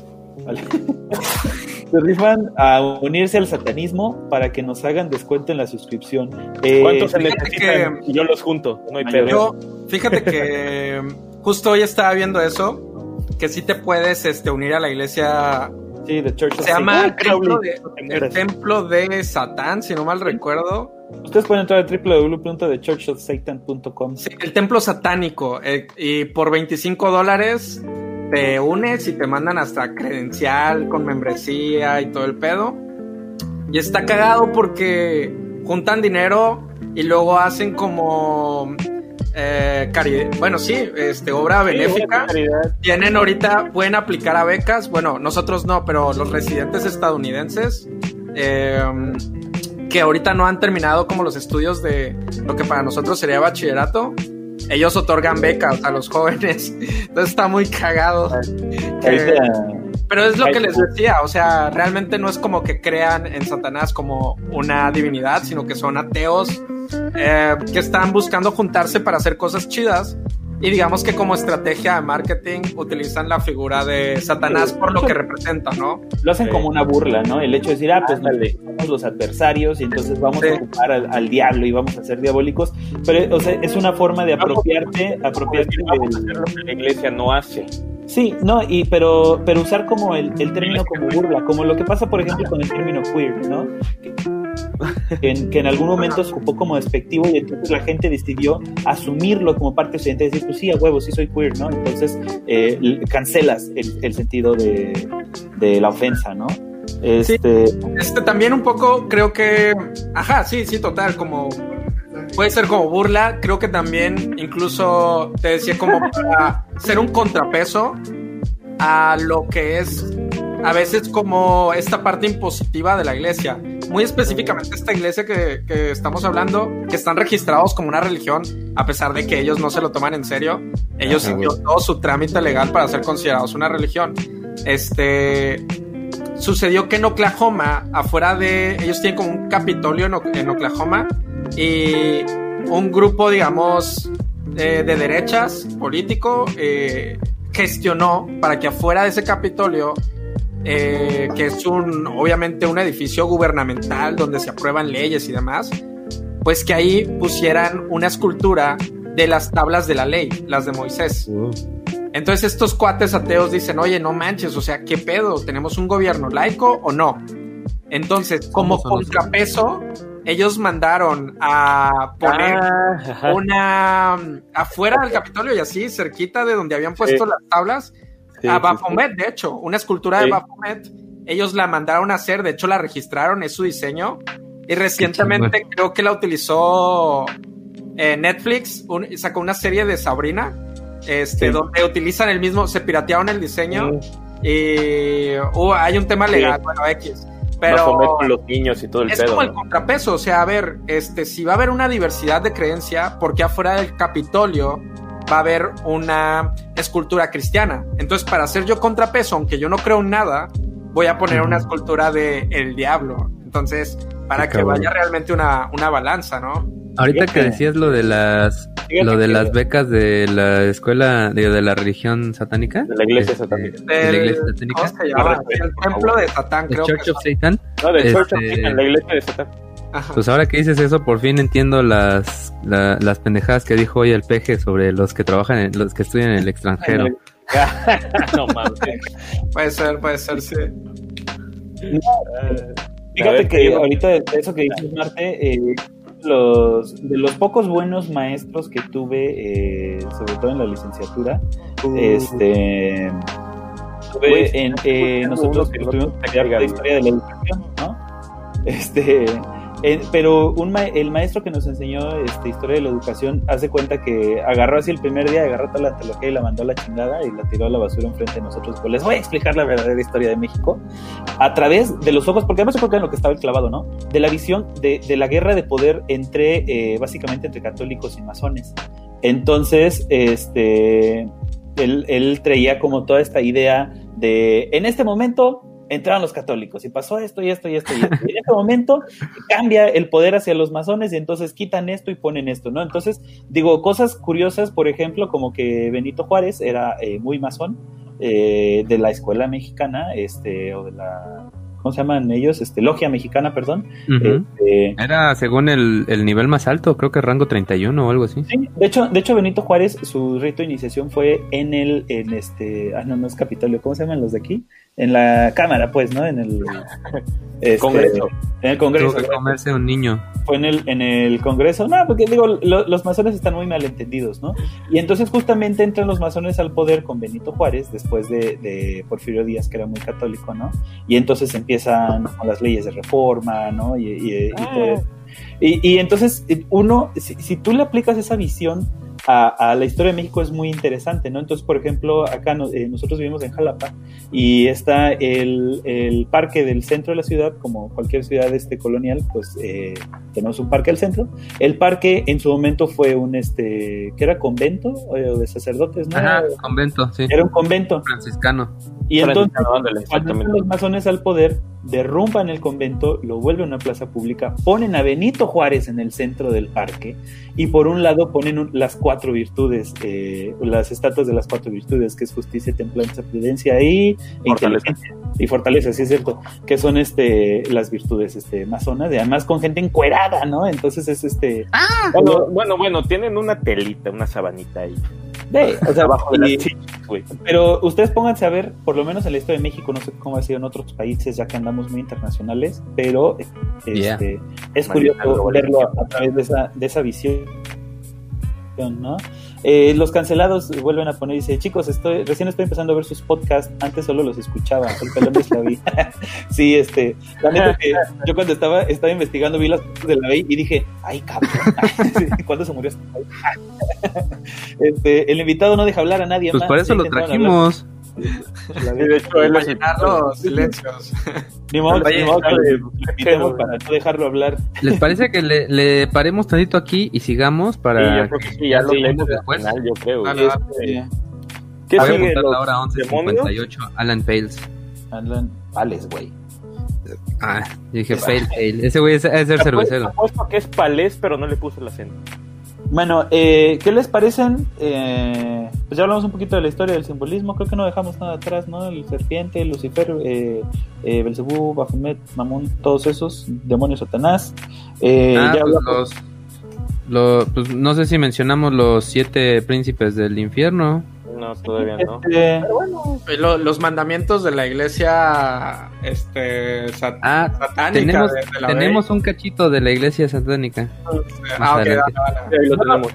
Se rifan a unirse al satanismo para que nos hagan descuento en la suscripción. Eh, ¿Cuántos se necesitan? Que... Yo los junto. No hay Yo, fíjate que *laughs* Justo hoy estaba viendo eso, que sí te puedes este, unir a la iglesia. Sí, de Church Se llama el templo, de, el templo de Satán, si no mal recuerdo. Ustedes pueden entrar a www.thechurchofsatan.com. Sí, el templo satánico. Eh, y por 25 dólares te unes y te mandan hasta credencial con membresía y todo el pedo. Y está cagado porque juntan dinero y luego hacen como eh, caridad, bueno, sí, este, obra benéfica. Tienen ahorita, pueden aplicar a becas. Bueno, nosotros no, pero los residentes estadounidenses em, que ahorita no han terminado como los estudios de lo que para nosotros sería bachillerato. Ellos otorgan becas a los jóvenes. *laughs* Entonces está muy cagado. Pero es lo que les decía, o sea, realmente no es como que crean en Satanás como una divinidad, sino que son ateos eh, que están buscando juntarse para hacer cosas chidas. Y digamos que como estrategia de marketing utilizan la figura de Satanás por lo que representa, ¿no? Lo hacen como una burla, ¿no? El hecho de decir, ah, pues somos los adversarios y entonces vamos a ocupar al, diablo y vamos a ser diabólicos. Pero, o sea, es una forma de apropiarte, apropiarte de lo que la iglesia no hace. Sí, no, y pero, pero usar como el, el término como burla, como lo que pasa, por ejemplo, con el término queer, ¿no? que en, algún momento se ocupó como despectivo y entonces la gente decidió asumirlo como parte de su identidad y decir, pues sí, a huevo, sí soy queer, ¿no? Entonces eh, cancelas el, sentido de, la ofensa, ¿no? Este... este también un poco creo que, ajá, sí, sí, total, como puede ser como burla, creo que también incluso te decía como para ser un contrapeso a lo que es a veces como esta parte impositiva de la iglesia. Muy específicamente esta iglesia que, estamos hablando, que están registrados como una religión, a pesar de que ellos no se lo toman en serio. Ellos siguieron todo su trámite legal para ser considerados una religión. Este sucedió que en Oklahoma, afuera de. Ellos tienen como un capitolio en, Oklahoma y un grupo, digamos, de derechas político eh, gestionó para que afuera de ese capitolio eh, que es un, obviamente, un edificio gubernamental donde se aprueban leyes y demás, pues que ahí pusieran una escultura de las tablas de la ley, las de Moisés. Uh. Entonces estos cuates ateos dicen, oye, no manches, o sea, ¿qué pedo? ¿Tenemos un gobierno laico o no? Entonces, como contrapeso, ellos mandaron a poner ah, una afuera del Capitolio y así, cerquita de donde habían puesto las tablas, a Baphomet, de hecho, una escultura de Baphomet. Ellos la mandaron a hacer, de hecho la registraron, es su diseño. Y recientemente creo que la utilizó eh, Netflix, sacó una serie de Sabrina, este, donde utilizan el mismo, se piratearon el diseño. Y uh, hay un tema legal, bueno, X. Pero con los niños y todo el es como el contrapeso, o sea, a ver, este, si va a haber una diversidad de creencia, porque afuera del Capitolio va a haber una escultura cristiana. Entonces, para hacer yo contrapeso, aunque yo no creo en nada, voy a poner una escultura de el diablo. Entonces, para que vaya realmente una, una balanza, ¿no? Ahorita que decías lo de las lo de las becas de la escuela de, de la religión satánica, de la iglesia este, satánica, de la iglesia satánica, el templo de Satán, creo. Church of Satan. No, de Church of este, Satan, la iglesia de Satán. Pues ahora que dices eso, por fin entiendo las, las pendejadas que dijo hoy el peje sobre los que trabajan, en, los que estudian en el extranjero. *laughs* no mames. puede ser, puede ser, sí. Fíjate que ahorita de eso que dices, Marte, eh, los, de los pocos buenos maestros que tuve, eh, sobre todo en la licenciatura, este tuve en eh, nosotros que estuvimos de historia de la educación, ¿no? Este eh, pero un el maestro que nos enseñó este, historia de la educación hace cuenta que agarró así el primer día, agarró toda la teología y la mandó a la chingada y la tiró a la basura enfrente de nosotros. Pues les voy a explicar la verdadera historia de México a través de los ojos, porque además que en lo que estaba clavado, ¿no? De la visión de, de la guerra de poder entre, eh, básicamente entre católicos y masones. Entonces, este, él, él traía como toda esta idea de, en este momento, entraron los católicos y pasó esto y esto y esto y esto. Y en ese momento cambia el poder hacia los masones y entonces quitan esto y ponen esto, ¿no? Entonces, digo, cosas curiosas, por ejemplo, como que Benito Juárez era eh, muy masón eh, de la escuela mexicana, este, o de la ¿cómo se llaman ellos? Este, Logia Mexicana, perdón. Este, Era según el, el, nivel más alto, creo que rango 31 o algo así. Sí, de hecho, de hecho Benito Juárez, su rito de iniciación fue en el, en este, ah, no, no es Capitolio, ¿cómo se llaman los de aquí? En la Cámara, pues, ¿no? En el *laughs* este, Congreso. En el Congreso. Tuvo que comerse un niño. Fue en el, en el Congreso. No, porque digo, los masones están muy malentendidos, ¿no? Y entonces justamente entran los masones al poder con Benito Juárez, después de, de Porfirio Díaz, que era muy católico, ¿no? Y entonces empiezan con las leyes de reforma, ¿no? Y, y, ah. y, y entonces uno, si, si tú le aplicas esa visión a, la historia de México es muy interesante, ¿no? Entonces, por ejemplo, acá eh, nosotros vivimos en Jalapa y está el, el, parque del centro de la ciudad, como cualquier ciudad este colonial, pues eh, tenemos un parque al centro. El parque en su momento fue un, este, que era convento o de sacerdotes, ¿no? Ajá, convento, sí. Era un convento. Franciscano. Y entonces, cuando los masones al poder, derrumban el convento, lo vuelven a una plaza pública, ponen a Benito Juárez en el centro del parque y por un lado ponen las cuatro virtudes, eh, las estatuas de las cuatro virtudes, que es justicia, templanza, prudencia y inteligencia. Y fortaleza, sí es cierto, que son este las virtudes este masonas, y además con gente encuerada, ¿no? Entonces es este ah, bueno, bueno, tienen una telita, una sabanita ahí. De, o sea, abajo de Pero ustedes pónganse a ver, por lo menos en la historia de México, no sé cómo ha sido en otros países, ya que andamos muy internacionales, pero este, es curioso verlo a, través de esa, de esa visión, ¿no? Eh, los cancelados vuelven a poner, dice, chicos, estoy, recién estoy empezando a ver sus podcasts, antes solo los escuchaba, el pelón de la vi. *laughs* sí, este, la neta que yo cuando estaba, estaba investigando vi las de la ley y dije, ay cabrón, *laughs* ¿cuándo se murió este, *laughs* este El invitado no deja hablar a nadie pues más. por eso lo trajimos. *laughs* de hecho, él los silencios. Ni modo, ni modo que le para no dejarlo hablar. ¿Les parece que le, le paremos tantito aquí y sigamos para sí, yo creo que sí, ya lo leemos después? Final, yo creo. Vale, este, ¿Qué a sigue? la hora 11.58, Alan Pales. Alan Pales, güey. Ah, dije Pale Ese güey es, es ser cervecero. Apuesto que es Palés, pero no le puse el acento. Bueno, eh, ¿qué les parecen? Eh, pues ya hablamos un poquito de la historia del simbolismo. Creo que no dejamos nada atrás, ¿no? El serpiente, Lucifer, eh, eh Belzebú, Mamón, todos esos, demonios, Satanás. Eh, ah, ya pues los, pues no sé si mencionamos los siete príncipes del infierno. No, todavía no. Este, bueno, los mandamientos de la iglesia este, ah, satánica. Tenemos, tenemos un cachito de la iglesia satánica. Ah,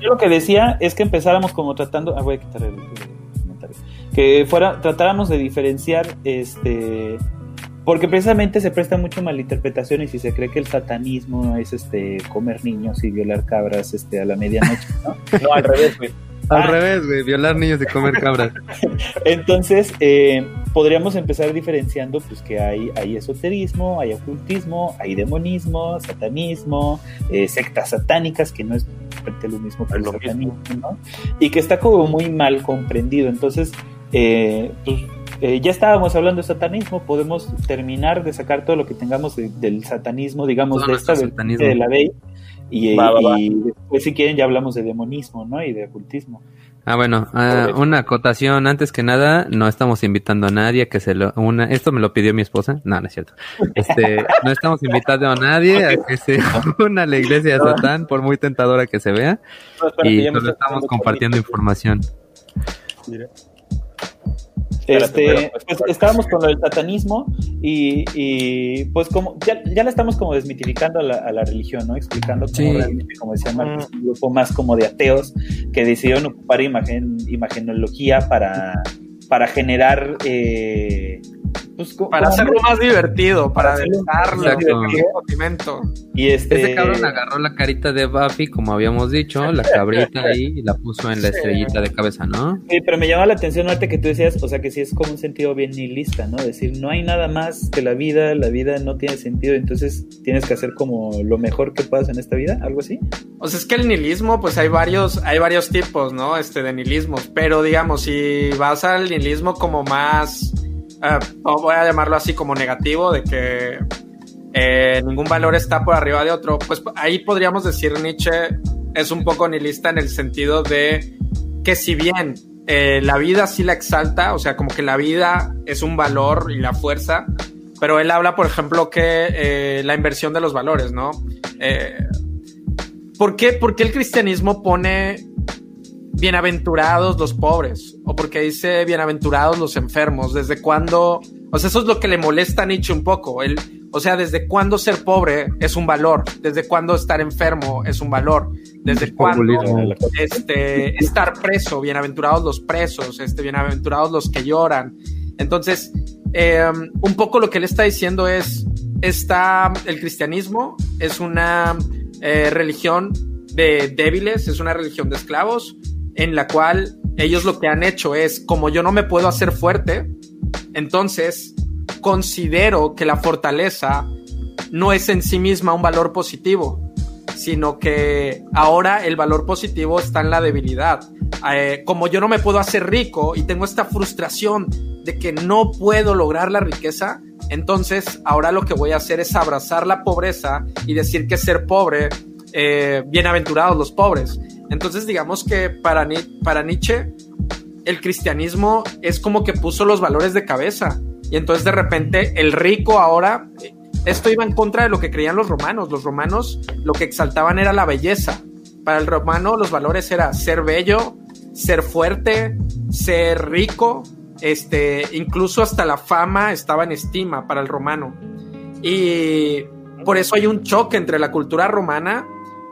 yo lo que decía es que empezáramos como tratando. Ah, voy a quitar el, comentario. Que fuera, tratáramos de diferenciar este porque precisamente se presta mucho malinterpretación y si se cree que el satanismo es este comer niños y violar cabras este a la medianoche, ¿no? *laughs* no, al revés, güey. Al ah. revés, güey, violar niños y comer cabras. *laughs* Entonces, eh, podríamos empezar diferenciando pues que hay, hay esoterismo, hay ocultismo, hay demonismo, satanismo, eh, sectas satánicas, que no es lo mismo que el satanismo, ¿no? Y que está como muy mal comprendido. Entonces, eh, pues, ya estábamos hablando de satanismo, podemos terminar de sacar todo lo que tengamos del satanismo, digamos, de esta de la ley y, después, si quieren, ya hablamos de demonismo, ¿no? Y de ocultismo. Ah, bueno, ah, una acotación. Antes que nada, no estamos invitando a nadie a que se lo una. Esto me lo pidió mi esposa. No, no es cierto. Este, *laughs* no estamos invitando a nadie a que se *laughs* una a la iglesia de Satán, por muy tentadora que se vea. y solo estamos compartiendo información. Este, pues estábamos con lo del satanismo y, pues como ya, ya la estamos como desmitificando a la, religión, ¿no? Explicando como realmente, como decía Marcos, mm. un grupo más como de ateos que decidieron ocupar imagen, imagenología para, para generar eh, pues, para hacerlo más divertido, para adelantarlo, Y este... Ese cabrón agarró la carita de Buffy, como habíamos dicho, la cabrita ahí, y la puso en la estrellita de cabeza, ¿no? Sí, pero me llama la atención, Marte, que tú decías, o sea, que sí es como un sentido bien nihilista, ¿no? Decir, no hay nada más que la vida, la vida no tiene sentido, entonces tienes que hacer como lo mejor que puedas en esta vida, algo así. O sea, es que el nihilismo, pues hay varios, hay varios tipos, ¿no? Este, de nihilismos, pero digamos, si vas al nihilismo como más Ah, voy a llamarlo así como negativo, de que eh, ningún valor está por arriba de otro, pues ahí podríamos decir Nietzsche es un poco nihilista en el sentido de que si bien eh, la vida sí la exalta, o sea, como que la vida es un valor y la fuerza, pero él habla, por ejemplo, que eh, la inversión de los valores, ¿no? ¿por, qué, ¿Por qué el cristianismo pone bienaventurados los pobres, o porque dice bienaventurados los enfermos, desde cuándo, o sea, eso es lo que le molesta a Nietzsche un poco, el, o sea, desde cuándo ser pobre es un valor, desde cuándo estar enfermo es un valor, desde cuándo este, estar preso, bienaventurados los presos, este, bienaventurados los que lloran. Entonces, em, un poco lo que él está diciendo es, está, el cristianismo es una eh, religión de débiles, es una religión de esclavos, en la cual ellos lo que han hecho es, como yo no me puedo hacer fuerte, entonces considero que la fortaleza no es en sí misma un valor positivo, sino que ahora el valor positivo está en la debilidad. Eh, como yo no me puedo hacer rico y tengo esta frustración de que no puedo lograr la riqueza, entonces ahora lo que voy a hacer es abrazar la pobreza y decir que ser pobre, eh, bienaventurados los pobres. Entonces, digamos que para, para Nietzsche, el cristianismo es como que puso los valores de cabeza. Y entonces, de repente, el rico ahora. Esto iba en contra de lo que creían los romanos. Los romanos lo que exaltaban era la belleza. Para el romano, los valores era ser bello, ser fuerte, ser rico. Este, incluso hasta la fama estaba en estima para el romano. Y por eso hay un choque entre la cultura romana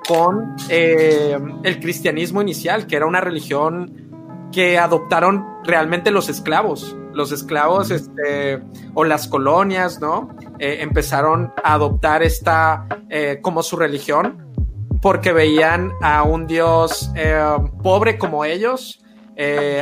con eh, el cristianismo inicial, que era una religión que adoptaron realmente los esclavos. Los esclavos este, o las colonias, ¿no? Eh, empezaron a adoptar esta eh, como su religión porque veían a un Dios pobre como ellos,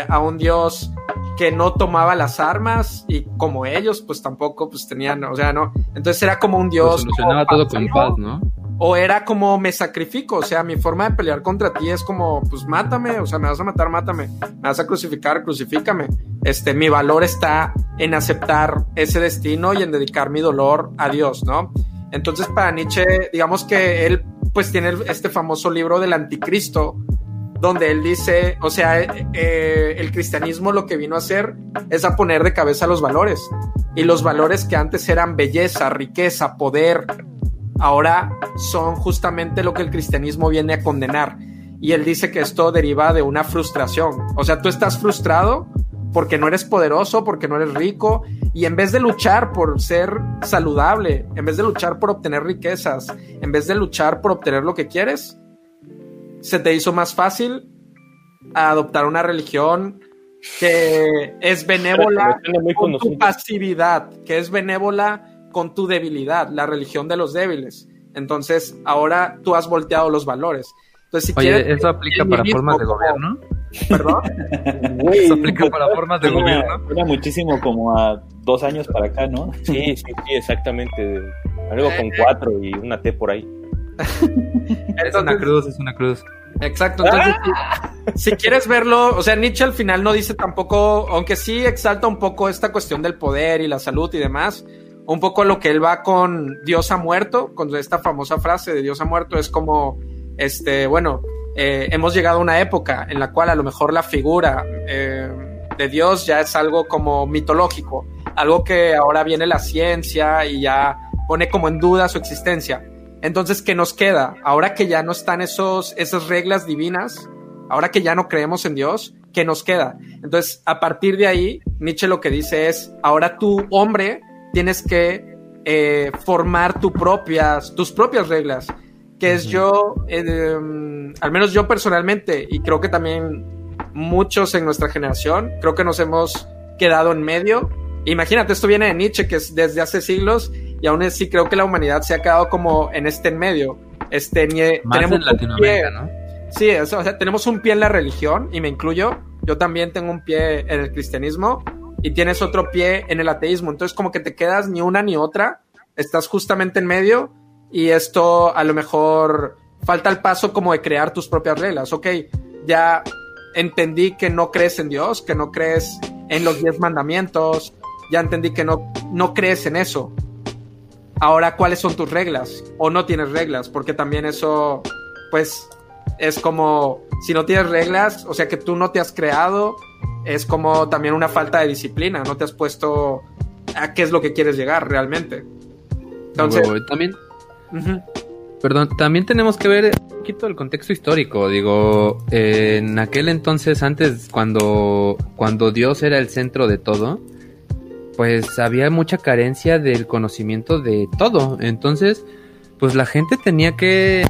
a un Dios que no tomaba las armas y como ellos, pues tampoco, pues tenían, o sea, no. Entonces era como un dios. solucionaba todo con paz, ¿no? O era como me sacrifico, o sea, mi forma de pelear contra ti es como, pues mátame, o sea, me vas a matar, mátame, me vas a crucificar, crucifícame. Este, mi valor está en aceptar ese destino y en dedicar mi dolor a Dios, ¿no? Entonces, para Nietzsche, digamos que él, pues tiene este famoso libro del anticristo, donde él dice, o sea, eh, eh, el cristianismo lo que vino a hacer es a poner de cabeza los valores. Y los valores que antes eran belleza, riqueza, poder, ahora son justamente lo que el cristianismo viene a condenar. Y él dice que esto deriva de una frustración. O sea, tú estás frustrado porque no eres poderoso, porque no eres rico, y en vez de luchar por ser saludable, en vez de luchar por obtener riquezas, en vez de luchar por obtener lo que quieres, se te hizo más fácil adoptar una religión que es benévola con tu pasividad, que es benévola con tu debilidad, la religión de los débiles. Entonces, ahora tú has volteado los valores. Entonces, si Oye, *laughs* ¿eso aplica para formas de gobierno? ¿Perdón? ¿Eso aplica para formas de gobierno? Era muchísimo como a dos años para acá, ¿no? Sí, sí, sí, exactamente. Algo con eh, cuatro y una T por ahí es una cruz, es una cruz. Exacto. Entonces, si, quieres verlo, o sea, Nietzsche al final no dice tampoco, aunque sí exalta un poco esta cuestión del poder y la salud y demás, un poco lo que él va con Dios ha muerto, con esta famosa frase de Dios ha muerto, es como, este, bueno, eh, hemos llegado a una época en la cual a lo mejor la figura eh, de Dios ya es algo como mitológico, algo que ahora viene la ciencia y ya pone como en duda su existencia. Entonces, ¿qué nos queda? Ahora que ya no están esos, esas reglas divinas, ahora que ya no creemos en Dios, ¿qué nos queda? Entonces, a partir de ahí, Nietzsche lo que dice es, ahora tú, hombre, tienes que eh, formar tu propias, tus propias reglas, que es yo, eh, al menos yo personalmente, y creo que también muchos en nuestra generación, creo que nos hemos quedado en medio. Imagínate, esto viene de Nietzsche, que es desde hace siglos, y aún así creo que la humanidad se ha quedado como en este en medio. Este, tenemos en Latinoamérica, ¿no? Sí, o sea, tenemos un pie en la religión, y me incluyo. Yo también tengo un pie en el cristianismo, y tienes otro pie en el ateísmo. Entonces, como que te quedas ni una ni otra, estás justamente en medio, y esto a lo mejor falta el paso como de crear tus propias reglas. Ok, ya entendí que no crees en Dios, que no crees en los diez mandamientos, ya entendí que no, no crees en eso. Ahora, ¿cuáles son tus reglas? O no tienes reglas, porque también eso, pues, es como, si no tienes reglas, o sea que tú no te has creado, es como también una falta de disciplina, no te has puesto a qué es lo que quieres llegar realmente. Entonces, también, perdón, también tenemos que ver un poquito el contexto histórico. Digo, en aquel entonces, antes, cuando, cuando Dios era el centro de todo, pues había mucha carencia del conocimiento de todo. Entonces, pues la gente tenía que...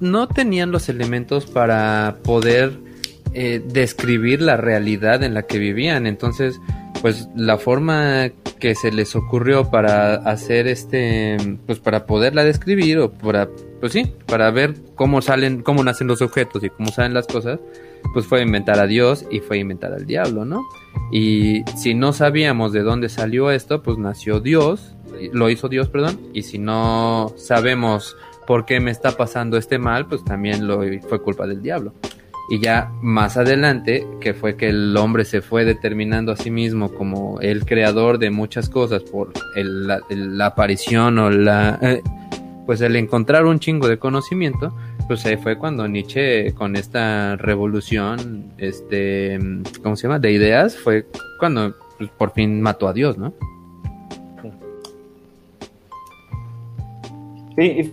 No, tenían los elementos para poder eh, describir la realidad en la que vivían. Entonces, pues la forma que se les ocurrió para hacer este, pues para poderla describir o para, pues sí, para ver cómo salen, cómo nacen los objetos y cómo salen las cosas, pues fue inventar a Dios y fue inventar al diablo, ¿no? Y si no sabíamos de dónde salió esto, pues nació Dios, lo hizo Dios, perdón, y si no sabemos por qué me está pasando este mal, pues también lo fue culpa del diablo. Y ya más adelante, que fue que el hombre se fue determinando a sí mismo como el creador de muchas cosas por la, aparición o la... Eh, pues el encontrar un chingo de conocimiento, pues ahí fue cuando Nietzsche con esta revolución, este, ¿cómo se llama? De ideas, fue cuando pues, por fin mató a Dios, ¿no? Sí,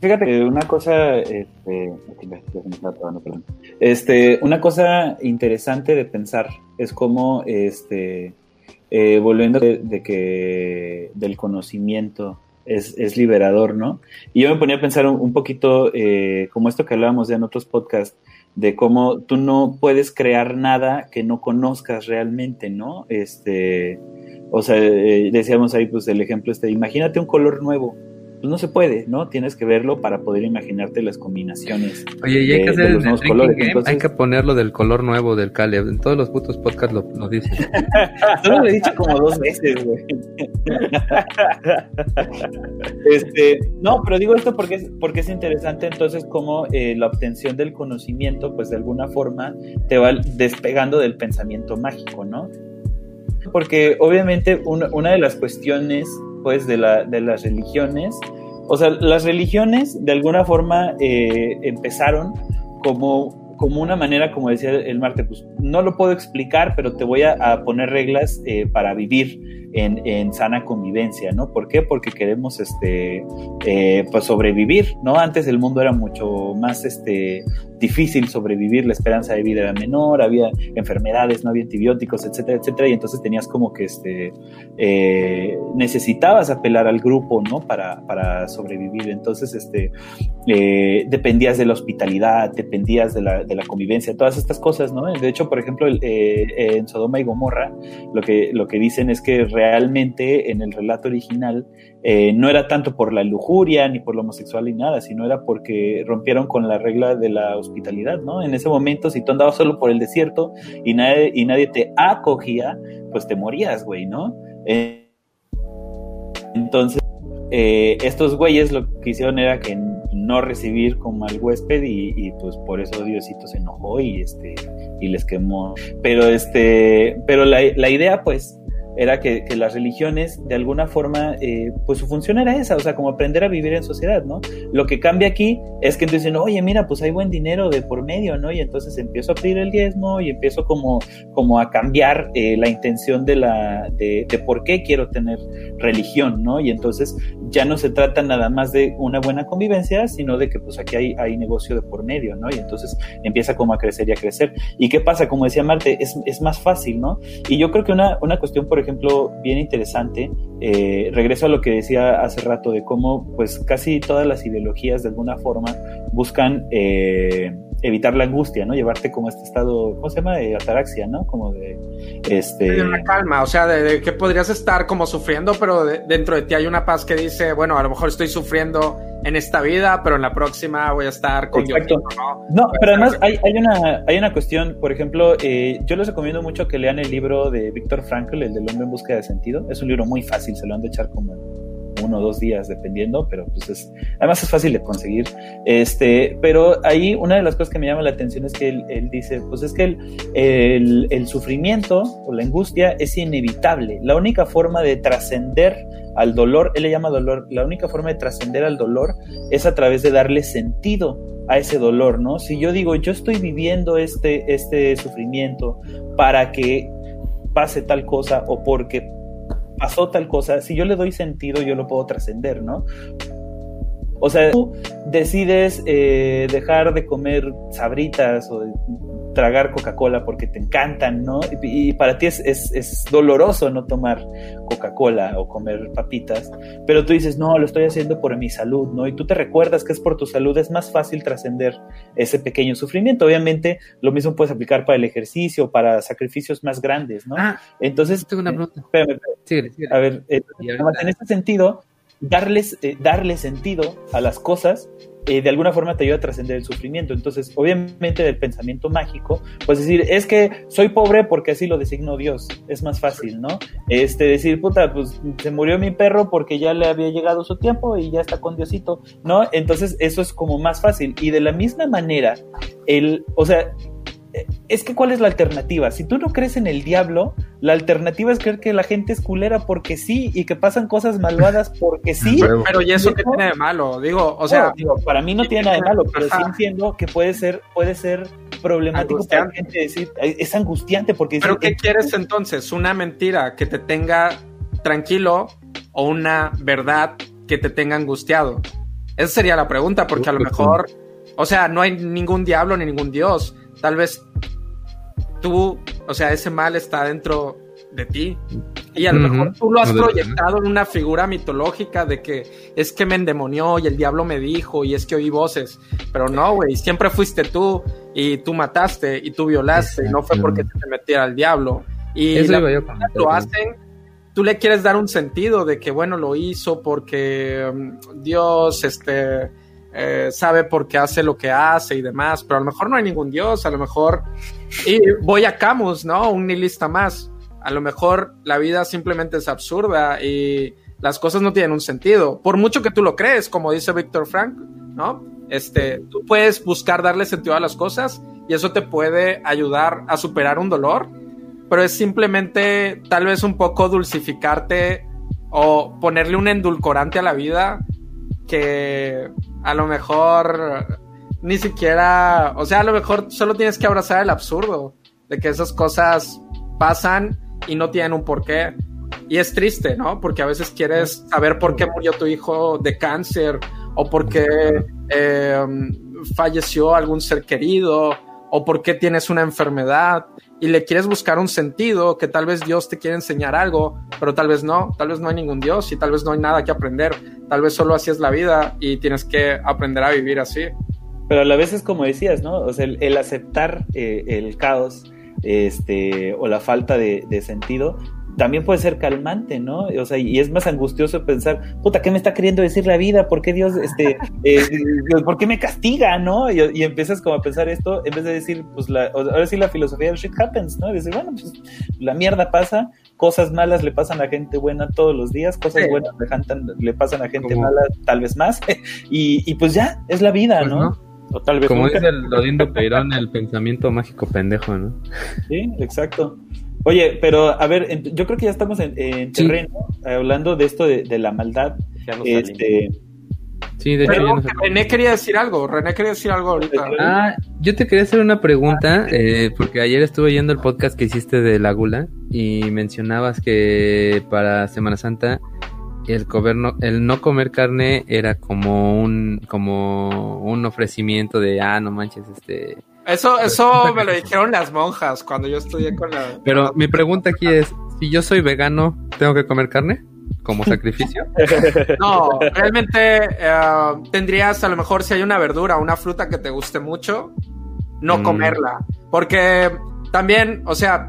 fíjate que una cosa, este, este, una cosa interesante de pensar es cómo, este, eh, volviendo de, que del conocimiento es, es, liberador, ¿no? Y yo me ponía a pensar un, poquito eh, como esto que hablábamos ya en otros podcasts, de cómo tú no puedes crear nada que no conozcas realmente, ¿no? Este, o sea, eh, decíamos ahí pues el ejemplo este, imagínate un color nuevo, pues no se puede, ¿no? Tienes que verlo para poder imaginarte las combinaciones. Oye, y hay que hacer los colores. Hay que ponerlo del color nuevo del Caleb. En todos los putos podcasts lo, lo dices. *laughs* Solo lo he dicho como dos veces, güey. este, no, pero digo esto porque es, porque es interesante entonces cómo eh, la obtención del conocimiento, pues de alguna forma te va despegando del pensamiento mágico, ¿no? Porque obviamente una, de las cuestiones, pues, de, la, de las religiones, o sea, las religiones de alguna forma eh, empezaron como como una manera, como decía el Marte, pues no lo puedo explicar, pero te voy a, poner reglas eh, para vivir en, sana convivencia, ¿no? ¿Por qué? Porque queremos, este, eh, pues sobrevivir, ¿no? Antes el mundo era mucho más, este, difícil sobrevivir, la esperanza de vida era menor, había enfermedades, no había antibióticos, etcétera, etcétera, y entonces tenías como que, este, eh, necesitabas apelar al grupo, ¿no? Para, para sobrevivir, entonces, este, eh, dependías de la hospitalidad, dependías de la, de la, convivencia, todas estas cosas, ¿no? De hecho, por ejemplo, en Sodoma y Gomorra, lo que, lo que dicen es que realmente en el relato original eh, no era tanto por la lujuria ni por lo homosexual ni nada, sino era porque rompieron con la regla de la hospitalidad, ¿no? En ese momento, si tú andabas solo por el desierto y nadie, y nadie te acogía, pues te morías, güey, ¿no? Eh, entonces, eh, estos güeyes lo que hicieron era que no recibir como al huésped y, pues por eso Diosito se enojó y este y les quemó pero este pero la, la idea pues era que, las religiones, de alguna forma, eh, pues su función era esa, o sea, como aprender a vivir en sociedad, ¿no? Lo que cambia aquí es que entonces dicen, oye, mira, pues hay buen dinero de por medio, ¿no? Y entonces empiezo a pedir el diezmo y empiezo como, como a cambiar eh, la intención de, la, de, de por qué quiero tener religión, ¿no? Y entonces ya no se trata nada más de una buena convivencia, sino de que pues aquí hay, hay negocio de por medio, ¿no? Y entonces empieza como a crecer y a crecer. ¿Y qué pasa? Como decía Marte, es, es más fácil, ¿no? Y yo creo que una, una cuestión, por ejemplo, bien interesante, eh, regreso a lo que decía hace rato de cómo pues casi todas las ideologías de alguna forma buscan eh, evitar la angustia, ¿no? Llevarte como este estado, ¿cómo se llama? De ataraxia, ¿no? Como de este de una calma, o sea, de, que podrías estar como sufriendo, pero dentro de ti hay una paz que dice, bueno, a lo mejor estoy sufriendo en esta vida, pero en la próxima voy a estar con Exacto. ¿no? No, pero además hay, hay, una, hay una cuestión, por ejemplo, eh, yo les recomiendo mucho que lean el libro de Víctor Frankl, el del hombre en búsqueda de sentido. Es un libro muy fácil, se lo han de echar como uno o dos días, dependiendo, pero pues es, además es fácil de conseguir. Este, pero ahí una de las cosas que me llama la atención es que él, dice, pues es que el, el, el, sufrimiento o la angustia es inevitable. La única forma de trascender al dolor, él le llama dolor, la única forma de trascender al dolor es a través de darle sentido a ese dolor, ¿no? Si yo digo, yo estoy viviendo este, este sufrimiento para que pase tal cosa o porque pasó tal cosa, si yo le doy sentido, yo lo puedo trascender, ¿no? O sea, tú decides eh, dejar de comer sabritas o tragar Coca-Cola porque te encantan, ¿no? Y, para ti es, es, doloroso no tomar Coca-Cola o comer papitas, pero tú dices, no, lo estoy haciendo por mi salud, ¿no? Y tú te recuerdas que es por tu salud, es más fácil trascender ese pequeño sufrimiento. Obviamente, lo mismo puedes aplicar para el ejercicio, para sacrificios más grandes, ¿no? Ah, Entonces, tengo una pregunta. A ver, eh, en este sentido, darles, eh, darle sentido a las cosas eh, de alguna forma te ayuda a trascender el sufrimiento. Entonces, obviamente del pensamiento mágico, pues decir, es que soy pobre porque así lo designó Dios. Es más fácil, ¿no? Este, decir, puta, pues se murió mi perro porque ya le había llegado su tiempo y ya está con Diosito, ¿no? Entonces, eso es como más fácil. Y de la misma manera, el, o sea, es que ¿cuál es la alternativa? Si tú no crees en el diablo, la alternativa es creer que la gente es culera porque sí y que pasan cosas malvadas porque sí. *laughs* Pero ¿y eso qué tiene de malo? Digo, o sea, para mí no tiene nada de malo, pero sí entiendo que puede ser puede ser problemático para la gente decir, es angustiante porque ¿Pero qué quieres entonces? ¿Una mentira que te tenga tranquilo o una verdad que te tenga angustiado? Esa sería la pregunta, porque a lo mejor, o sea, no hay ningún diablo ni ningún dios Tal vez tú, o sea, ese mal está dentro de ti. Y a lo mejor tú lo has proyectado en una figura mitológica de que es que me endemonió y el diablo me dijo y es que oí voces. Pero no, güey, siempre fuiste tú y tú mataste y tú violaste y no fue porque te metiera el diablo. Y lo hacen tú le quieres dar un sentido de que, bueno, lo hizo porque mm, Dios, este, eh, sabe por qué hace lo que hace y demás, pero a lo mejor no hay ningún Dios, a lo mejor, y voy a Camus, ¿no? Un nihilista más. A lo mejor la vida simplemente es absurda y las cosas no tienen un sentido. Por mucho que tú lo crees, como dice Víctor Frank, ¿no? Este, tú puedes buscar darle sentido a las cosas y eso te puede ayudar a superar un dolor, pero es simplemente tal vez un poco dulcificarte o ponerle un endulcorante a la vida que a lo mejor ni siquiera, o sea, a lo mejor solo tienes que abrazar el absurdo de que esas cosas pasan y no tienen un porqué. Y es triste, ¿no? Porque a veces quieres saber por qué murió tu hijo de cáncer o por qué eh, falleció algún ser querido o por qué tienes una enfermedad y le quieres buscar un sentido, que tal vez Dios te quiere enseñar algo, pero tal vez no, tal vez no hay ningún Dios y tal vez no hay nada que aprender, tal vez solo así es la vida y tienes que aprender a vivir así. Pero a la vez es como decías, ¿no? O sea, el, aceptar eh, el caos este, o la falta de, de sentido también puede ser calmante, ¿no? O sea, y es más angustioso pensar, puta, ¿qué me está queriendo decir la vida? ¿Por qué Dios, este, eh, ¿por qué me castiga, no? Y, empiezas como a pensar esto, en vez de decir, pues, la, ahora sí la filosofía del shit happens, ¿no? Y decir, bueno, pues, la mierda pasa, cosas malas le pasan a gente buena todos los días, cosas buenas le, pasan a gente mala tal vez más, *laughs* y, pues ya, es la vida, pues ¿no? O tal vez Como dice el Lodindo Peirón, el pensamiento mágico pendejo, ¿no? Sí, exacto. Oye, pero a ver, yo creo que ya estamos en, terreno, hablando de esto de, la maldad. este, sí, de hecho, René quería decir algo, René quería decir algo ahorita. Ah, yo te quería hacer una pregunta, eh, porque ayer estuve oyendo el podcast que hiciste de la gula y mencionabas que para Semana Santa el, el no comer carne era como un, como un ofrecimiento de, ah, no manches, este eso, eso *laughs* me lo dijeron las monjas cuando yo estudié con la. Pero mi pregunta aquí es: si yo soy vegano, ¿tengo que comer carne? ¿Como *laughs* sacrificio? No, realmente eh, tendrías, a lo mejor, si hay una verdura o una fruta que te guste mucho, no mm. comerla. Porque también, o sea,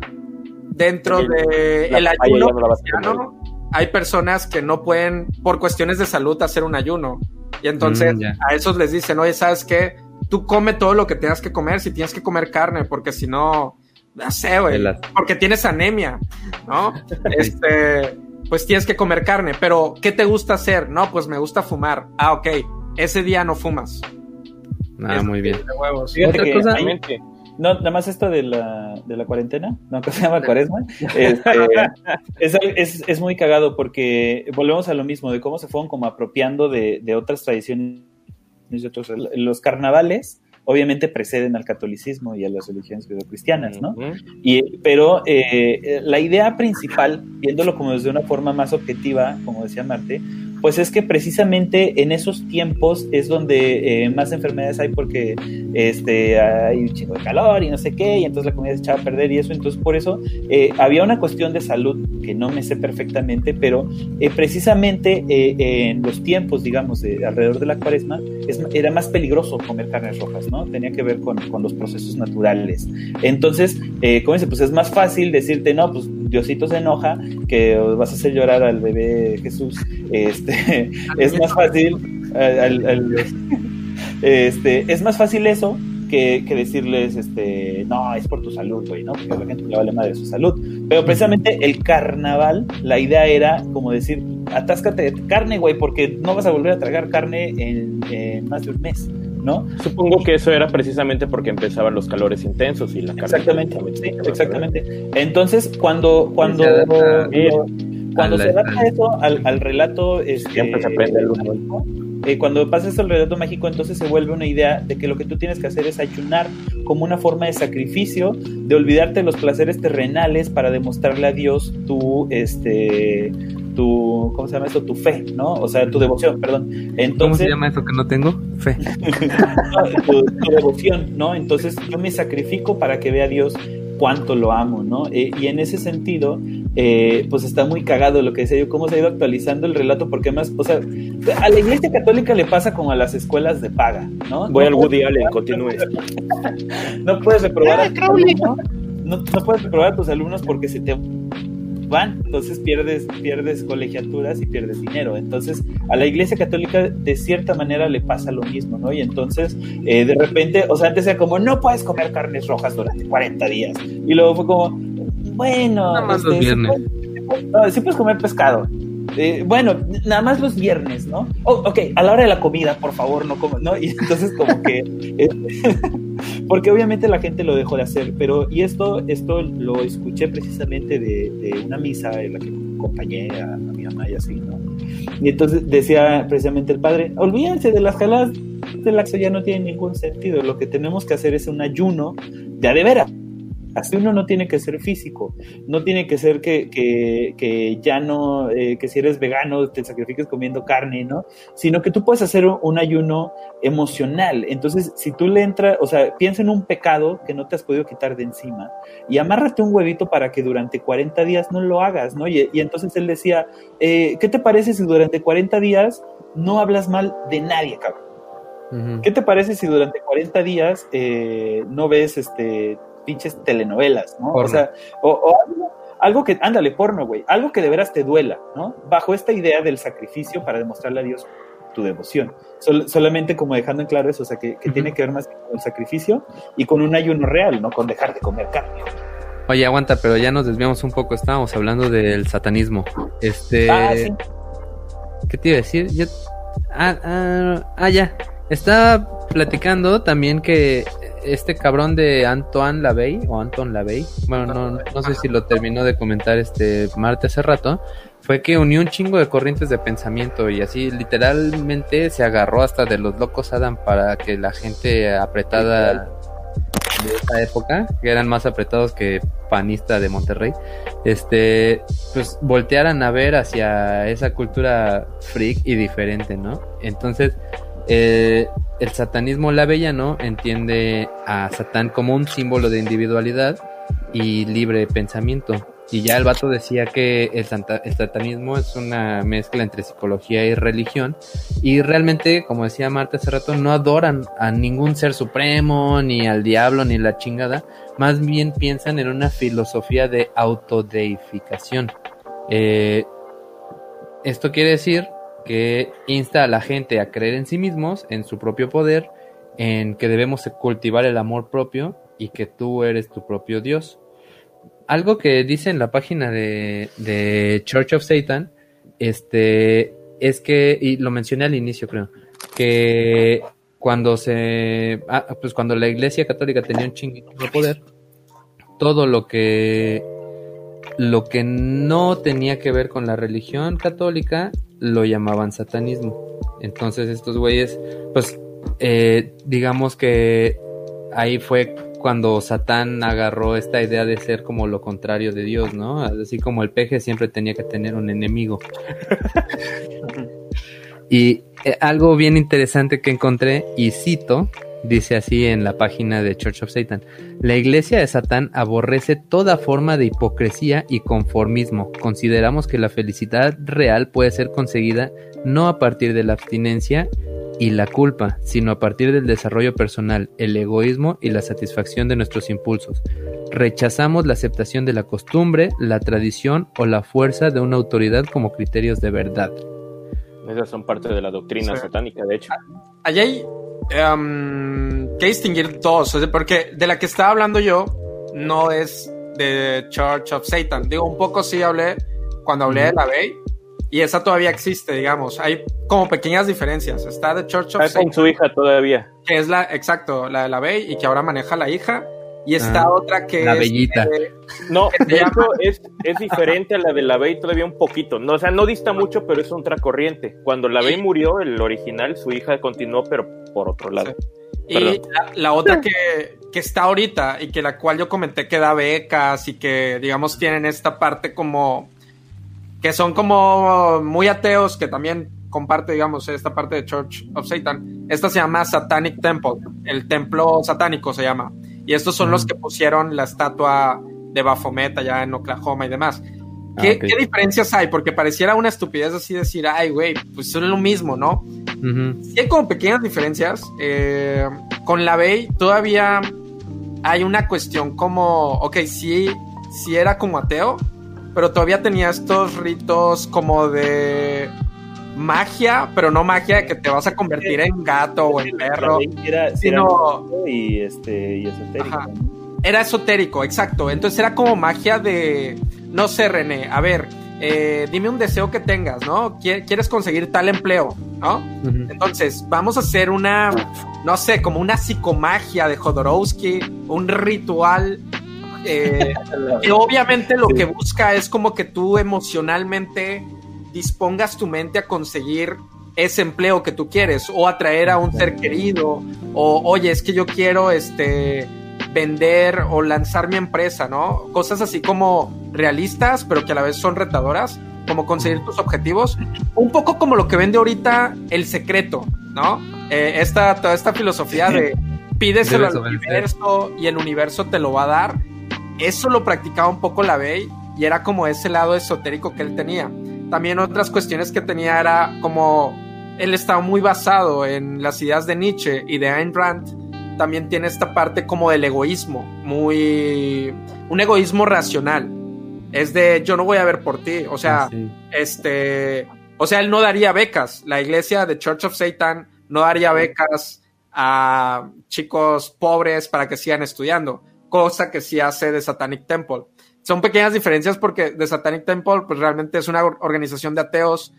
dentro de el ayuno hay personas que no pueden, por cuestiones de salud, hacer un ayuno. Y entonces mm, a esos les dicen, oye, ¿sabes qué? Tú come todo lo que tengas que comer, si tienes que comer carne, porque si no, no sé, güey, porque tienes anemia, ¿no? *laughs* este, pues tienes que comer carne, pero ¿qué te gusta hacer? No, pues me gusta fumar. Ah, ok, ese día no fumas. Ah, muy bien. Otra cosa, no, nada más esto de la, de la cuarentena, no, *laughs* que se llama cuaresma, *laughs* este, es, es, es, muy cagado porque volvemos a lo mismo, de cómo se fueron como apropiando de, de otras tradiciones los carnavales obviamente preceden al catolicismo y a las religiones judeocristianas, ¿no? y, pero eh, la idea principal, viéndolo como desde una forma más objetiva, como decía Marte, pues es que precisamente en esos tiempos es donde eh, más enfermedades hay porque este, hay un chingo de calor y no sé qué, y entonces la comida se echaba a perder y eso. Entonces, por eso eh, había una cuestión de salud que no me sé perfectamente, pero eh, precisamente en los tiempos, digamos, de, alrededor de la cuaresma, era más peligroso comer carnes rojas, ¿no? Tenía que ver con, con los procesos naturales. Entonces, como dice, pues es más fácil decirte, no, pues Diosito se enoja, que vas a hacer llorar al bebé Jesús, este, *laughs* es más fácil, este, es más fácil eso que, decirles, este, no, es por tu salud, güey, ¿no? Porque la gente le vale madre de su salud. Pero precisamente el carnaval, la idea era como decir, atáscate de carne, güey, porque no vas a volver a tragar carne en más de un mes. Supongo que eso era precisamente porque empezaban los calores intensos y la carne. Exactamente, sí, exactamente. Entonces, cuando, cuando, cuando, se adapta eso al, relato, este, siempre se aprende el eh, cuando pasa esto al relato mágico, entonces se vuelve una idea de que lo que tú tienes que hacer es ayunar como una forma de sacrificio, de olvidarte de los placeres terrenales para demostrarle a Dios tu, este, tu, ¿cómo se llama eso? Tu fe, ¿no? O sea, tu devoción, perdón. Entonces, ¿Cómo se llama eso que no tengo? Fe. *laughs* tu, devoción, ¿no? Entonces yo me sacrifico para que vea Dios cuánto lo amo, ¿no? Eh, y en ese sentido, eh, pues está muy cagado lo que decía yo, cómo se ha ido actualizando el relato, porque más, o sea, a la iglesia católica le pasa como a las escuelas de paga, ¿no? Voy al Woody Allen, continúe. *laughs* no puedes reprobar a no, no puedes reprobar a tus alumnos porque se te van, entonces pierdes, pierdes colegiaturas y pierdes dinero. Entonces, a la Iglesia Católica de cierta manera le pasa lo mismo, ¿no? Y entonces, eh, de repente, o sea, antes era como, no puedes comer carnes rojas durante 40 días. Y luego fue como, bueno, nada más los viernes. Sí puedes, comer pescado. Eh, bueno, nada más los viernes, ¿no? Oh, ok, a la hora de la comida, por favor, no como, ¿no? Y entonces como que, eh, *laughs* porque obviamente la gente lo dejó de hacer, pero, y esto, esto lo escuché precisamente de, una misa en la que acompañé a, mi mamá y así, ¿no? Y entonces decía precisamente el padre, olvídense de las jaladas del laxo, ya no tiene ningún sentido, lo que tenemos que hacer es un ayuno de a de veras Así uno no tiene que ser físico, no tiene que ser que, que, ya no, eh, que si eres vegano te sacrifiques comiendo carne, ¿no? Sino que tú puedes hacer un, ayuno emocional. Entonces, si tú le entras, o sea, piensa en un pecado que no te has podido quitar de encima y amárrate un huevito para que durante 40 días no lo hagas, ¿no? Y, entonces él decía, eh, ¿qué te parece si durante 40 días no hablas mal de nadie, cabrón? ¿Qué te parece si durante 40 días eh, no ves este pinches telenovelas, ¿no? O sea, o, algo, que, ándale, porno, güey, algo que de veras te duela, ¿no? Bajo esta idea del sacrificio para demostrarle a Dios tu devoción. solamente como dejando en claro eso, o sea, que, tiene que ver más con el sacrificio y con un ayuno real, ¿no? Con dejar de comer carne. Oye, aguanta, pero ya nos desviamos un poco, estábamos hablando del satanismo. Este... Ah, sí. ¿Qué te iba a decir? Ah, ah, ah, ya. Estaba platicando también que este cabrón de Antoine Lavey o Anton Lavey, bueno, no, no sé si lo terminó de comentar este Marte hace rato, fue que unió un chingo de corrientes de pensamiento y así literalmente se agarró hasta de los locos Adam para que la gente apretada de esa época, que eran más apretados que panista de Monterrey, este, pues voltearan a ver hacia esa cultura freak y diferente, ¿no? Entonces, eh, el satanismo lavellano entiende a Satán como un símbolo de individualidad y libre pensamiento. Y ya el vato decía que el, satanismo es una mezcla entre psicología y religión. Y realmente, como decía Marta hace rato, no adoran a ningún ser supremo, ni al diablo, ni la chingada. Más bien piensan en una filosofía de autodeificación. Eh, esto quiere decir que insta a la gente a creer en sí mismos, en su propio poder, en que debemos cultivar el amor propio y que tú eres tu propio Dios. Algo que dice en la página de, Church of Satan, este, es que, y lo mencioné al inicio creo, que cuando se, ah, pues cuando la Iglesia Católica tenía un chinguito de poder, todo lo que lo que no tenía que ver con la religión católica lo llamaban satanismo. Entonces estos güeyes, pues eh, digamos que ahí fue cuando Satán agarró esta idea de ser como lo contrario de Dios, ¿no? Así como el peje siempre tenía que tener un enemigo. *laughs* y eh, algo bien interesante que encontré, y cito, Dice así en la página de Church of Satan. La iglesia de Satán aborrece toda forma de hipocresía y conformismo. Consideramos que la felicidad real puede ser conseguida no a partir de la abstinencia y la culpa, sino a partir del desarrollo personal, el egoísmo y la satisfacción de nuestros impulsos. Rechazamos la aceptación de la costumbre, la tradición o la fuerza de una autoridad como criterios de verdad. Esas son parte de la doctrina satánica, de hecho. Allá hay um, que distinguir dos, porque de la que estaba hablando yo no es de Church of Satan. Digo, un poco sí hablé cuando hablé de la Bay y esa todavía existe, digamos. Hay como pequeñas diferencias. Está de Church of Satan. con su hija todavía. Que es la, exacto, la de la Bay y que ahora maneja la hija. Y está ah, otra que la bellita. no, *laughs* de hecho es, es, diferente a la de la Bey todavía un poquito. No, o sea, no dista mucho, pero es otra corriente. Cuando la Bey murió, el original, su hija continuó, pero por otro lado. Y la, otra que, que, está ahorita y que la cual yo comenté que da becas y que, digamos, tienen esta parte como que son como muy ateos, que también comparte, digamos, esta parte de Church of Satan. Esta se llama Satanic Temple, el templo satánico se llama. Y estos son los que pusieron la estatua de Baphomet allá en Oklahoma y demás. Ah, ¿Qué, diferencias hay? Porque pareciera una estupidez así decir, ay, güey, pues son lo mismo, ¿no? Sí hay como pequeñas diferencias. Eh, con la Bay todavía hay una cuestión como, ok, sí, sí era como ateo, pero todavía tenía estos ritos como de magia, pero no magia de que te vas a convertir en gato o en perro, era, sino y este y esotérico. Era esotérico, exacto. Entonces era como magia de no sé, René, a ver, eh, dime un deseo que tengas, ¿no? Quieres conseguir tal empleo, ¿no? Entonces, vamos a hacer una, no sé, como una psicomagia de Jodorowsky, un ritual eh, *laughs* que obviamente lo que busca es como que tú emocionalmente dispongas tu mente a conseguir ese empleo que tú quieres o atraer a un ser querido o oye es que yo quiero este vender o lanzar mi empresa, ¿no? Cosas así como realistas, pero que a la vez son retadoras, como conseguir tus objetivos. Un poco como lo que vende ahorita El Secreto, ¿no? Eh, esta, toda esta filosofía de pídeselo al universo y el universo te lo va a dar. Eso lo practicaba un poco la Bey y era como ese lado esotérico que él tenía. También otras cuestiones que tenía era como él estaba muy basado en las ideas de Nietzsche y de Ayn Rand también tiene esta parte como del egoísmo, muy... un egoísmo racional. Es de yo no voy a ver por ti, o sea, ah, este, o sea, él no daría becas. La iglesia de Church of Satan no daría becas a chicos pobres para que sigan estudiando, cosa que sí hace de Satanic Temple. Son pequeñas diferencias porque The Satanic Temple pues realmente es una organización de ateos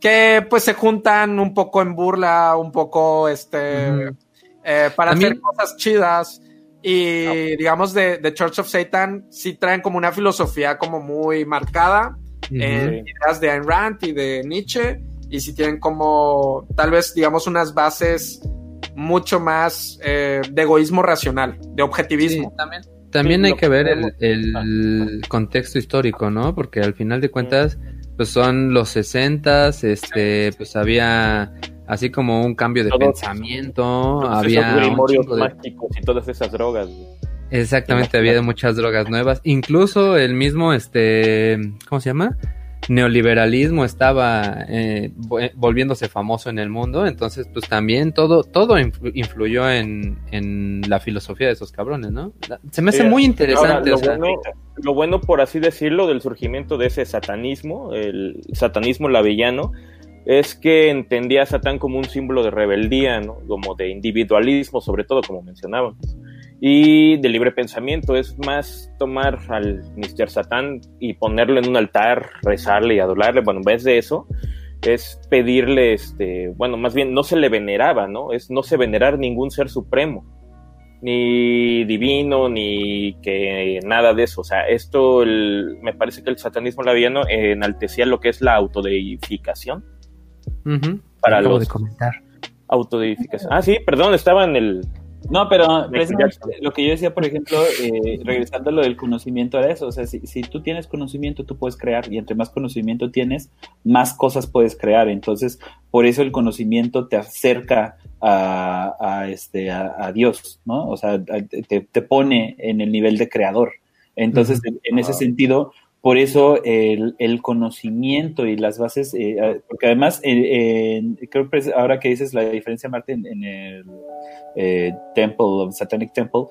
que pues se juntan un poco en burla, un poco este eh, para hacer cosas chidas. Y digamos, de, Church of Satan sí traen como una filosofía como muy marcada en ideas de Ayn Rand y de Nietzsche. Y sí tienen como, tal vez, digamos, unas bases mucho más eh, de egoísmo racional, de objetivismo. también, también hay que ver el, el, contexto histórico, ¿no? Porque al final de cuentas, pues son los sesentas, este, pues había así como un cambio de pensamiento, había grimorios mágicos y todas esas drogas. Exactamente, había muchas drogas nuevas, incluso el mismo este, ¿cómo se llama? Neoliberalismo estaba eh, volviéndose famoso en el mundo, entonces pues también todo, todo influyó en, en, la filosofía de esos cabrones, ¿no? Se me hace muy interesante. lo, bueno, lo, bueno, por así decirlo, del surgimiento de ese satanismo, el satanismo lavellano, es que entendía a Satán como un símbolo de rebeldía, ¿no? como de individualismo, sobre todo, como mencionábamos, y de libre pensamiento. Es más tomar al Mr. Satán y ponerlo en un altar, rezarle y adorarle. Bueno, en vez de eso, es pedirle, este, bueno, más bien no se le veneraba, ¿no? Es no se venerar ningún ser supremo, ni divino, ni que nada de eso. O sea, esto me parece que el satanismo labiano enaltecía lo que es la autodeificación para los de comentar. Autodificación. Ah, sí, perdón, estaba en el. No, pero lo que yo decía, por ejemplo, eh, regresando a lo del conocimiento era eso. O sea, si, si, tú tienes conocimiento, tú puedes crear, y entre más conocimiento tienes, más cosas puedes crear. Entonces, por eso el conocimiento te acerca a, este, a, Dios, ¿no? O sea, te, te, pone en el nivel de creador. Entonces, en ese sentido, por eso el, conocimiento y las bases, eh, porque además, eh, creo que ahora que dices la diferencia, Martín, en el eh, Temple, Satanic Temple,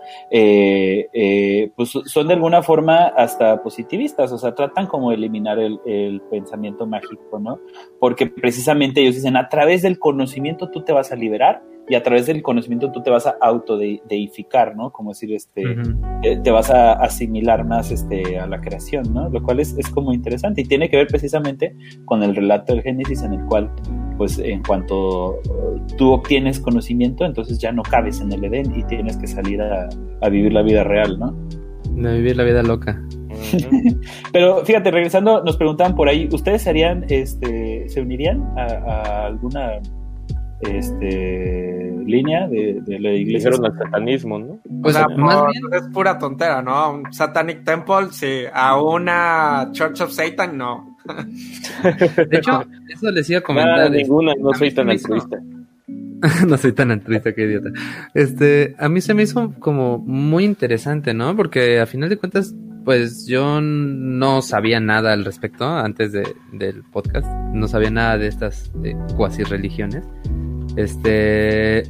pues son de alguna forma hasta positivistas, o sea, tratan como eliminar el, el, pensamiento mágico, ¿no? Porque precisamente ellos dicen, a través del conocimiento tú te vas a liberar y a través del conocimiento tú te vas a autodeificar, ¿no? Como decir, este, eh, te vas a asimilar más este, a la creación, ¿no? Lo cual es, es, como interesante y tiene que ver precisamente con el relato del Génesis en el cual, pues, en cuanto tú obtienes conocimiento, entonces ya no cabes en el Edén y tienes que salir a, a vivir la vida real, ¿no? A vivir la vida loca. *laughs* Pero fíjate, regresando, nos preguntaban por ahí, ¿ustedes serían, este, se unirían a alguna este línea de, la iglesia. al satanismo, ¿no? Pues más bien es pura tontera, ¿no? Un Satanic Temple, sí. A una Church of Satan, no. *laughs* De hecho, eso les iba a comentar. ninguna, no soy tan altruista. *laughs* no soy tan altruista, qué idiota. Este, a mí se me hizo como muy interesante, ¿no? Porque a final de cuentas, pues yo no sabía nada al respecto antes de, del podcast. No sabía nada de estas cuasi religiones. Este.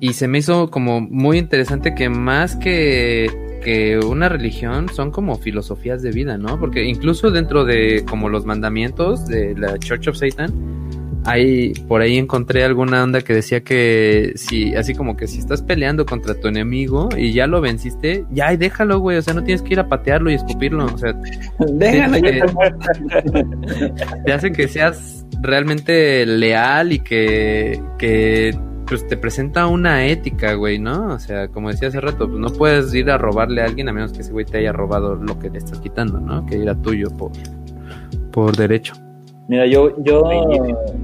Y se me hizo como muy interesante que más que que una religión son como filosofías de vida, ¿no? Porque incluso dentro de como los mandamientos de la Church of Satan, hay por ahí encontré alguna onda que decía que si así como que si estás peleando contra tu enemigo y ya lo venciste, ya déjalo, güey, o sea, no tienes que ir a patearlo y escupirlo, o sea, *laughs* déjalo, te, te hace que seas realmente leal y que que pues te presenta una ética, güey, ¿no? O sea, como decía hace rato, pues no puedes ir a robarle a alguien a menos que ese güey te haya robado lo que te estás quitando, ¿no? Que era tuyo por, por derecho. Mira, yo, yo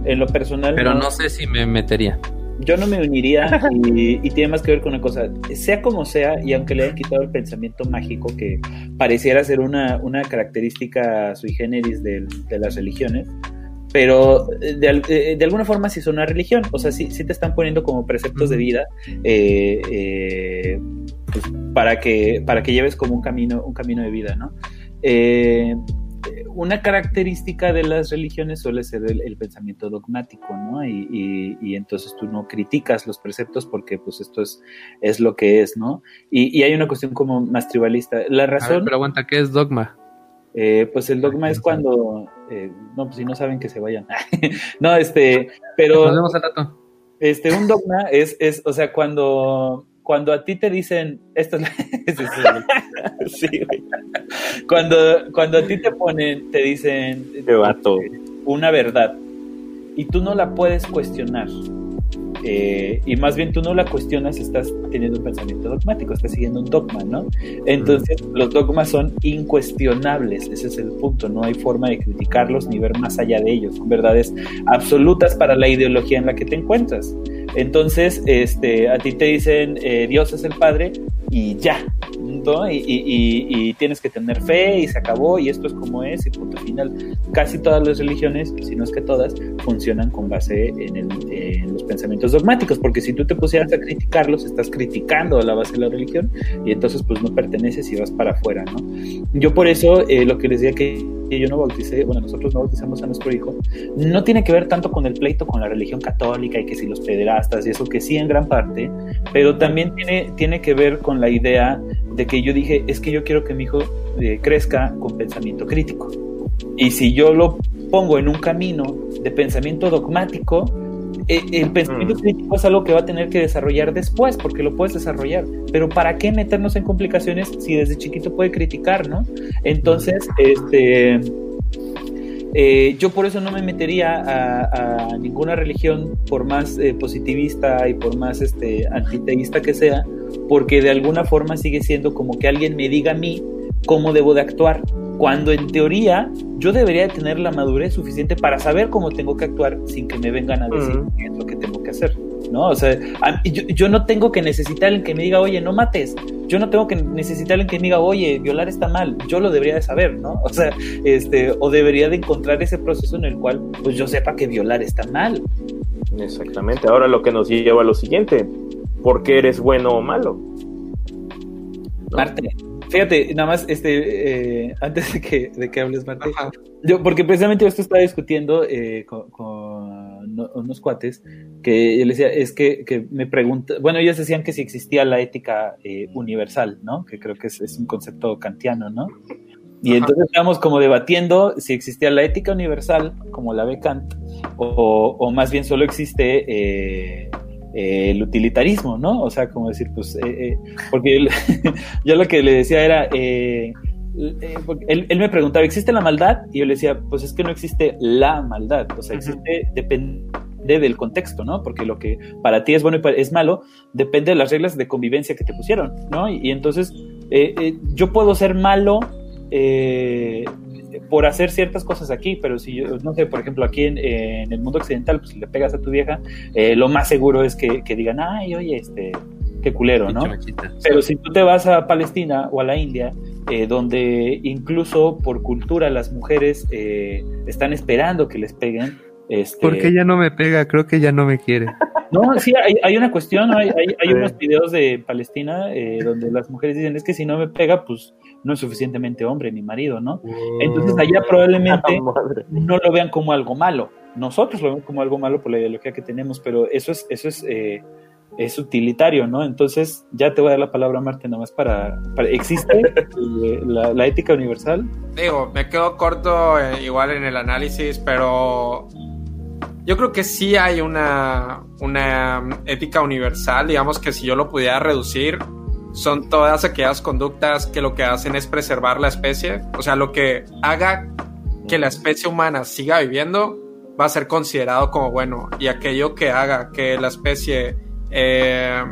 en lo personal... Pero no, sé si me metería. Yo no me uniría *laughs* y, tiene más que ver con una cosa, sea como sea, y aunque le hayan quitado el pensamiento mágico que pareciera ser una, una característica sui generis de, de las religiones, pero eh, eh, de, alguna forma sí son una religión, o sea, sí, sí te están poniendo como preceptos de vida eh, pues, para, que, para que lleves como un camino, un camino de vida, ¿no? Una característica de las religiones suele ser el, pensamiento dogmático, ¿no? Y, entonces tú no criticas los preceptos porque pues esto es, es lo que es, ¿no? Y, hay una cuestión como más tribalista. La razón... pero aguanta, ¿qué es dogma? Eh, pues el dogma es cuando, eh, no, pues si no saben que se vayan. *laughs* no, este, pero... Nos vemos al rato. Este, un dogma es, es, o sea, cuando, cuando a ti te dicen, esto es la... *laughs* sí, *laughs* cuando, cuando a ti te ponen, te dicen... Una verdad y tú no la puedes cuestionar eh, y más bien tú no la cuestionas, estás teniendo un pensamiento dogmático, estás siguiendo un dogma, ¿no? Entonces los dogmas son incuestionables, ese es el punto, no hay forma de criticarlos ni ver más allá de ellos, son verdades absolutas para la ideología en la que te encuentras. Entonces, este, a ti te dicen eh, Dios es el Padre y ya, ¿no? Y, tienes que tener fe y se acabó y esto es como es y punto final. Casi todas las religiones, si no es que todas, funcionan con base en, los pensamientos dogmáticos, porque si tú te pusieras a criticarlos, estás criticando a la base de la religión y entonces pues no perteneces y vas para afuera, ¿no? Yo por eso eh, lo que les decía que yo no bauticé, bueno, nosotros no bautizamos a nuestro hijo, no tiene que ver tanto con el pleito con la religión católica y que si los pederastas y eso, que sí en gran parte, pero también tiene, tiene que ver con la idea de que yo dije, es que yo quiero que mi hijo eh, crezca con pensamiento crítico. Y si yo lo pongo en un camino de pensamiento dogmático, eh, el pensamiento mm. crítico es algo que va a tener que desarrollar después, porque lo puedes desarrollar. Pero ¿para qué meternos en complicaciones si desde chiquito puede criticar, no? Entonces, este. Eh, yo por eso no me metería a, ninguna religión, por más eh, positivista y por más este, antiteísta que sea, porque de alguna forma sigue siendo como que alguien me diga a mí cómo debo de actuar cuando en teoría yo debería tener la madurez suficiente para saber cómo tengo que actuar sin que me vengan a decir qué es lo que tengo que hacer, ¿no? O sea, yo, no tengo que necesitar el que me diga, oye, no mates, yo no tengo que necesitar el que me diga, oye, violar está mal, yo lo debería de saber, ¿no? O sea, este, o debería de encontrar ese proceso en el cual, pues yo sepa que violar está mal. Exactamente, ahora lo que nos lleva a lo siguiente, ¿por qué eres bueno o malo? Parte Fíjate, nada más, este, eh, *laughs* antes de que, de que hables, Marte, yo, porque precisamente esto estaba discutiendo eh, con, unos cuates, que yo les decía, es que, que me pregunta, bueno, ellos decían que si existía la ética eh, universal, ¿no? Que creo que es, es, un concepto kantiano, ¿no? Y entonces estábamos como debatiendo si existía la ética universal, como la ve Kant, o, o más bien solo existe eh, el utilitarismo, ¿no? O sea, como decir, pues, eh, eh, porque *laughs* yo lo que le decía era, él, me preguntaba, ¿existe la maldad? Y yo le decía, pues es que no existe la maldad, o sea, existe, depende del contexto, ¿no? Porque lo que para ti es bueno y es malo depende de las reglas de convivencia que te pusieron, ¿no? Y, entonces, yo puedo ser malo por hacer ciertas cosas aquí, pero si yo, no sé, por ejemplo, aquí en, el mundo occidental, pues si le pegas a tu vieja, eh, lo más seguro es que, digan, ay, oye, este, qué culero, ¿no? Pero si tú te vas a Palestina o a la India, eh, donde incluso por cultura las mujeres eh, están esperando que les peguen. Este... Porque ella no me pega, creo que ella no me quiere. *laughs* No, sí, hay, hay una cuestión, hay, hay, unos videos de Palestina donde las mujeres dicen, es que si no me pega, pues no es suficientemente hombre mi marido, ¿no? Entonces allá probablemente *laughs* no lo vean como algo malo. Nosotros lo vemos como algo malo por la ideología que tenemos, pero eso es, eso es, eh, es utilitario, ¿no? Entonces, ya te voy a dar la palabra, Marte, nomás para, para ¿existe la, ética universal? Digo, me quedo corto eh, igual en el análisis, pero yo creo que sí hay una, una ética universal, digamos que si yo lo pudiera reducir, son todas aquellas conductas que lo que hacen es preservar la especie, o sea, lo que haga que la especie humana siga viviendo va a ser considerado como bueno y aquello que haga que la especie eh,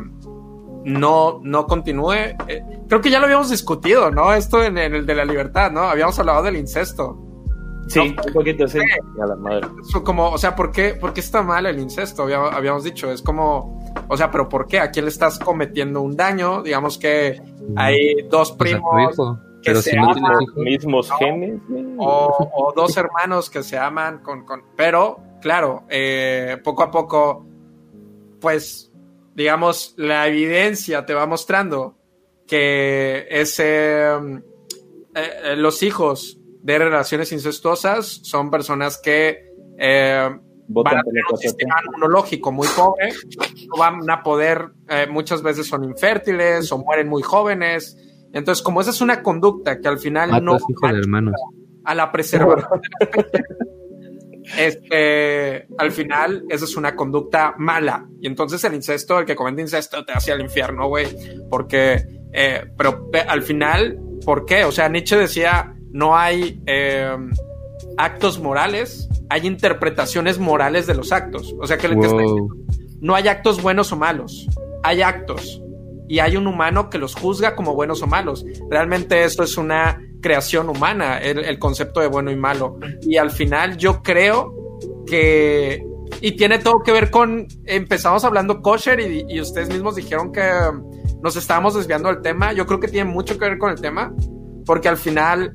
no, no continúe. Eh, creo que ya lo habíamos discutido, ¿no? Esto en, el de la libertad, ¿no? Habíamos hablado del incesto. Sí, un poquito, sí. Como, o sea, ¿por qué, ¿por qué está mal el incesto? Habíamos dicho, es como, o sea, pero ¿por qué? ¿A quién le estás cometiendo un daño? Digamos que hay dos primos que se aman, mismos genes. O, dos hermanos que se aman con, con pero, claro, eh, poco a poco, pues digamos, la evidencia te va mostrando que ese, eh, eh, los hijos de relaciones incestuosas son personas que eh, van a tener un sistema inmunológico muy pobre, no van a poder, muchas veces son infértiles o mueren muy jóvenes. Entonces, como esa es una conducta que al final no a la preservación de la especie, este, al final, esa es una conducta mala. Y entonces el incesto, el que comete incesto, te hace al infierno, güey. Porque, eh, pero al final, ¿por qué? O sea, Nietzsche decía, no hay eh, actos morales, hay interpretaciones morales de los actos. O sea, que no hay actos buenos o malos, hay actos. Y hay un humano que los juzga como buenos o malos. Realmente esto es una creación humana, el, concepto de bueno y malo. Y al final yo creo que... Y tiene todo que ver con... Empezamos hablando kosher y, ustedes mismos dijeron que nos estábamos desviando del tema. Yo creo que tiene mucho que ver con el tema, porque al final,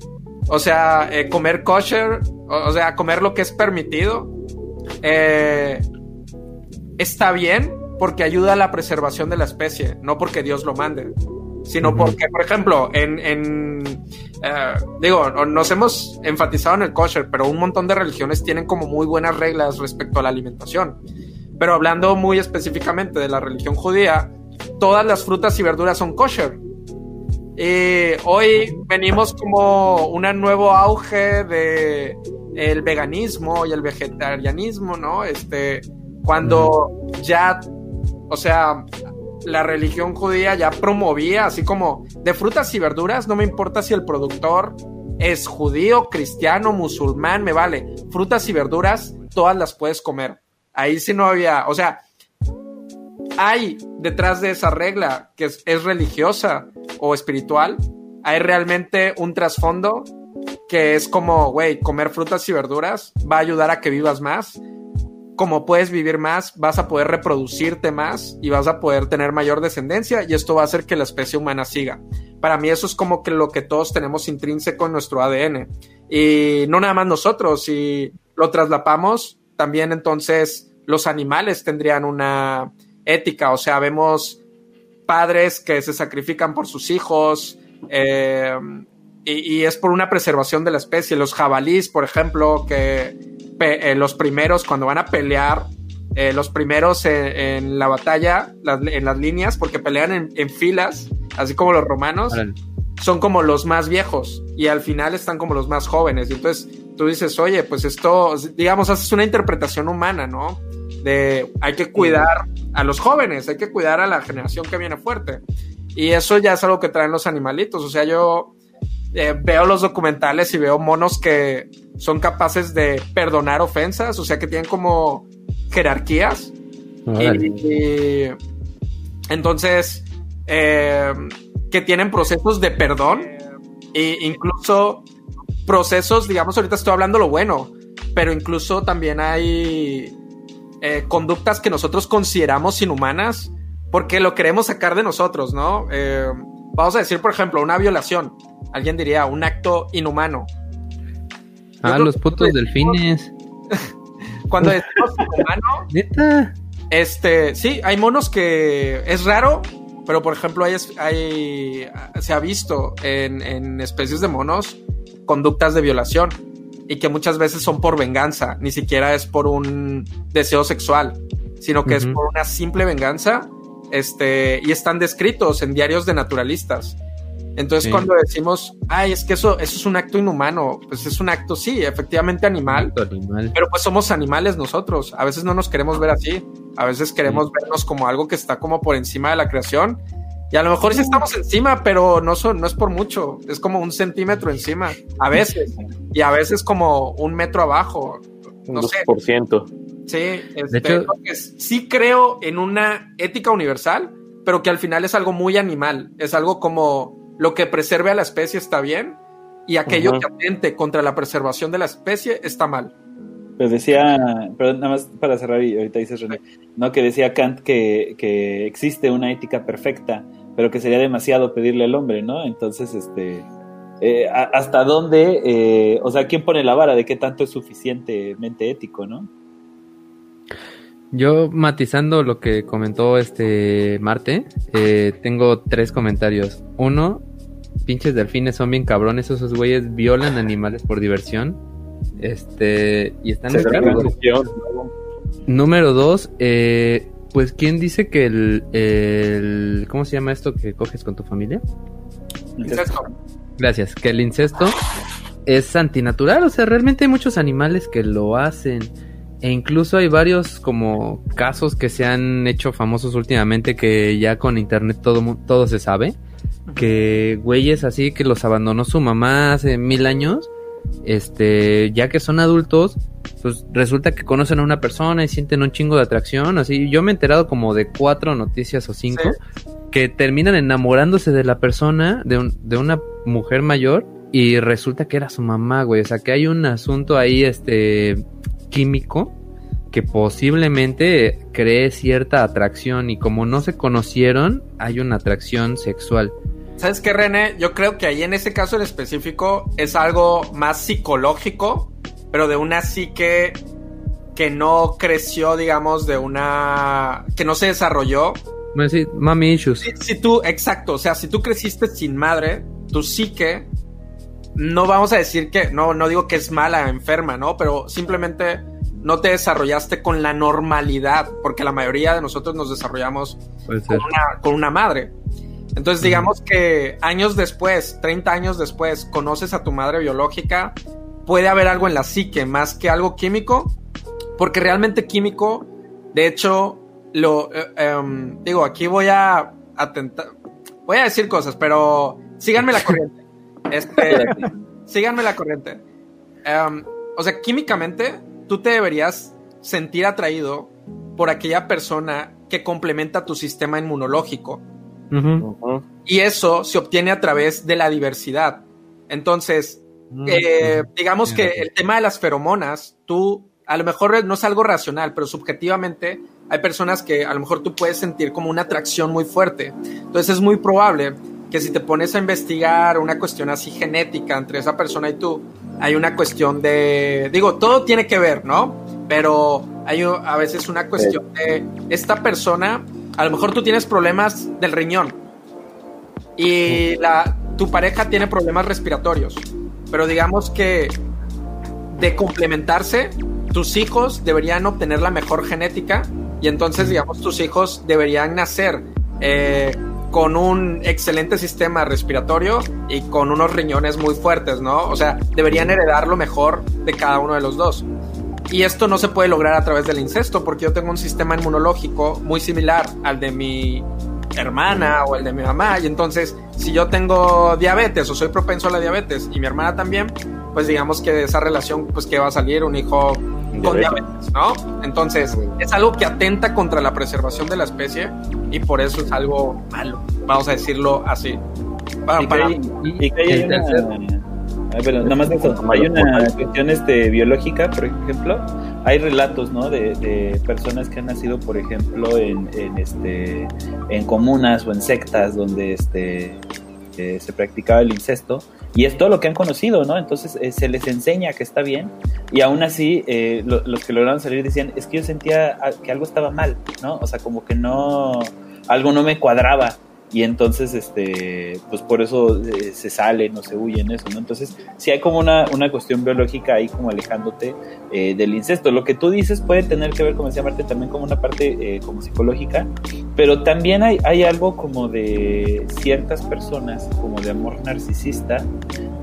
o sea, eh, comer kosher, o, sea, comer lo que es permitido, eh, está bien porque ayuda a la preservación de la especie, no porque Dios lo mande sino porque, por ejemplo, en, en eh, digo, nos hemos enfatizado en el kosher, pero un montón de religiones tienen como muy buenas reglas respecto a la alimentación. Pero hablando muy específicamente de la religión judía, todas las frutas y verduras son kosher. Y hoy venimos como un nuevo auge de el veganismo y el vegetarianismo, ¿no? Este, cuando ya, o sea, la religión judía ya promovía, así como de frutas y verduras, no me importa si el productor es judío, cristiano, musulmán, me vale. Frutas y verduras, todas las puedes comer. Ahí sí no había, o sea, hay detrás de esa regla que es, religiosa o espiritual, hay realmente un trasfondo que es como, güey, comer frutas y verduras va a ayudar a que vivas más como puedes vivir más, vas a poder reproducirte más y vas a poder tener mayor descendencia y esto va a hacer que la especie humana siga. Para mí eso es como que lo que todos tenemos intrínseco en nuestro ADN. Y no nada más nosotros, si lo traslapamos, también entonces los animales tendrían una ética, o sea, vemos padres que se sacrifican por sus hijos, eh, y, y, es por una preservación de la especie. Los jabalís, por ejemplo, que eh, los primeros cuando van a pelear, eh, los primeros en, la batalla, en las líneas, porque pelean en, filas, así como los romanos, son como los más viejos y al final están como los más jóvenes. Y entonces tú dices, oye, pues esto, digamos, haces una interpretación humana, ¿no? De hay que cuidar a los jóvenes, hay que cuidar a la generación que viene fuerte. Y eso ya es algo que traen los animalitos. O sea, yo eh, veo los documentales y veo monos que son capaces de perdonar ofensas, o sea que tienen como jerarquías. Y, entonces, eh, que tienen procesos de perdón e incluso procesos, digamos, ahorita estoy hablando lo bueno, pero incluso también hay eh, conductas que nosotros consideramos inhumanas porque lo queremos sacar de nosotros, ¿no? vamos a decir, por ejemplo, una violación alguien diría un acto inhumano. Ah, los putos delfines. *laughs* Cuando decimos inhumano. ¿Neta? Este, sí, hay monos que es raro, pero por ejemplo, hay, hay se ha visto en, especies de monos conductas de violación y que muchas veces son por venganza, ni siquiera es por un deseo sexual, sino que es por una simple venganza este, y están descritos en diarios de naturalistas. Entonces, cuando decimos, ay, es que eso, eso es un acto inhumano, pues es un acto, sí, efectivamente animal, pero pues somos animales nosotros. A veces no nos queremos ver así, a veces queremos vernos como algo que está como por encima de la creación. Y a lo mejor sí estamos encima, pero no, son, no es por mucho, es como un centímetro encima, a veces, y a veces como un metro abajo. No sé. Sí, este, sí creo en una ética universal, pero que al final es algo muy animal, es algo como lo que preserve a la especie está bien y aquello que atente contra la preservación de la especie está mal. Pues decía, pero nada más para cerrar y ahorita dices René, no que decía Kant que, que, existe una ética perfecta, pero que sería demasiado pedirle al hombre, ¿no? Entonces, este, eh, hasta dónde, eh, o sea, quién pone la vara de qué tanto es suficientemente ético, ¿no? Yo matizando lo que comentó este Marte, eh, tengo tres comentarios. Uno, pinches delfines son bien cabrones, esos güeyes violan animales por diversión. Este, y están en Número dos, eh, pues ¿quién dice que el, el, ¿cómo se llama esto que coges con tu familia? Incesto. Gracias, que el incesto es antinatural, o sea, realmente hay muchos animales que lo hacen. E incluso hay varios como casos que se han hecho famosos últimamente que ya con internet todo, todo se sabe. Que güeyes así que los abandonó su mamá hace mil años, este, ya que son adultos, pues resulta que conocen a una persona y sienten un chingo de atracción. Así, yo me he enterado como de cuatro noticias o cinco que terminan enamorándose de la persona, de, un, de una mujer mayor, y resulta que era su mamá, güey. O sea que hay un asunto ahí, este, químico que posiblemente cree cierta atracción y como no se conocieron, hay una atracción sexual. ¿Sabes qué, René? Yo creo que ahí en ese caso en específico es algo más psicológico, pero de una psique que no creció, digamos, de una... que no se desarrolló. Mami issues. Si, tú, exacto, o sea, si tú creciste sin madre, tu psique, no vamos a decir que, no, no digo que es mala, enferma, ¿no? Pero simplemente no te desarrollaste con la normalidad, porque la mayoría de nosotros nos desarrollamos con una, madre. Entonces, digamos que años después, 30 años después, conoces a tu madre biológica, puede haber algo en la psique más que algo químico, porque realmente químico, de hecho, lo eh, em, digo, aquí voy a atentar, voy a decir cosas, pero síganme la corriente. *laughs* Este, síganme la corriente. Em, o sea, químicamente, tú te deberías sentir atraído por aquella persona que complementa tu sistema inmunológico. Y eso se obtiene a través de la diversidad. Entonces, eh, digamos que el tema de las feromonas, tú, a lo mejor no es algo racional, pero subjetivamente hay personas que a lo mejor tú puedes sentir como una atracción muy fuerte. Entonces es muy probable que si te pones a investigar una cuestión así genética entre esa persona y tú, hay una cuestión de, digo, todo tiene que ver, ¿no? Pero hay a veces una cuestión de esta persona, a lo mejor tú tienes problemas del riñón y la, tu pareja tiene problemas respiratorios, pero digamos que de complementarse, tus hijos deberían obtener la mejor genética y entonces, digamos, tus hijos deberían nacer eh, con un excelente sistema respiratorio y con unos riñones muy fuertes, ¿no? O sea, deberían heredar lo mejor de cada uno de los dos. Y esto no se puede lograr a través del incesto, porque yo tengo un sistema inmunológico muy similar al de mi hermana o el de mi mamá. Y entonces, si yo tengo diabetes o soy propenso a la diabetes y mi hermana también, pues digamos que de esa relación, pues que va a salir un hijo con diabetes, ¿no? Entonces, es algo que atenta contra la preservación de la especie y por eso es algo malo, vamos a decirlo así. Para, hay, una, nada más hay una cuestión este, biológica, por ejemplo, hay relatos, ¿no? De, personas que han nacido, por ejemplo, en, en, este, en comunas o en sectas donde este, eh, se practicaba el incesto y es todo lo que han conocido, ¿no? Entonces eh, se les enseña que está bien y aún así eh, los que lograron salir decían, es que yo sentía que algo estaba mal, ¿no? O sea, como que no, algo no me cuadraba. Y entonces este pues por eso eh, se salen o se huyen eso no entonces si hay como una, una cuestión biológica ahí como alejándote eh, del incesto. Lo que tú dices puede tener que ver como decía Marte también como una parte eh, como psicológica pero también hay, hay algo como de ciertas personas como de amor narcisista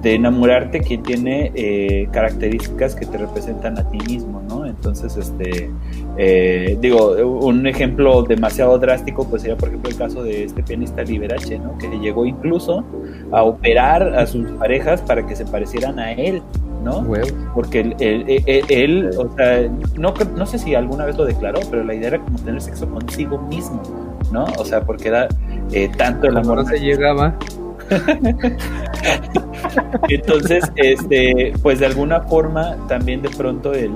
de enamorarte que tiene características que te representan a ti mismo no entonces este digo un ejemplo demasiado drástico pues sería por ejemplo el caso de este pianista Liberace, ¿no? Que llegó incluso a operar a sus parejas para que se parecieran a él, ¿no? Porque él, o sea, no, no sé si alguna vez lo declaró, pero la idea era como tener sexo consigo mismo, ¿no? O sea, porque era eh, tanto el amor. No se llegaba. *laughs* Entonces, este, pues de alguna forma también de pronto el,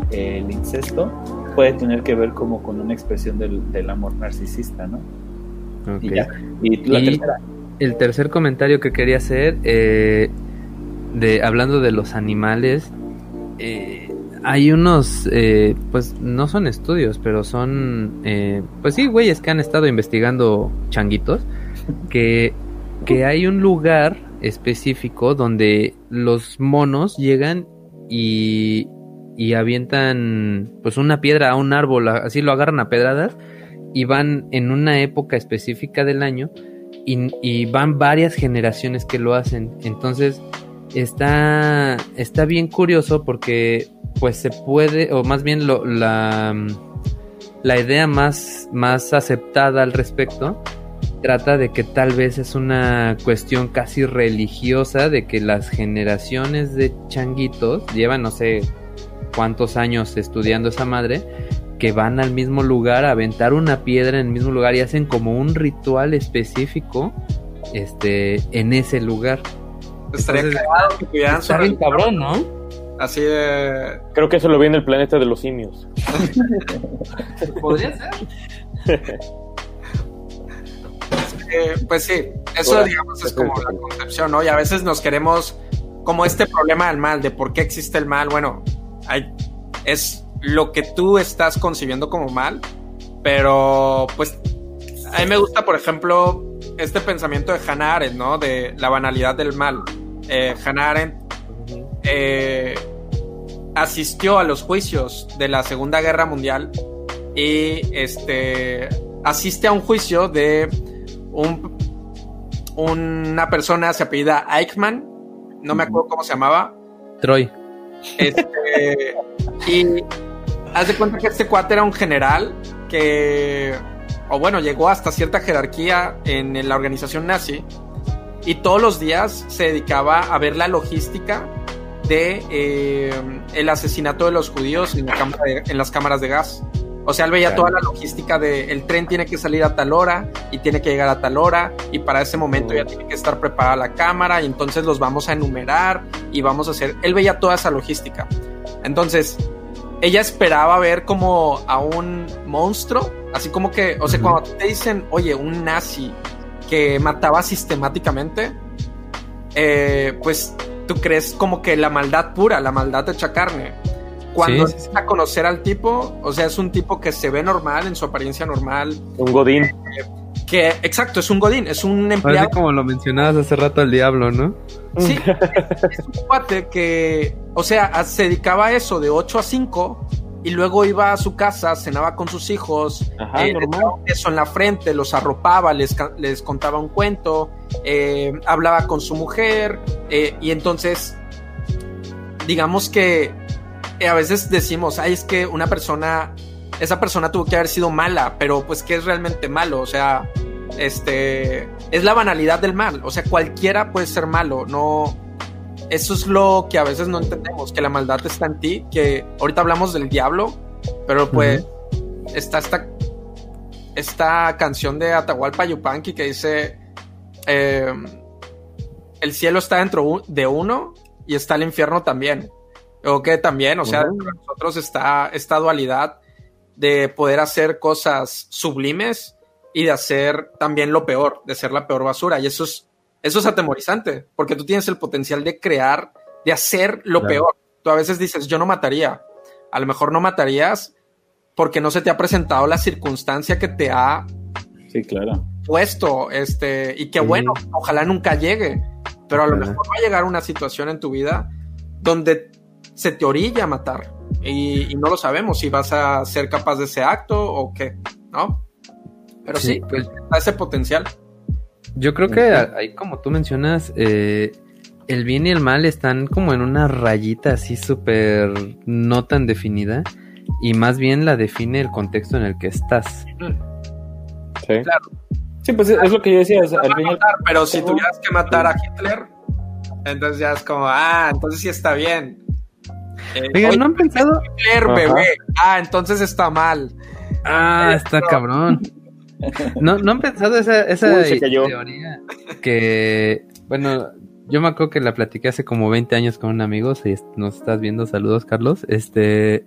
incesto puede tener que ver como con una expresión del, del amor narcisista, ¿no? Y, el tercer comentario que quería hacer, eh, de hablando de los animales, eh, hay unos, eh, pues no son estudios, pero son, pues sí, güeyes que han estado investigando changuitos, que, que hay un lugar específico donde los monos llegan y, y avientan pues una piedra a un árbol, así lo agarran a pedradas y van en una época específica del año y, van varias generaciones que lo hacen. Entonces está, está bien curioso porque pues se puede, o más bien la, la idea más, más aceptada al respecto trata de que tal vez es una cuestión casi religiosa de que las generaciones de changuitos llevan no sé cuántos años estudiando esa madre que van al mismo lugar a aventar una piedra en el mismo lugar y hacen como un ritual específico este en ese lugar. Estaría bien cabrón, ¿no? Así de... Creo que eso lo vi en el planeta de los simios. *laughs* Podría ser. pues sí, eso digamos es como la concepción, ¿no? Y a veces nos queremos, como este problema del mal, de por qué existe el mal, bueno, es lo que tú estás concibiendo como mal, pero pues a mí me gusta, por ejemplo, este pensamiento de Hannah Arendt, ¿no? De la banalidad del mal. Eh, Hannah Arendt eh, asistió a los juicios de la Segunda Guerra Mundial y este asiste a un juicio de un, una persona se apellida Eichmann, no me acuerdo cómo se llamaba. Troy. Este, y haz de cuenta que este cuate era un general que, o bueno, llegó hasta cierta jerarquía en la organización nazi y todos los días se dedicaba a ver la logística de eh, el asesinato de los judíos en, las cámaras de gas. O sea, él veía toda la logística de el tren tiene que salir a tal hora y tiene que llegar a tal hora y para ese momento ya tiene que estar preparada la cámara y entonces los vamos a enumerar y vamos a hacer... Él veía toda esa logística. Entonces, ella esperaba ver como a un monstruo, así como que, o sea, cuando te dicen, oye, un nazi que mataba sistemáticamente, eh, pues tú crees como que la maldad pura, la maldad hecha carne. Cuando sí, a conocer al tipo, o sea, es un tipo que se ve normal, en su apariencia normal. Un godín. Que, exacto, es un godín, es un empleado. Parece como lo mencionabas hace rato al diablo, ¿no? Sí, *laughs* es, un cuate que, o sea, se dedicaba a eso de 8 a 5 y luego iba a su casa, cenaba con sus hijos, Ajá, eh, eso en la frente, los arropaba, les, les contaba un cuento, eh, hablaba con su mujer eh, y entonces, digamos que a veces decimos, ay, es que una persona esa persona tuvo que haber sido mala, pero pues ¿qué es realmente malo? O sea, este, es la banalidad del mal, o sea, cualquiera puede ser malo, no, eso es lo que a veces no entendemos, que la maldad está en ti, que ahorita hablamos del diablo, pero pues está esta, esta canción de Atahualpa Yupanqui que dice, em, el cielo está dentro de uno y está el infierno también. O que también, o sea, dentro de nosotros está esta dualidad de poder hacer cosas sublimes y de hacer también lo peor, de ser la peor basura. Y eso es, eso es atemorizante, porque tú tienes el potencial de crear, de hacer lo peor. Tú a veces dices, yo no mataría. A lo mejor no matarías porque no se te ha presentado la circunstancia que te ha sí, claro. supuesto, este, y que bueno, ojalá nunca llegue, pero a lo mejor va a llegar una situación en tu vida donde se te orilla a matar y, no lo sabemos si vas a ser capaz de ese acto o qué, ¿no? Pero sí, pues, ese potencial. Yo creo que ahí, como tú mencionas, eh, el bien y el mal están como en una rayita así súper no tan definida y más bien la define el contexto en el que estás. Sí. Claro. Sí, pues es lo que yo decía. Al final... pero si tuvieras que matar a Hitler, entonces ya es como, ah, entonces sí está bien. Eh, ¿no han pensado? Ah, entonces está mal. Ah, está cabrón. ¿No, ¿No han pensado esa, esa teoría? Que, bueno, yo me acuerdo que la platiqué hace como 20 años con un amigo. Si nos estás viendo, saludos, Carlos. Este.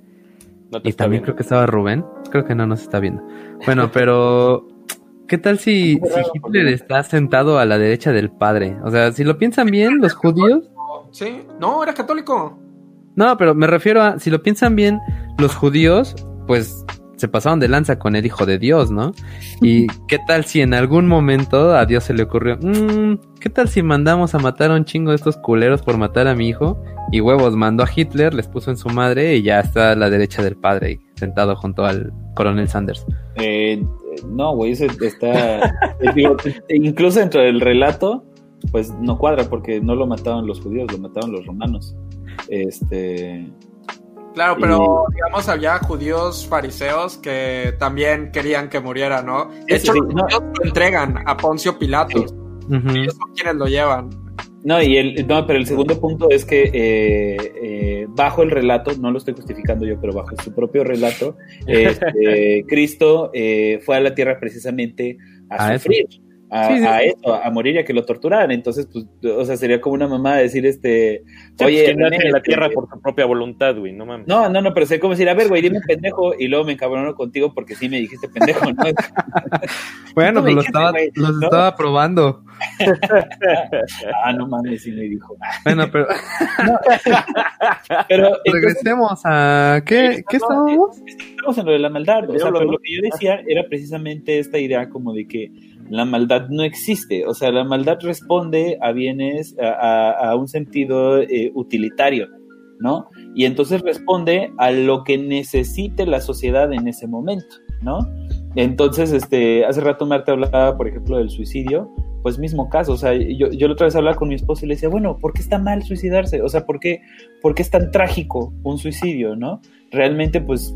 y también creo que estaba Rubén. Creo que no nos está viendo. Bueno, pero. ¿Qué tal si, Hitler está sentado a la derecha del padre? O sea, si lo piensan bien, los judíos. Sí, no, era católico. No, pero me refiero a, si lo piensan bien, los judíos, pues se pasaron de lanza con el Hijo de Dios, ¿no? Y qué tal si en algún momento a Dios se le ocurrió, mmm, ¿qué tal si mandamos a matar a un chingo de estos culeros por matar a mi hijo? Y huevos, mandó a Hitler, les puso en su madre y ya está a la derecha del padre, sentado junto al coronel Sanders. Eh, no, güey, eso está... Incluso dentro del relato, pues no cuadra porque no lo mataron los judíos, lo mataron los romanos. Este Claro, pero digamos había judíos fariseos que también querían que muriera, ¿no? De hecho, no. lo entregan a Poncio Pilatos. Y ellos son quienes lo llevan. No, y el, no, pero el segundo punto es que eh, eh, bajo el relato, no lo estoy justificando yo, pero bajo su propio relato, *laughs* este, Cristo eh, fue a la tierra precisamente a, sufrir a, eso, a morir y a que lo torturaran. Entonces, pues, o sea, sería como una mamá decir, este, pues, oye, que nace en la tierra por tu propia voluntad, güey, no mames. No, no, no, pero sería como decir, a ver, güey, dime *laughs* pendejo, y luego me encabrono contigo porque sí me dijiste pendejo, ¿no? *laughs* bueno, pues lo, estaba, estaba probando. *laughs* ah, no mames, sí me dijo. Bueno, pero. pero Regresemos a. ¿Qué, ¿qué estábamos? Estamos en lo de la maldad. O sea, pero lo que yo decía era precisamente esta idea como de que la maldad no existe. O sea, la maldad responde a bienes, a, un sentido eh, utilitario, ¿no? Y entonces responde a lo que necesite la sociedad en ese momento, ¿no? Entonces, este, hace rato Marta hablaba, por ejemplo, del suicidio, pues mismo caso, o sea, yo, yo la otra vez hablaba con mi esposo y le decía, bueno, ¿por qué está mal suicidarse? O sea, ¿por qué, por es tan trágico un suicidio, no? Realmente, pues,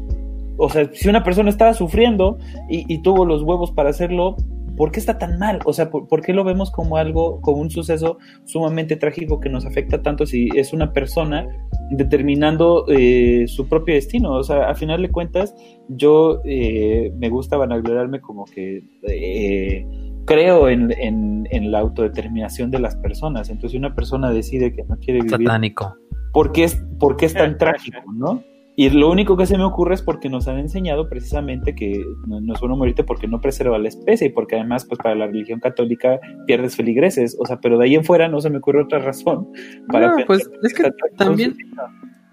o sea, si una persona estaba sufriendo y, y tuvo los huevos para hacerlo, ¿por qué está tan mal? O sea, ¿por, qué lo vemos como algo, como un suceso sumamente trágico que nos afecta tanto si es una persona determinando eh, su propio destino? O sea, a final de cuentas, yo eh, me gusta vanagloriarme como que eh, creo en, la autodeterminación de las personas. Entonces, si una persona decide que no quiere vivir... Satánico. ¿Por qué es, por qué es tan trágico, no? Y lo único que se me ocurre es porque nos han enseñado precisamente que no, es bueno morirte porque no preserva la especie y porque además, pues para la religión católica pierdes feligreses. O sea, pero de ahí en fuera no se me ocurre otra razón. Para no, pues es que también,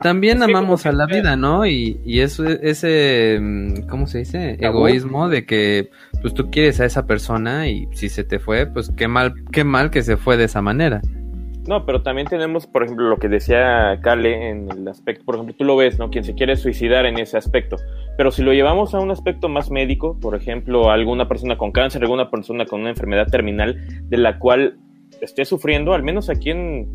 también amamos a la vida, ¿no? Y, y eso, ese, mm, ¿cómo se dice? Egoísmo de que pues tú quieres a esa persona y si se te fue, pues qué mal, qué mal que se fue de esa manera. No, pero también tenemos, por ejemplo, lo que decía Kale en el aspecto, por ejemplo, tú lo ves, ¿no? Quien se quiere suicidar en ese aspecto. Pero si lo llevamos a un aspecto más médico, por ejemplo, alguna persona con cáncer, alguna persona con una enfermedad terminal de la cual esté sufriendo, al menos aquí en,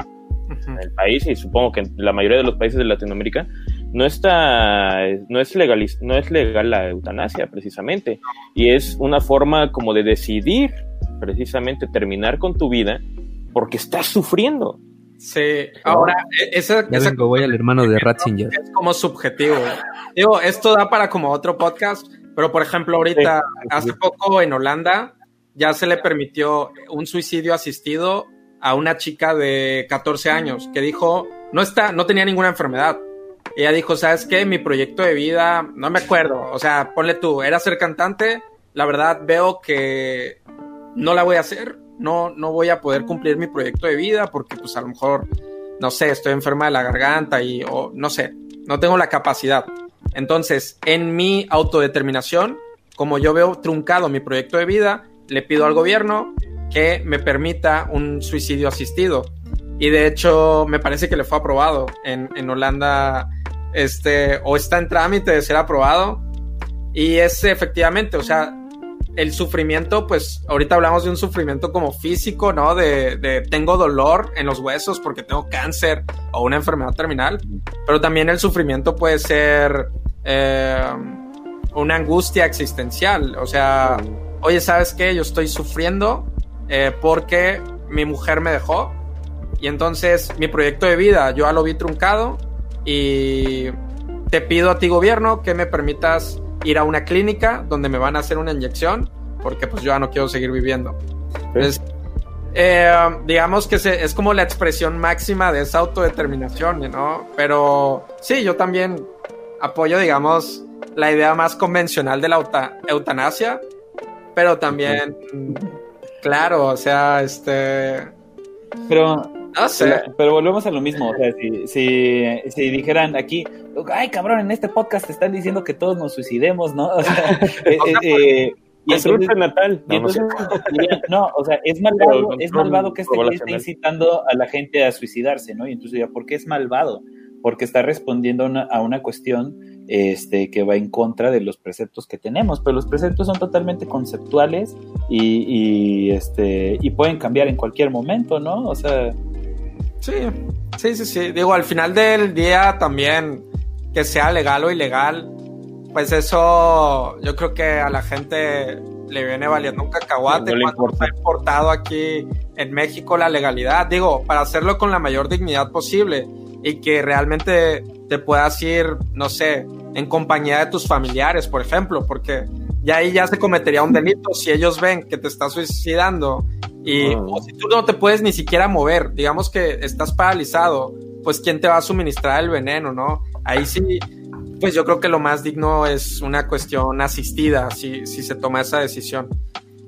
el país y supongo que en la mayoría de los países de Latinoamérica, no está, no es legal, no es legal la eutanasia precisamente. Y es una forma como de decidir precisamente terminar con tu vida porque estás sufriendo. Sí, ahora, e, esa, voy al hermano de Ratzinger. Es como subjetivo. Digo, esto da para como otro podcast, pero por ejemplo, ahorita, hace poco en Holanda, ya se le permitió un suicidio asistido a una chica de 14 años que dijo, no está, no tenía ninguna enfermedad. Ella dijo, ¿sabes qué? Mi proyecto de vida, no me acuerdo, o sea, ponle tú, era ser cantante, la verdad veo que no la voy a hacer, no, no voy a poder cumplir mi proyecto de vida porque pues a lo mejor, no sé, estoy enferma de la garganta y, o no sé, no tengo la capacidad. Entonces, en mi autodeterminación, como yo veo truncado mi proyecto de vida, le pido al gobierno que me permita un suicidio asistido. Y de hecho, me parece que le fue aprobado en, en Holanda, este, o está en trámite de ser aprobado. Y es efectivamente, o sea, el sufrimiento, pues ahorita hablamos de un sufrimiento como físico, ¿no? De, de, tengo dolor en los huesos porque tengo cáncer o una enfermedad terminal, pero también el sufrimiento puede ser eh, una angustia existencial, o sea, oye, ¿sabes qué? Yo estoy sufriendo eh, porque mi mujer me dejó y entonces mi proyecto de vida yo lo vi truncado y te pido a ti gobierno que me permitas ir a una clínica donde me van a hacer una inyección porque pues yo ya no quiero seguir viviendo. Entonces, eh, digamos que es como la expresión máxima de esa autodeterminación, ¿no? Pero sí, yo también apoyo, digamos, la idea más convencional de la eutanasia, pero también, claro, o sea, este... Pero no sé. Pero, volvemos a lo mismo. O sea, si, si, si, dijeran aquí, ay cabrón, en este podcast te están diciendo que todos nos suicidemos, ¿no? O sea, *laughs* eh, eh, eh, y entonces, natal. No, no, o sea, es malvado, es malvado que este esté incitando a la gente a suicidarse, ¿no? Y entonces ya, ¿por qué es malvado? Porque está respondiendo a una cuestión este, que va en contra de los preceptos que tenemos, pero los preceptos son totalmente conceptuales y, y, este, y pueden cambiar en cualquier momento, ¿no? O sea, Sí, sí, sí, sí. Digo, al final del día también que sea legal o ilegal, pues eso yo creo que a la gente le viene valiendo un cacahuate no cuando ha importado aquí en México la legalidad. Digo, para hacerlo con la mayor dignidad posible y que realmente te puedas ir, no sé, en compañía de tus familiares, por ejemplo, porque ya ahí ya se cometería un delito si ellos ven que te estás suicidando y ah. si tú no te puedes ni siquiera mover, digamos que estás paralizado, pues quién te va a suministrar el veneno, ¿no? Ahí sí, pues yo creo que lo más digno es una cuestión asistida, si, si se toma esa decisión.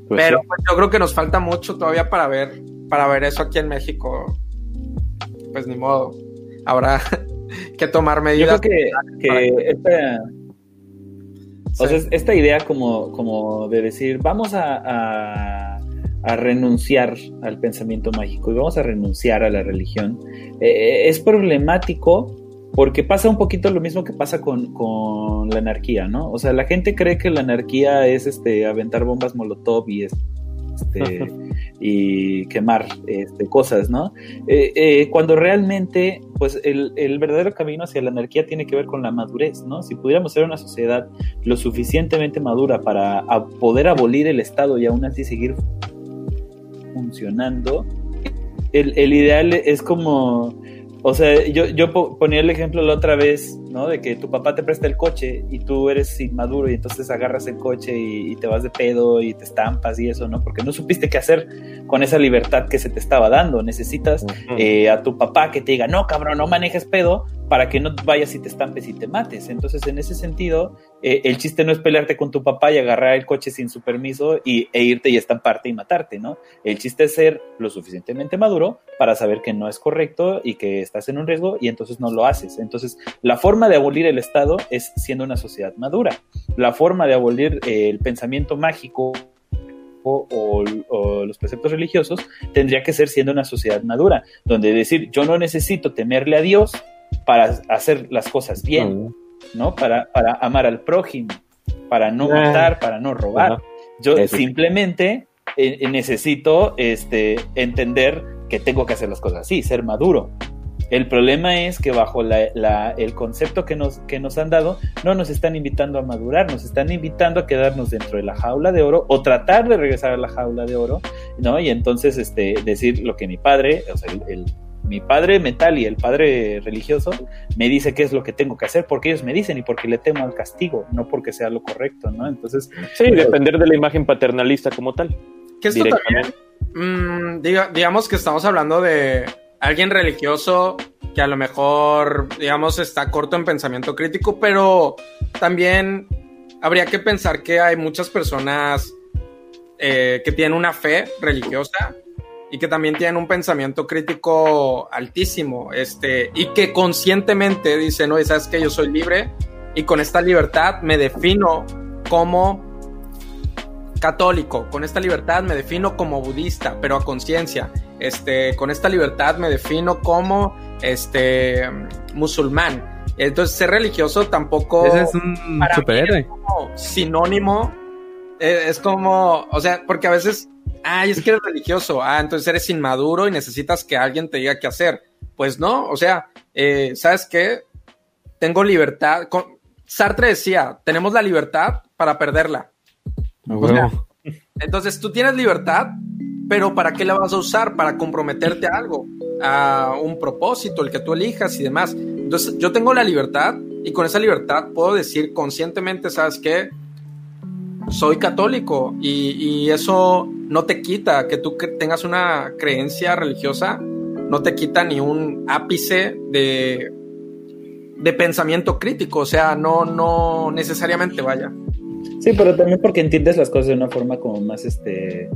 Pues Pero pues, yo creo que nos falta mucho todavía para ver, para ver eso aquí en México. Pues ni modo. Habrá *laughs* que tomar medidas. Yo creo que, esta, idea como, como de decir, vamos a a renunciar al pensamiento mágico y vamos a renunciar a la religión, eh, es problemático porque pasa un poquito lo mismo que pasa con, con, la anarquía, ¿no? O sea, la gente cree que la anarquía es este aventar bombas molotov y este, *laughs* y quemar este, cosas, ¿no? Eh, eh, cuando realmente, pues el, el, verdadero camino hacia la anarquía tiene que ver con la madurez, ¿no? Si pudiéramos ser una sociedad lo suficientemente madura para poder abolir el Estado y aún así seguir funcionando, el, el ideal es como o sea, yo, yo ponía el ejemplo la otra vez, ¿no? De que tu papá te presta el coche y tú eres inmaduro y entonces agarras el coche y, te vas de pedo y te estampas y eso, ¿no? Porque no supiste qué hacer con esa libertad que se te estaba dando. Necesitas eh, a tu papá que te diga, no, cabrón, no manejes pedo para que no vayas y te estampes y te mates. Entonces, en ese sentido, eh, el chiste no es pelearte con tu papá y agarrar el coche sin su permiso y, e irte y estamparte y matarte, ¿no? El chiste es ser lo suficientemente maduro para saber que no es correcto y que estás en un riesgo y entonces no lo haces. Entonces, la forma de abolir el Estado es siendo una sociedad madura. La forma de abolir eh, el pensamiento mágico o, los preceptos religiosos tendría que ser siendo una sociedad madura, donde decir yo no necesito temerle a Dios para hacer las cosas bien, ¿no? Para, para amar al prójimo, para no ah. matar, para no robar. Yo simplemente eh, necesito este, entender que tengo que hacer las cosas así, ser maduro. El problema es que bajo el concepto que nos, que nos han dado, no nos están invitando a madurar, nos están invitando a quedarnos dentro de la jaula de oro o tratar de regresar a la jaula de oro, ¿no? Y entonces este, decir lo que mi padre, o sea, el, mi padre mental y el padre religioso me dice qué es lo que tengo que hacer porque ellos me dicen y porque le temo al castigo, no porque sea lo correcto, ¿no? Entonces... Sí, depender de la imagen paternalista como tal. Que esto también, mm, digamos que estamos hablando de alguien religioso que a lo mejor, digamos, está corto en pensamiento crítico, pero también habría que pensar que hay muchas personas eh, que tienen una fe religiosa y que también tienen un pensamiento crítico altísimo, este, y que conscientemente dicen, no, sabes que yo soy libre y con esta libertad me defino como católico, con esta libertad me defino como budista, pero a conciencia. Este, con esta libertad me defino como este musulmán. Entonces, ser religioso tampoco. es un superhéroe. sinónimo. Eh, es como, o sea, porque a veces, ah, es que eres religioso, ah, entonces eres inmaduro y necesitas que alguien te diga qué hacer. Pues no, o sea, eh, ¿sabes qué? Tengo libertad. Sartre decía, tenemos la libertad para perderla. Entonces tú tienes libertad, pero ¿para qué la vas a usar? Para comprometerte a algo, a un propósito, el que tú elijas y demás. Entonces yo tengo la libertad y con esa libertad puedo decir conscientemente, ¿sabes qué? Soy católico y, y eso no te quita que tú tengas una creencia religiosa, no te quita ni un ápice de, de pensamiento crítico, o sea, no, no necesariamente vaya. Sí, pero también porque entiendes las cosas de una forma como más este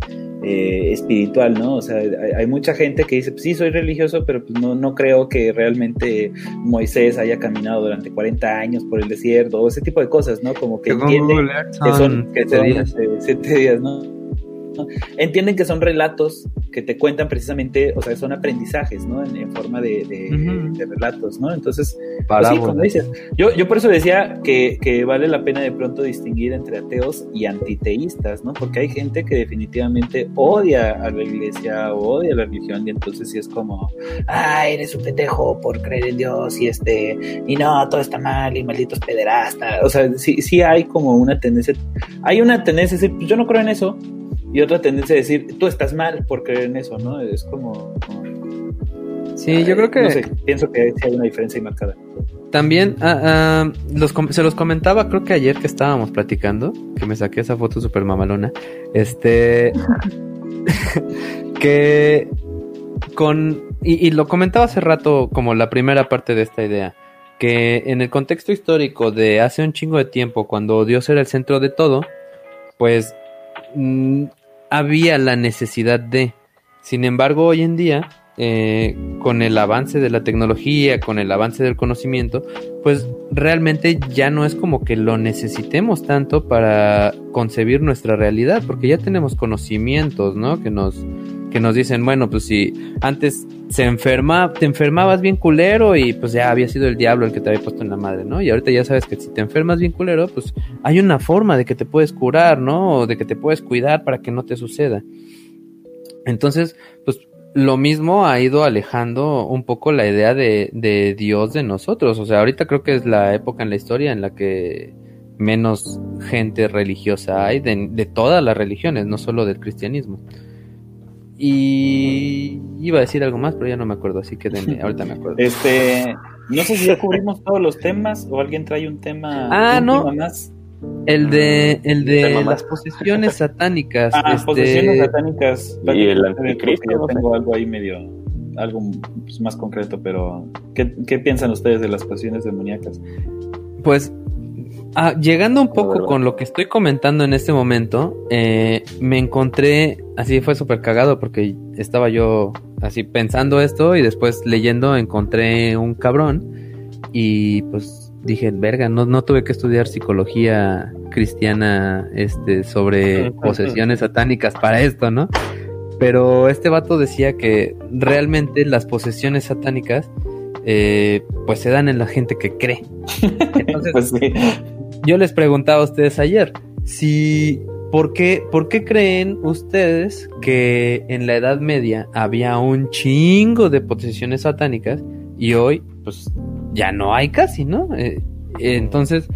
eh, espiritual, ¿no? O sea, hay, mucha gente que dice, pues sí, soy religioso, pero pues no, no creo que realmente Moisés haya caminado durante 40 años por el desierto, o ese tipo de cosas, ¿no? Como que entienden que son, que son este, siete días, ¿no? Entienden que son relatos que te cuentan precisamente, o sea, son aprendizajes, ¿no? En, forma de, relatos, ¿no? Entonces, pues sí, como dices, yo, yo por eso decía que, que, vale la pena de pronto distinguir entre ateos y antiteístas, ¿no? Porque hay gente que definitivamente odia a la iglesia, odia a la religión, y entonces sí es como, ay, eres un petejo por creer en Dios, y este, y no, todo está mal, y malditos pederastas. O sea, sí, sí hay como una tendencia, hay una tendencia pues yo no creo en eso, y otra tendencia a decir, tú estás mal por creer en eso, ¿no? Es como... sí, yo creo que... No sé, pienso que hay una diferencia marcada. También ah, ah, se los comentaba, creo que ayer que estábamos platicando, que me saqué esa foto súper mamalona, este... *laughs* que con... Y, y lo comentaba hace rato como la primera parte de esta idea, que en el contexto histórico de hace un chingo de tiempo, cuando Dios era el centro de todo, pues mm, había la necesidad de. Sin embargo, hoy en día, eh, con el avance de la tecnología, con el avance del conocimiento, pues realmente ya no es como que lo necesitemos tanto para concebir nuestra realidad, porque ya tenemos conocimientos, ¿no? Que nos, que nos dicen, bueno, pues si antes se enferma, te enfermabas bien culero y pues ya había sido el diablo el que te había puesto en la madre, ¿no? Y ahorita ya sabes que si te enfermas bien culero, pues hay una forma de que te puedes curar, ¿no? O de que te puedes cuidar para que no te suceda. Entonces, pues lo mismo ha ido alejando un poco la idea de, de Dios de nosotros. O sea, ahorita creo que es la época en la historia en la que menos gente religiosa hay de, de todas las religiones, no solo del cristianismo. Y iba a decir algo más, pero ya no me acuerdo, así que ahorita me acuerdo. Este, no sé si ya cubrimos todos los temas o alguien trae un tema ah, no. más. El de, el de las posesiones satánicas. Ah, este... posesiones satánicas. Y el anticristo. Yo tengo algo ahí medio, algo pues, más concreto, pero ¿qué, ¿qué piensan ustedes de las posesiones demoníacas? Pues Ah, llegando un poco con lo que estoy comentando en este momento, eh, me encontré, así fue súper cagado porque estaba yo así pensando esto y después leyendo encontré un cabrón y pues dije, verga, no, no tuve que estudiar psicología cristiana este, sobre *laughs* posesiones satánicas para esto, ¿no? Pero este vato decía que realmente las posesiones satánicas eh, pues se dan en la gente que cree. *laughs* Entonces, pues yo les preguntaba a ustedes ayer, si ¿por qué, ¿por qué creen ustedes que en la Edad Media había un chingo de posesiones satánicas y hoy pues ya no hay casi, ¿no? Eh, entonces,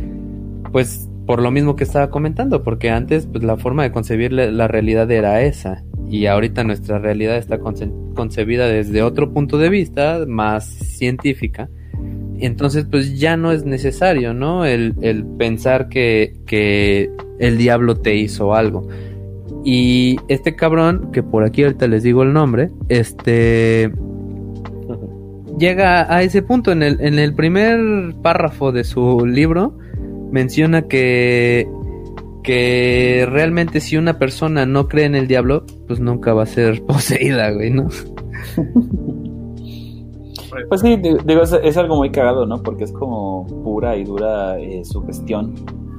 pues por lo mismo que estaba comentando, porque antes pues la forma de concebir la, realidad era esa y ahorita nuestra realidad está concebida desde otro punto de vista, más científica, entonces, pues ya no es necesario, ¿no? El, pensar que, que el diablo te hizo algo. Y este cabrón, que por aquí ahorita les digo el nombre, este llega a ese punto en el, en el primer párrafo de su libro menciona que que realmente si una persona no cree en el diablo pues nunca va a ser *laughs* poseída güey no *laughs* Pues sí, digo, es, algo muy cagado, ¿no? Porque es como pura y dura eh, sugestión.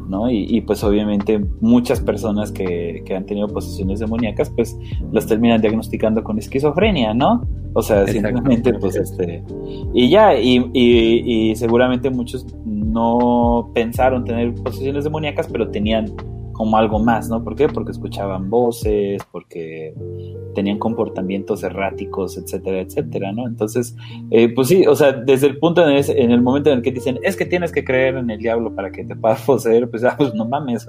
¿no? Y, pues obviamente muchas personas que, que, han tenido posesiones demoníacas, pues las terminan diagnosticando con esquizofrenia, ¿no? O sea, simplemente, pues este. Y ya, y, y, y seguramente muchos no pensaron tener posesiones demoníacas, pero tenían como algo más, ¿no? ¿Por qué? Porque escuchaban voces, porque tenían comportamientos erráticos, etcétera, etcétera, ¿no? Entonces, eh, pues sí, o sea, desde el punto en, en, el momento en el que dicen, es que tienes que creer en el diablo para que te puedas *laughs* poseer, pues, ah, pues no mames,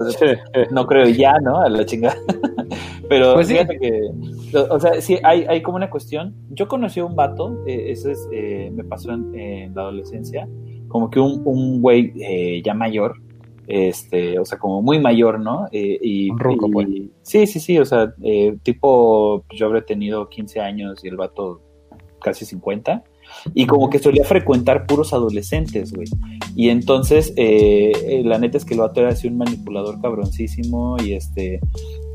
no creo ya, ¿no? A la chingada. *laughs* Pero pues fíjate que, o sea, sí, hay, hay como una cuestión. Yo conocí a un vato, eh, eso es, eh, me pasó en, la adolescencia, como que un, un güey ya mayor, este, o sea, como muy mayor, ¿no? Eh, y, pues. Sí, sí, sí, o sea, eh, tipo, yo habré tenido 15 años y el vato casi 50, y como que solía frecuentar puros adolescentes, güey. Y entonces, eh, la neta es que el vato era así un manipulador cabroncísimo y este,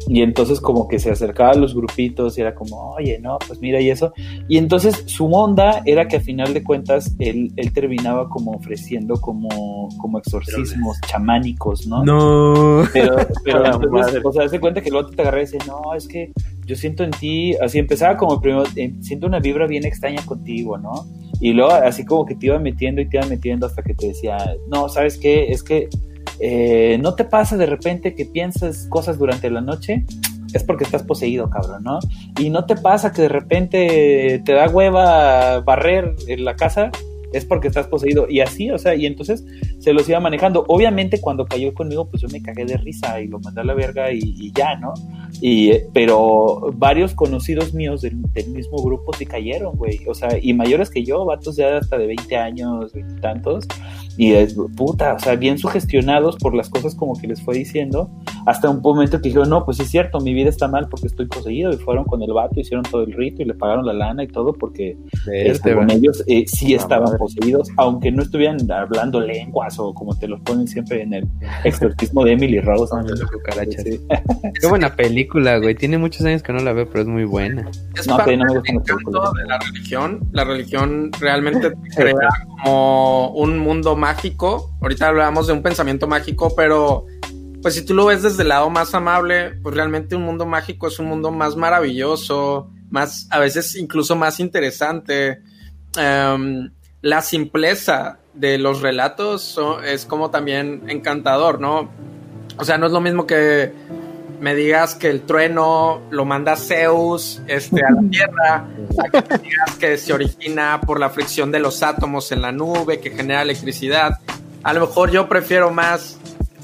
y entonces como que se acercaba a los grupitos y era como, oye, no, pues mira y eso. Y entonces su onda era que a final de cuentas él, él terminaba como ofreciendo como, como exorcismos chamánicos, ¿no? No. Pero, pero *laughs* o sea, hace cuenta que el otro te agarra y dice, no, es que yo siento en ti, así empezaba como primero, eh, siento una vibra bien extraña contigo, ¿no? Y luego así como que te iba metiendo y te iba metiendo hasta que te decía, no, ¿sabes qué? Es que eh, ¿no te pasa de repente que piensas cosas durante la noche? Es porque estás poseído, cabrón, ¿no? Y no te pasa que de repente te da hueva barrer en la casa, es porque estás poseído. Y así, o sea, y entonces se los iba manejando. Obviamente cuando cayó conmigo, pues yo me cagué de risa y lo mandé a la verga y, ya, ¿no? Y, pero varios conocidos míos del, mismo grupo se cayeron, güey. O sea, y mayores que yo, vatos ya hasta de 20 años, 20 tantos. Y es, puta, o sea, bien sugestionados por las cosas como que les fue diciendo. Hasta un momento que dijeron, no, pues es cierto, mi vida está mal porque estoy poseído. Y fueron con el vato, hicieron todo el rito y le pagaron la lana y todo porque este, con ellos eh, sí estaban poseídos, aunque no estuvieran hablando lenguas o como te los ponen siempre en el exorcismo de Emily Rose. Qué buena película, güey. Tiene muchos años que no la veo, pero es muy buena. Es no, parte no me gusta de la religión. La religión realmente *laughs* crea como un mundo mágico. Ahorita hablábamos de un pensamiento mágico, pero pues si tú lo ves desde el lado más amable, pues realmente un mundo mágico es un mundo más maravilloso, más, a veces incluso más interesante. Em, la simpleza de los relatos es como también encantador, ¿no? O sea, no es lo mismo que me digas que el trueno lo manda Zeus este, a la *laughs* Tierra, a que me digas que se origina por la fricción de los átomos en la nube, que genera electricidad. A lo mejor yo prefiero más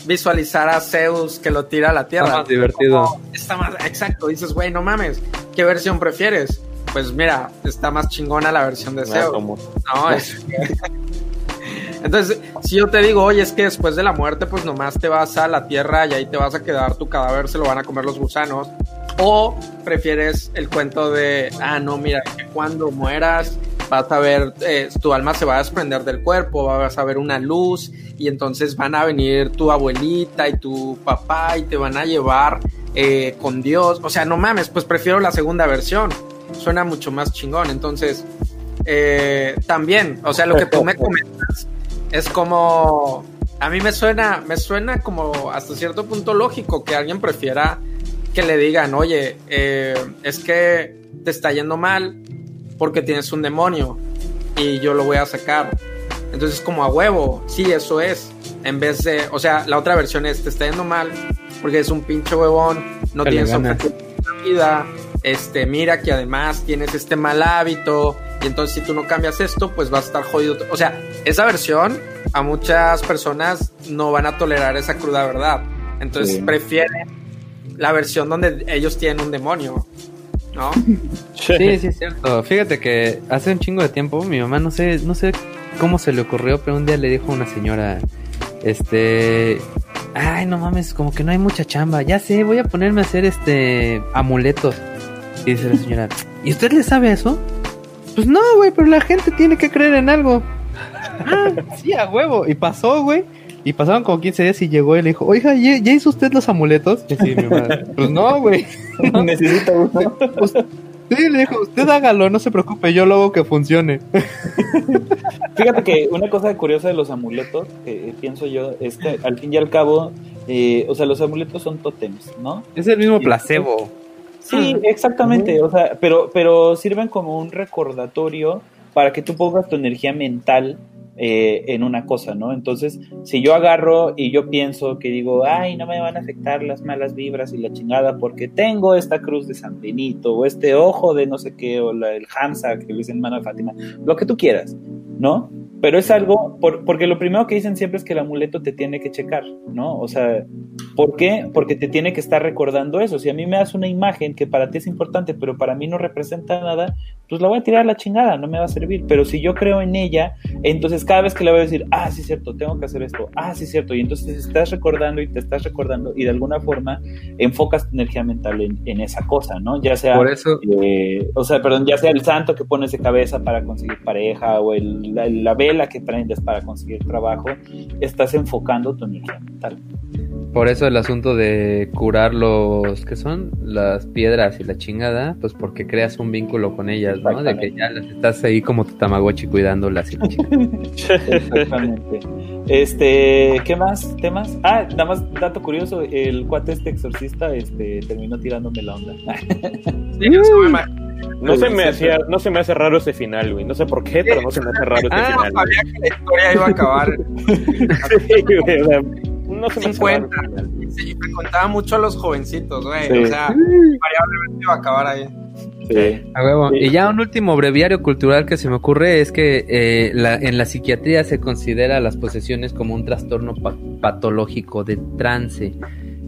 visualizar a Zeus que lo tira a la Tierra. Está más divertido. está más, exacto, dices, güey, no mames, ¿qué versión prefieres? Pues mira, está más chingona la versión de Zeus. No, *laughs* es... Entonces, si yo te digo, oye, es que después de la muerte, pues nomás te vas a la tierra y ahí te vas a quedar, tu cadáver se lo van a comer los gusanos. O prefieres el cuento de, ah, no, mira, que cuando mueras vas a ver, eh, tu alma se va a desprender del cuerpo, vas a ver una luz y entonces van a venir tu abuelita y tu papá y te van a llevar eh, con Dios. O sea, no mames, pues prefiero la segunda versión. Suena mucho más chingón. Entonces, eh, también, o sea, lo que tú me comentas *laughs* es como a mí me suena, me suena como hasta cierto punto lógico que alguien prefiera que le digan, oye, eh, es que te está yendo mal porque tienes un demonio y yo lo voy a sacar. Entonces, como a huevo, sí, eso es. En vez de, o sea, la otra versión es, te está yendo mal porque es un pinche huevón, no tienes objetivo en vida, este, mira que además tienes este mal hábito, y entonces si tú no cambias esto, pues vas a estar jodido. O sea, esa versión a muchas personas no van a tolerar esa cruda verdad. Entonces prefieren la versión donde ellos tienen un demonio. ¿No? *laughs* Sí, sí, es cierto. Fíjate que hace un chingo de tiempo mi mamá no sé, no sé cómo se le ocurrió, pero un día le dijo a una señora, este, ay, no mames, como que no hay mucha chamba. Ya sé, voy a ponerme a hacer este amuletos. Y dice la señora, *laughs* ¿y usted le sabe eso? Pues no, güey, pero la gente tiene que creer en algo. ah, sí, a huevo. Y pasó, güey. Y pasaron como 15 días y llegó y le dijo, oiga, ¿ya, hizo usted los amuletos? Y sí, mi madre, pues no, güey. *laughs* Necesito uno. sí, le dijo, usted hágalo, no se preocupe, yo lo hago que funcione. *laughs* Fíjate que una cosa curiosa de los amuletos, que pienso yo, es que al fin y al cabo, eh, o sea, los amuletos son tótems, ¿no? Es el mismo placebo. Sí, exactamente, o sea, pero, pero sirven como un recordatorio para que tú pongas tu energía mental eh, en una cosa, ¿no? Entonces, si yo agarro y yo pienso que digo, ay, no me van a afectar las malas vibras y la chingada porque tengo esta cruz de San Benito o este ojo de no sé qué o la, el Hamza que dicen Mana Fátima, lo que tú quieras, ¿no? Pero es algo, porque lo primero que dicen siempre es que el amuleto te tiene que checar, ¿no? O sea, ¿por qué? Porque te tiene que estar recordando eso. Si a mí me das una imagen que para ti es importante, pero para mí no representa nada, pues la voy a tirar a la chingada, no me va a servir. Pero si yo creo en ella, entonces cada vez que le voy a decir, ah, sí, cierto, tengo que hacer esto, ah, sí, cierto, y entonces estás recordando y te estás recordando y de alguna forma enfocas tu energía mental en, esa cosa, ¿no? Ya sea, Por eso... Eh, o sea, perdón, ya sea el santo que pones de cabeza para conseguir pareja o el, la, la la que prendes para conseguir trabajo, estás enfocando tu energía mental. Por eso el asunto de curar los que son las piedras y la chingada, pues porque creas un vínculo con ellas, ¿no? De que ya las estás ahí como tu tamagotchi cuidándolas y la *laughs* Exactamente. Este, ¿qué más? ¿Temas? Ah, nada más dato curioso, el cuate este exorcista este terminó tirándome la onda. sí, *laughs* no se, me hacía, no se me hace raro ese final, güey. No sé por qué, pero no se me hace raro ese ah, final. sabía que la historia iba a acabar. *laughs* sí, güey, no se me cuenta. Y me contaba mucho a los jovencitos, güey. O sea, variablemente iba a acabar ahí. Sí. A huevo. Y ya un último breviario cultural que se me ocurre es que eh, la, en la psiquiatría se considera las posesiones como un trastorno patológico de trance.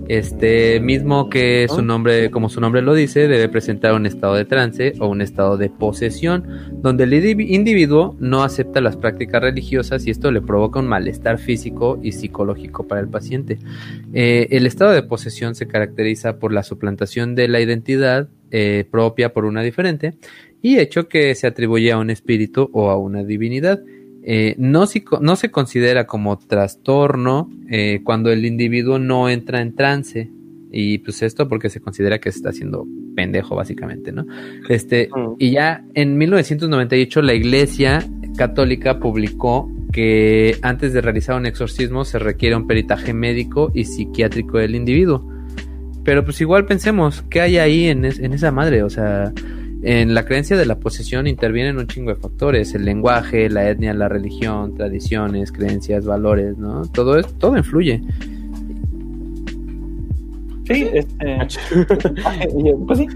Este mismo que su nombre, como su nombre lo dice, debe presentar un estado de trance o un estado de posesión, donde el individuo no acepta las prácticas religiosas y esto le provoca un malestar físico y psicológico para el paciente. Eh, el estado de posesión se caracteriza por la suplantación de la identidad eh, propia por una diferente y hecho que se atribuye a un espíritu o a una divinidad. Eh, no, no, se considera como trastorno eh, cuando el individuo no entra en trance. Y pues esto porque se considera que se está haciendo pendejo, básicamente, ¿no? Este, y ya en 1998 la Iglesia Católica publicó que antes de realizar un exorcismo se requiere un peritaje médico y psiquiátrico del individuo. Pero pues igual pensemos, ¿qué hay ahí en, en esa madre? O sea, en la creencia de la posesión intervienen un chingo de factores, el lenguaje, la etnia, la religión, tradiciones, creencias, valores, ¿no? Todo es, todo influye. Sí, este. *laughs* *laughs* pues sí.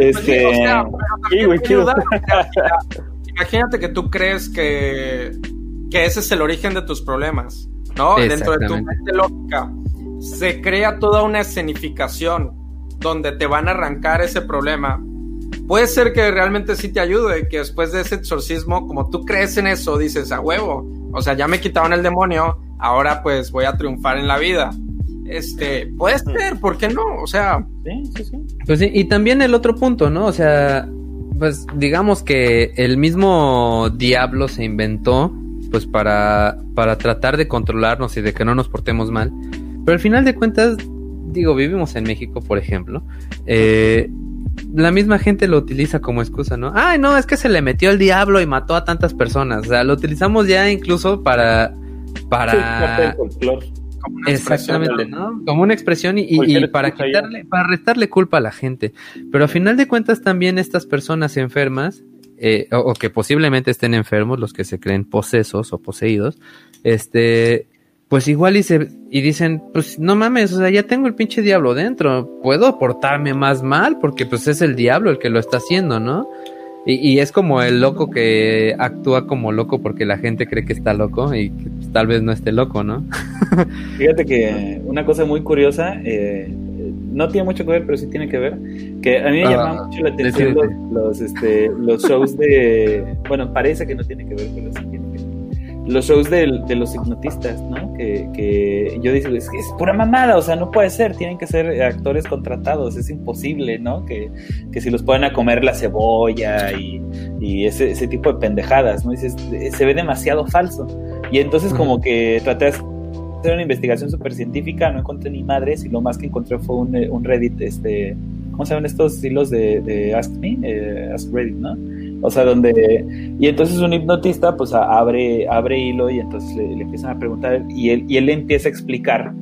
*laughs* este. imagínate que tú crees que, que ese es el origen de tus problemas, ¿no? Dentro de tu mente lógica. Se crea toda una escenificación donde te van a arrancar ese problema puede ser que realmente sí te ayude, que después de ese exorcismo, como tú crees en eso, dices, a huevo, o sea, ya me quitaron el demonio, ahora pues voy a triunfar en la vida. Este, puede ser, ¿por qué no? O sea, sí, sí, sí. Pues sí, y también el otro punto, ¿no? O sea, pues digamos que el mismo diablo se inventó pues para, para tratar de controlarnos y de que no nos portemos mal. Pero al final de cuentas, digo, vivimos en México, por ejemplo, eh, la misma gente lo utiliza como excusa, ¿no? Ay, no, es que se le metió el diablo y mató a tantas personas. O sea, lo utilizamos ya incluso para. para. como Exactamente, ¿no? Como una expresión y, para quitarle, para restarle culpa a la gente. Pero a final de cuentas, también estas personas enfermas, eh, o, o, que posiblemente estén enfermos, los que se creen posesos o poseídos, este, pues igual y, y dicen, pues no mames, o sea, ya tengo el pinche diablo dentro, puedo portarme más mal porque pues es el diablo el que lo está haciendo, ¿no? Y, es como el loco que actúa como loco porque la gente cree que está loco y pues, tal vez no esté loco, ¿no? *laughs* Fíjate que una cosa muy curiosa, eh, no tiene mucho que ver, pero sí tiene que ver, que a mí me llama ah, mucho la atención los, este, los shows de, bueno, parece que no tiene que ver, pero sí los shows de, los hipnotistas, ¿no? Que, yo digo, es, es pura mamada, o sea, no puede ser, tienen que ser actores contratados, es imposible, ¿no? Que, si los pueden a comer la cebolla y, ese, ese, tipo de pendejadas, ¿no? Dices, se ve demasiado falso. Y entonces como que traté de hacer una investigación súper científica, no encontré ni madres y lo más que encontré fue un, un Reddit, este, ¿cómo se llaman estos hilos de, Ask Me? Eh, Ask Reddit, ¿no? O sea, donde... Y entonces un hipnotista pues abre, abre hilo y entonces le, le empiezan a preguntar y él, y él le empieza a explicar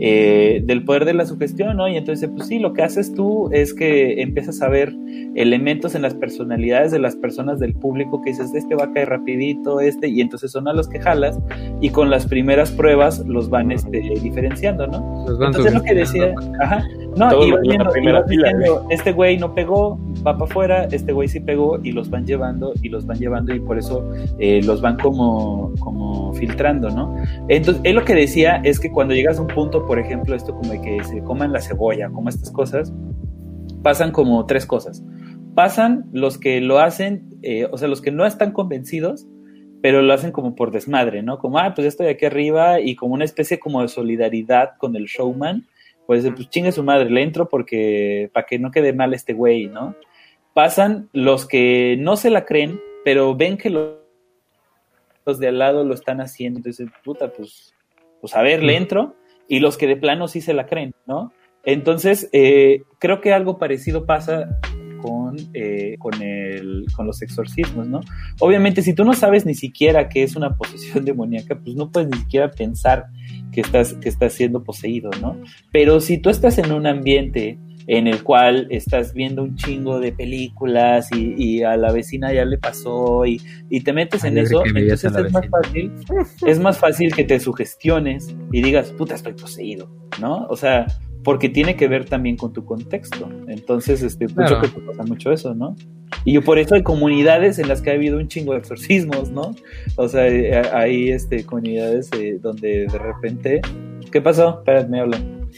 eh, del poder de la sugestión, ¿no? Y entonces, pues sí, lo que haces tú es que empiezas a ver elementos en las personalidades de las personas del público que dices, este va a caer rapidito, este, y entonces son a los que jalas, y con las primeras pruebas los van este, diferenciando, ¿no? entonces lo que decía, ajá, no, y viendo, diciendo, este güey no pegó, va para afuera, este güey sí pegó, y los van llevando, y los van llevando, y por eso eh, los van como, como filtrando, ¿no? Entonces, él lo que decía es que cuando llegas a un punto por ejemplo, esto como de que se coman la cebolla, como estas cosas, pasan como tres cosas. Pasan los que lo hacen, eh, o sea, los que no están convencidos, pero lo hacen como por desmadre, ¿no? Como, ah, pues estoy aquí arriba y como una especie como de solidaridad con el showman, pues, pues chingue su madre, le entro porque, para que no quede mal este güey, ¿no? Pasan los que no se la creen, pero ven que los, los de al lado lo están haciendo, entonces, puta, pues, pues a ver, le entro y los que de plano sí se la creen, ¿no? Entonces, eh, creo que algo parecido pasa con, eh, con, el, con los exorcismos, ¿no? Obviamente, si tú no sabes ni siquiera qué es una posesión *laughs* demoníaca, pues no puedes ni siquiera pensar que estás, que estás siendo poseído, ¿no? Pero si tú estás en un ambiente en el cual estás viendo un chingo de películas y, a la vecina ya le pasó y, te metes en eso, entonces es más fácil, es más fácil que te sugestiones y digas, puta, estoy poseído, ¿no? O sea, porque tiene que ver también con tu contexto. Entonces, este, mucho que pasa mucho eso, ¿no? Y yo por eso hay comunidades en las que ha habido un chingo de exorcismos, ¿no? O sea, eh, hay este, comunidades eh, donde de repente... ¿Qué pasó? Espérate, me hablan.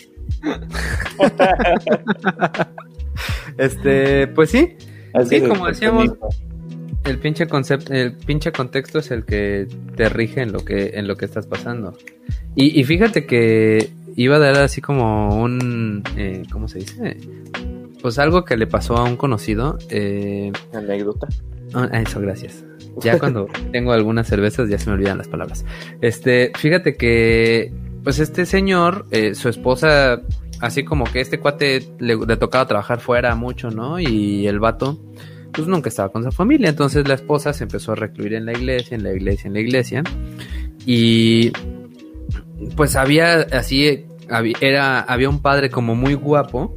*laughs* este, pues sí. Así como decíamos, el pinche concepto, el pinche contexto es el que te rige en lo que, en lo que estás pasando. Y, fíjate que iba a dar así como un, eh, ¿cómo se dice? Pues algo que le pasó a un conocido. Eh, Anécdota. Ah, eso, gracias. Ya cuando *laughs* tengo algunas cervezas ya se me olvidan las palabras. Este, fíjate que pues este señor, eh, su esposa, así como que este cuate le, tocaba trabajar fuera mucho, ¿no? Y el vato, pues nunca estaba con su familia. Entonces la esposa se empezó a recluir en la iglesia, en la iglesia, en la iglesia. Y pues había así, era, había un padre como muy guapo.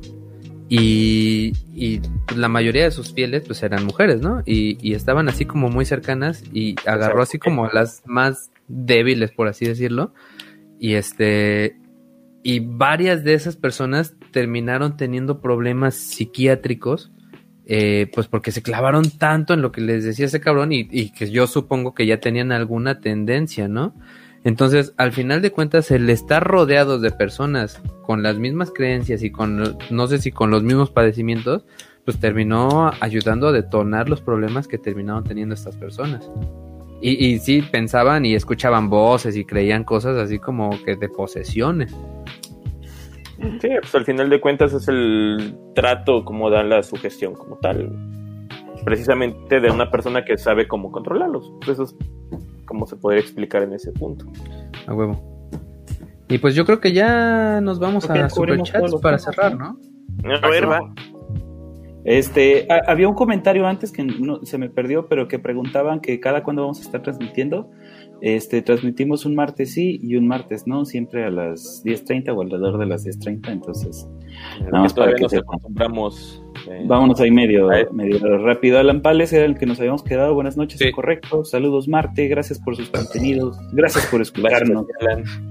Y, y la mayoría de sus fieles pues eran mujeres, ¿no? Y, y estaban así como muy cercanas y agarró así como las más débiles, por así decirlo y este. Y varias de esas personas terminaron teniendo problemas psiquiátricos. Eh, pues porque se clavaron tanto en lo que les decía ese cabrón y, que yo supongo que ya tenían alguna tendencia, ¿no? Entonces, al final de cuentas, el estar rodeado de personas con las mismas creencias y con, no sé si con los mismos padecimientos, pues terminó ayudando a detonar los problemas que terminaron teniendo estas personas. Y, y sí pensaban y escuchaban voces y creían cosas así como que de posesiones. Sí, pues al final de cuentas es el trato como da la sugestión como tal. Precisamente de una persona que sabe cómo controlarlos. Pues eso es como se podría explicar en ese punto. A huevo. Y pues yo creo que ya nos vamos a superchats para cerrar, ¿no? A ver, va. Este, había un comentario antes que no, se me perdió, pero que preguntaban que cada cuándo vamos a estar transmitiendo. Este, transmitimos un martes sí y un martes no, siempre a las 10.30 o alrededor de las 10.30, entonces nada más para que nos acostumbramos. Eh, Vámonos ahí medio, medio rápido. Alan Pales era el que nos habíamos quedado. Buenas noches, correcto. Saludos, Marte. Gracias por sus contenidos. Gracias por escucharnos.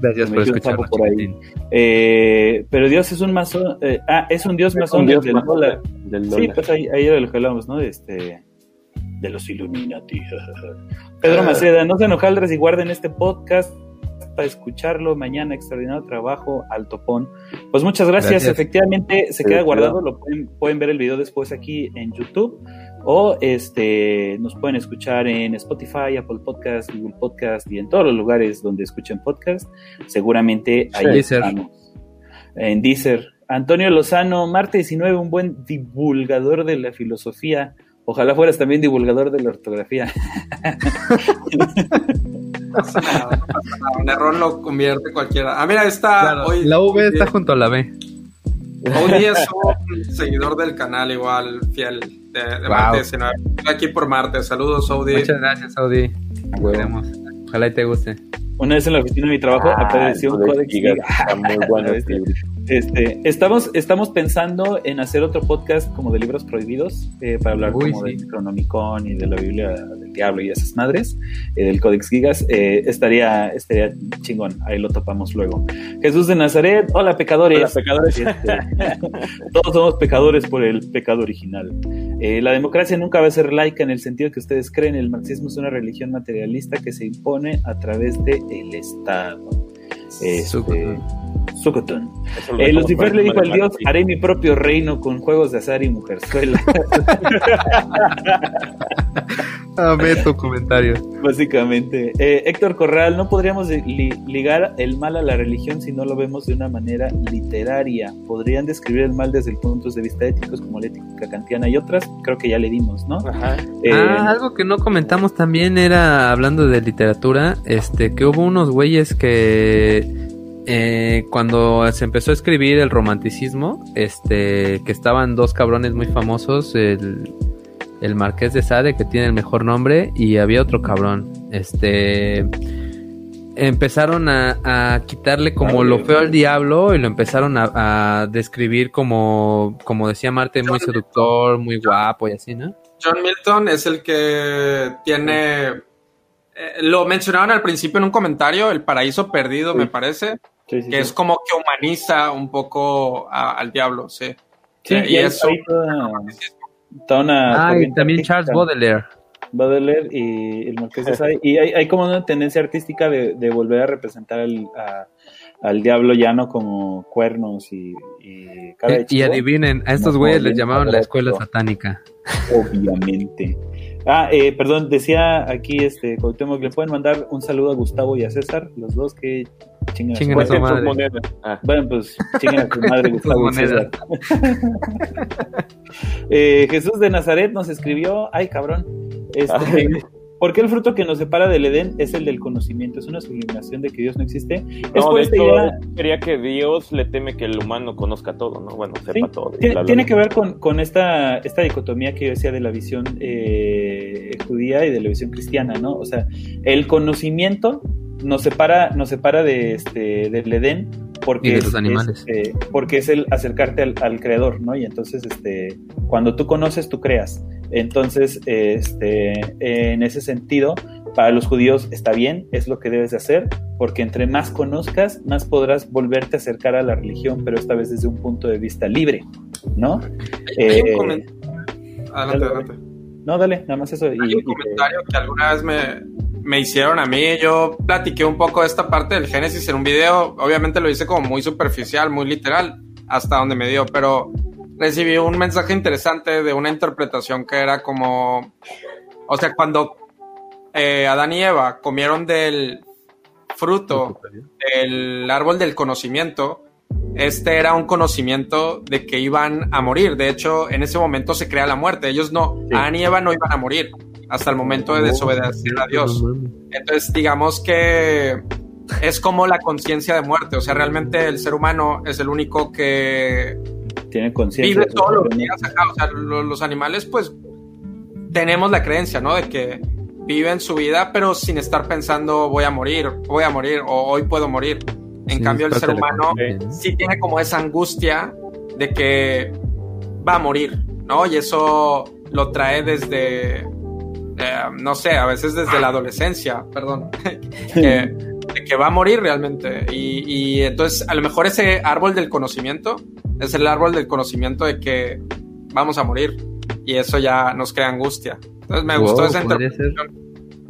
Gracias, por escucharnos. Por ahí. Eh, pero Dios es un masón. Eh, ah, es un Dios masón del, dólar. Sí, pues ahí, ahí era lo que hablamos, ¿no? Este, de los Illuminati. *laughs* Pedro ah. Maceda, no se enojaldres y guarden este podcast para escucharlo mañana. Extraordinario trabajo al topón. Pues muchas gracias. Efectivamente, se queda guardado. Lo pueden, pueden, ver el video después aquí en YouTube. O este nos pueden escuchar en Spotify, Apple Podcast, Google Podcast y en todos los lugares donde escuchen podcast. Seguramente ahí estamos. En Deezer. Antonio Lozano, Marte 19, un buen divulgador de la filosofía. Ojalá fueras también divulgador de la ortografía. *laughs* un error lo convierte cualquiera. Ah, mira, está. hoy, la V está junto a la B. Hoy es un seguidor del canal, igual, fiel. de, Marte. Estoy aquí por Marte. Saludos, Saudi. Muchas gracias, Saudi. Ojalá y te guste. Una vez en la oficina de mi trabajo ah, apareció un códex muy *laughs* bueno. Este, estamos, estamos pensando en hacer otro podcast como de libros prohibidos eh, para hablar como del Cronomicon y de la Biblia del Diablo y esas madres, eh, del Codex Gigas. Eh, estaría, estaría chingón, ahí lo topamos luego. Jesús de Nazaret, hola pecadores. Hola pecadores. Este, *laughs* todos somos pecadores por el pecado original. la democracia nunca va a ser laica en el sentido que ustedes creen. El marxismo es una religión materialista que se impone a través del el Estado. Este, Sukutun. Eh, Lucifer le dijo al dios, haré mi propio reino con juegos de azar y mujerzuela. *laughs* *laughs* Amé tu comentario. Básicamente. Eh, Héctor Corral, no podríamos ligar el mal a la religión si no lo vemos de una manera literaria. Podrían describir el mal desde puntos de vista éticos como la ética kantiana y otras. Creo que ya le dimos, ¿no? Ajá. Eh, ah, algo que no comentamos también era, hablando de literatura, este, que hubo unos güeyes que eh, cuando se empezó a escribir el romanticismo, este, que estaban dos cabrones muy famosos, el, el Marqués de Sade, que tiene el mejor nombre, y había otro cabrón, este, empezaron a, quitarle como lo feo al diablo y lo empezaron a, describir como, como decía Marte, muy seductor, muy guapo y así, ¿no? John Milton es el que tiene, eh, lo mencionaron al principio en un comentario, El Paraíso Perdido, me parece que es como que humaniza un poco al diablo, sí. Sí, y, eso. Ah, y también Charles Baudelaire. Baudelaire y el Marqués de Sade. Y hay, hay, como una tendencia artística de, de volver a representar al, al diablo llano como cuernos y, y Y, adivinen, a estos güeyes les llamaban la escuela satánica. Obviamente. Ah, eh, perdón, decía aquí este Cuauhtémoc, le pueden mandar un saludo a Gustavo y a César, los dos que chingan, a su madre. Ah. Bueno, pues chingan a su madre *laughs* Gustavo *laughs* eh, Jesús de Nazaret nos escribió, ay cabrón, este, ¿Por qué el fruto que nos separa del Edén es el del conocimiento? ¿Es una sublimación de que Dios no existe? No, de hecho, quería que Dios le teme que el humano conozca todo, ¿no? Bueno, sepa todo. Tiene, que ver con, esta, esta dicotomía que yo decía de la visión eh, judía y de la visión cristiana, ¿no? O sea, el conocimiento nos separa, nos separa de este, del Edén porque, es, animales. Este, porque es el acercarte al, al, creador, ¿no? Y entonces, este, cuando tú conoces, tú creas. Entonces, este, en ese sentido, para los judíos está bien, es lo que debes de hacer, porque entre más conozcas, más podrás volverte a acercar a la religión, pero esta vez desde un punto de vista libre, ¿no? Eh, adelante, adelante. No, dale, nada más eso. Hay un comentario que alguna vez me, me hicieron a mí. Yo platiqué un poco de esta parte del Génesis en un video. Obviamente lo hice como muy superficial, muy literal, hasta donde me dio, pero recibí un mensaje interesante de una interpretación que era como, o sea, cuando eh, Adán y Eva comieron del fruto del árbol del conocimiento, este era un conocimiento de que iban a morir. De hecho, en ese momento se crea la muerte. Ellos no, Adán y Eva no iban a morir hasta el momento de desobedecer a Dios. Entonces, digamos que es como la conciencia de muerte. O sea, realmente el ser humano es el único que tiene conciencia. Vive todos los días acá. O sea, los, animales, pues, tenemos la creencia, ¿no? De que viven su vida, pero sin estar pensando voy a morir, voy a morir o hoy puedo morir. En cambio, el ser humano sí tiene como esa angustia de que va a morir, ¿no? Y eso lo trae desde, eh, no sé, a veces desde la adolescencia, perdón, *laughs* que, de que va a morir realmente. Y, y entonces, a lo mejor ese árbol del conocimiento es el árbol del conocimiento de que vamos a morir y eso ya nos crea angustia. Entonces me gustó esa interpretación.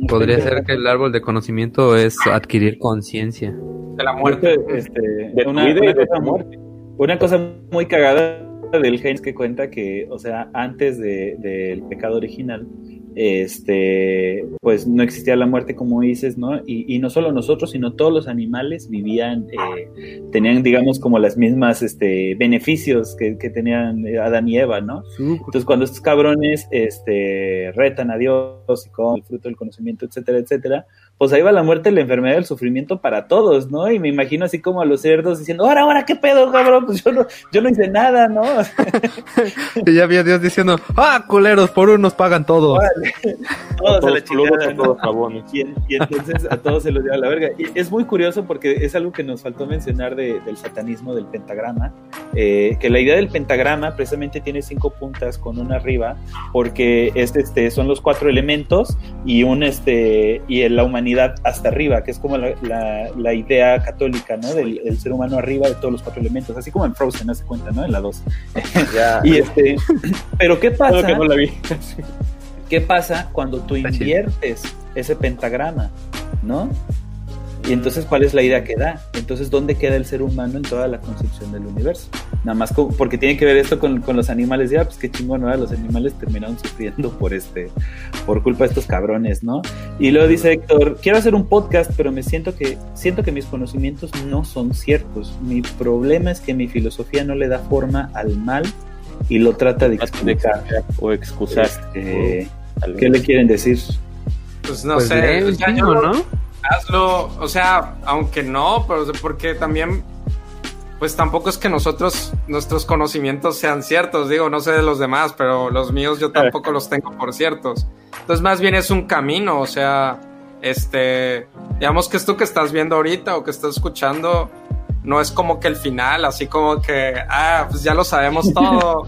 podría ser que el árbol de conocimiento es adquirir conciencia. De la muerte. Este, una, cosa, muy cagada del Heinz que cuenta que, o sea, antes del pecado original, este, pues no existía la muerte como dices, ¿no? Y, no solo nosotros, sino todos los animales vivían, eh, tenían, digamos, como las mismas este, beneficios que, tenían Adán y Eva, ¿no? Entonces, cuando estos cabrones este, retan a Dios y con el fruto del conocimiento, etcétera, etcétera, pues ahí va la muerte, la enfermedad, el sufrimiento para todos, ¿no? Y me imagino así como a los cerdos diciendo, ahora, ahora, ¿qué pedo, cabrón? Pues yo no, yo no hice nada, ¿no? *laughs* *laughs* y ya había Dios diciendo, ah, culeros, por unos pagan todos. *laughs* todos, a la chingada, todos y, entonces a todos se los lleva a la verga. Y es muy curioso porque es algo que nos faltó mencionar del satanismo, del pentagrama, eh, que la idea del pentagrama precisamente tiene cinco puntas con una arriba, porque este, este, son los cuatro elementos y un, este, y la humanidad hasta arriba, que es como la, idea católica, ¿no? Del ser humano arriba de todos los cuatro elementos, así como en Frozen, hace cuenta, ¿no? En la 2. *laughs* y este, pero ¿qué pasa? ¿Qué pasa cuando tú inviertes ese pentagrama, ¿no? Y entonces, ¿cuál es la idea que da? Entonces, ¿dónde queda el ser humano en toda la concepción del universo? Nada más porque tiene que ver esto con, los animales. Ya, pues qué chingón, ¿no? Los animales terminaron sufriendo por este, por culpa de estos cabrones, ¿no? Y luego dice Héctor, quiero hacer un podcast, pero me siento que, siento que mis conocimientos no son ciertos. Mi problema es que mi filosofía no le da forma al mal y lo trata de explicar o excusar. Este, ¿Qué le quieren decir? Pues no pues sé, ¿no? Hazlo, o sea, aunque no, pero porque también, pues tampoco es que nosotros, nuestros conocimientos sean ciertos, digo, no sé de los demás, pero los míos yo tampoco los tengo por ciertos. Entonces más bien es un camino, o sea, este, digamos que esto que estás viendo ahorita o que estás escuchando, no es como que el final, así como que, ah, pues ya lo sabemos *laughs* todo.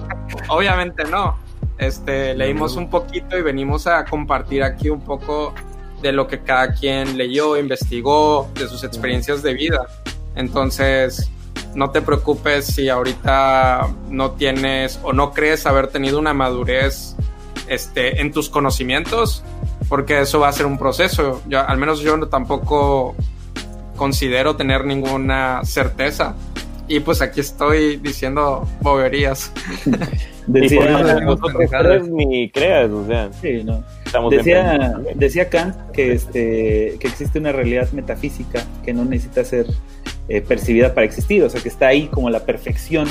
Obviamente no. Este, leímos un poquito y venimos a compartir aquí un poco de lo que cada quien leyó, investigó, de sus experiencias de vida. Entonces, no te preocupes si ahorita no tienes o no crees haber tenido una madurez este, en tus conocimientos, porque eso va a ser un proceso. Yo, al menos yo tampoco considero tener ninguna certeza. Y pues aquí estoy diciendo boberías. *laughs* Decía, ni creas, o sea. Sí, no decía, decía Kant que, este, que existe una realidad metafísica que no necesita ser eh, percibida para existir, o sea, que está ahí como la perfección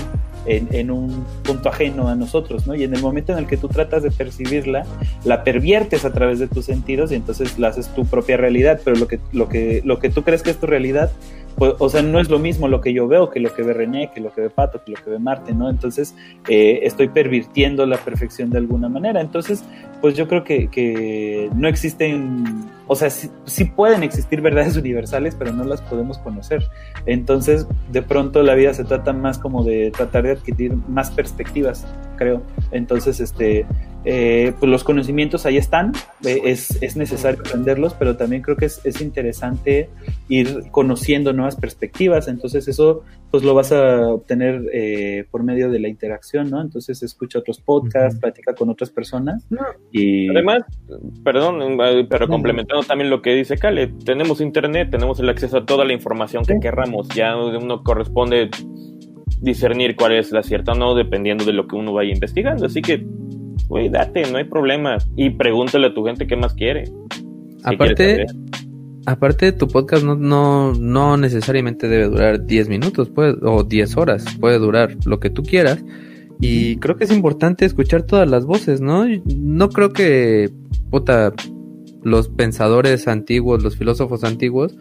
en, un punto ajeno a nosotros, ¿no? Y en el momento en el que tú tratas de percibirla, la perviertes a través de tus sentidos y entonces la haces tu propia realidad, pero lo que, lo que, lo que tú crees que es tu realidad pues, o sea, no es lo mismo lo que yo veo que lo que ve René, que lo que ve Pato, que lo que ve Marte, ¿no? Entonces, eh, estoy pervirtiendo la perfección de alguna manera. Entonces, pues yo creo que, que no existen, o sea, sí, sí, pueden existir verdades *laughs* universales, pero no las podemos conocer. Entonces, de pronto la vida se trata más como de tratar de adquirir más perspectivas, creo. Entonces, este, eh, pues los conocimientos ahí están, eh, es, es, necesario aprenderlos, pero también creo que es, es, interesante ir conociendo nuevas perspectivas, entonces eso pues lo vas a obtener eh, por medio de la interacción, ¿no? Entonces escucha otros podcasts, platica con otras personas y... Además, perdón, pero complementando también lo que dice Cale, tenemos internet, tenemos el acceso a toda la información que querramos, ya uno corresponde discernir cuál es la cierta o no, dependiendo de lo que uno vaya investigando, así que güey, date, no hay problema. Y pregúntale a tu gente qué más quiere. aparte, aparte tu podcast no, no, no necesariamente debe durar 10 minutos puede, o 10 horas, puede durar lo que tú quieras. Y creo que es importante escuchar todas las voces, ¿no? No creo que, puta, los pensadores antiguos, los filósofos antiguos,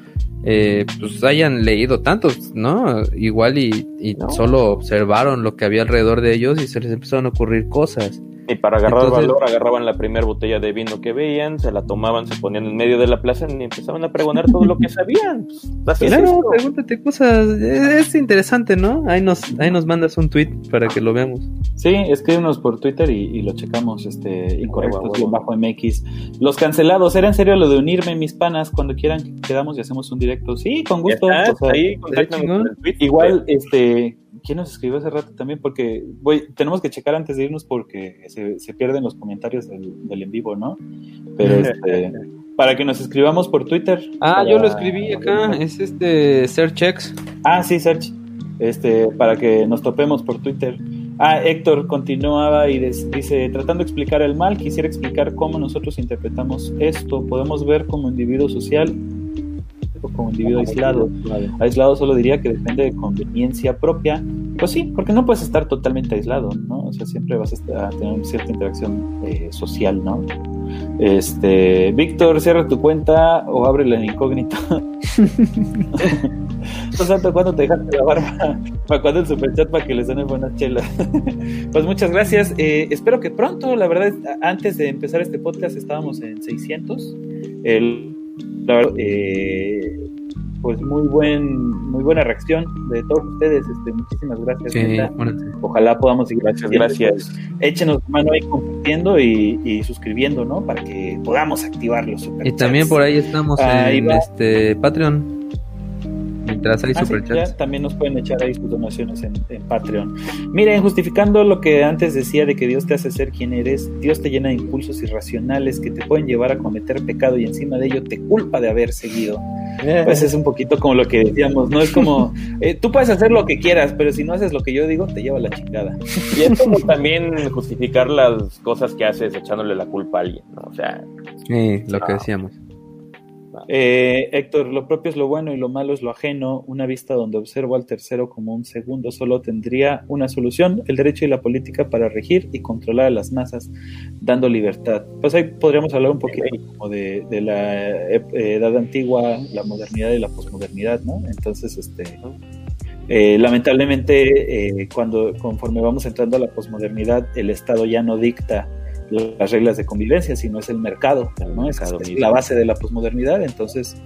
eh, pues hayan leído tantos, ¿no? Igual y, y solo observaron lo que había alrededor de ellos y se les empezaron a ocurrir cosas. Y para agarrar valor, agarraban la primera botella de vino que veían, se la tomaban, se ponían en medio de la plaza y empezaban a pregonar todo lo que sabían. *laughs* Pues, claro, pregúntate cosas. Es, interesante, ¿no? Ahí nos, ahí nos mandas un tweet para que lo veamos. Sí, escríbenos por Twitter y, lo checamos, este, incorrectos bajo MX. Los cancelados, ¿era en serio lo de unirme, mis panas? Cuando quieran quedamos y hacemos un directo. Sí, con gusto. ahí, Igual, este, ¿Quién nos escribió hace rato también? Porque voy, tenemos que checar antes de irnos porque se, pierden los comentarios del, en vivo, ¿no? Pero *laughs* este, para que nos escribamos por Twitter. Ah, yo lo escribí acá, es este Search X. Ah, sí, Search. Este, para que nos topemos por Twitter. Ah, Héctor continuaba y dice, tratando de explicar el mal, quisiera explicar cómo nosotros interpretamos esto. Podemos ver como individuo social o como individuo aislado. Aislado solo diría que depende de conveniencia propia. Pues sí, porque no puedes estar totalmente aislado, ¿no? O sea, siempre vas a tener cierta interacción eh, social, ¿no? Este, Víctor, cierra tu cuenta o abre la incógnita. *laughs* No sé cuándo te dejaste la barba. Para cuando el superchat para que les den buenas chelas. *laughs* Pues muchas gracias. Eh, espero que pronto, la verdad, antes de empezar este podcast estábamos en 600. El, la verdad, eh, pues muy buen muy buena reacción de todos ustedes este muchísimas gracias ojalá podamos seguir gracias gracias. Échenos mano ahí compartiendo y, suscribiendo no para que podamos activar los y también por ahí estamos en este Patreon Mientras hay ah, también nos pueden echar ahí sus donaciones en, Patreon. Miren, justificando lo que antes decía de que Dios te hace ser quien eres, Dios te llena de impulsos irracionales que te pueden llevar a cometer pecado y encima de ello te culpa de haber seguido. Pues es un poquito como lo que decíamos, ¿no? Es como, *laughs* eh, tú puedes hacer lo que quieras, pero si no haces lo que yo digo, te lleva la chingada. Y es como también justificar las cosas que haces echándole la culpa a alguien, ¿no? O sea... Sí, lo que decíamos. Eh, Héctor, lo propio es lo bueno y lo malo es lo ajeno. Una vista donde observo al tercero como un segundo solo tendría una solución, el derecho y la política para regir y controlar a las masas, dando libertad. Pues ahí podríamos hablar un poquito como de, la edad antigua, la modernidad y la posmodernidad, ¿no? Entonces, este... Eh, lamentablemente, eh, cuando conforme vamos entrando a la posmodernidad, el Estado ya no dicta las reglas de convivencia, sino es el mercado, ¿no? Es, la base de la posmodernidad, entonces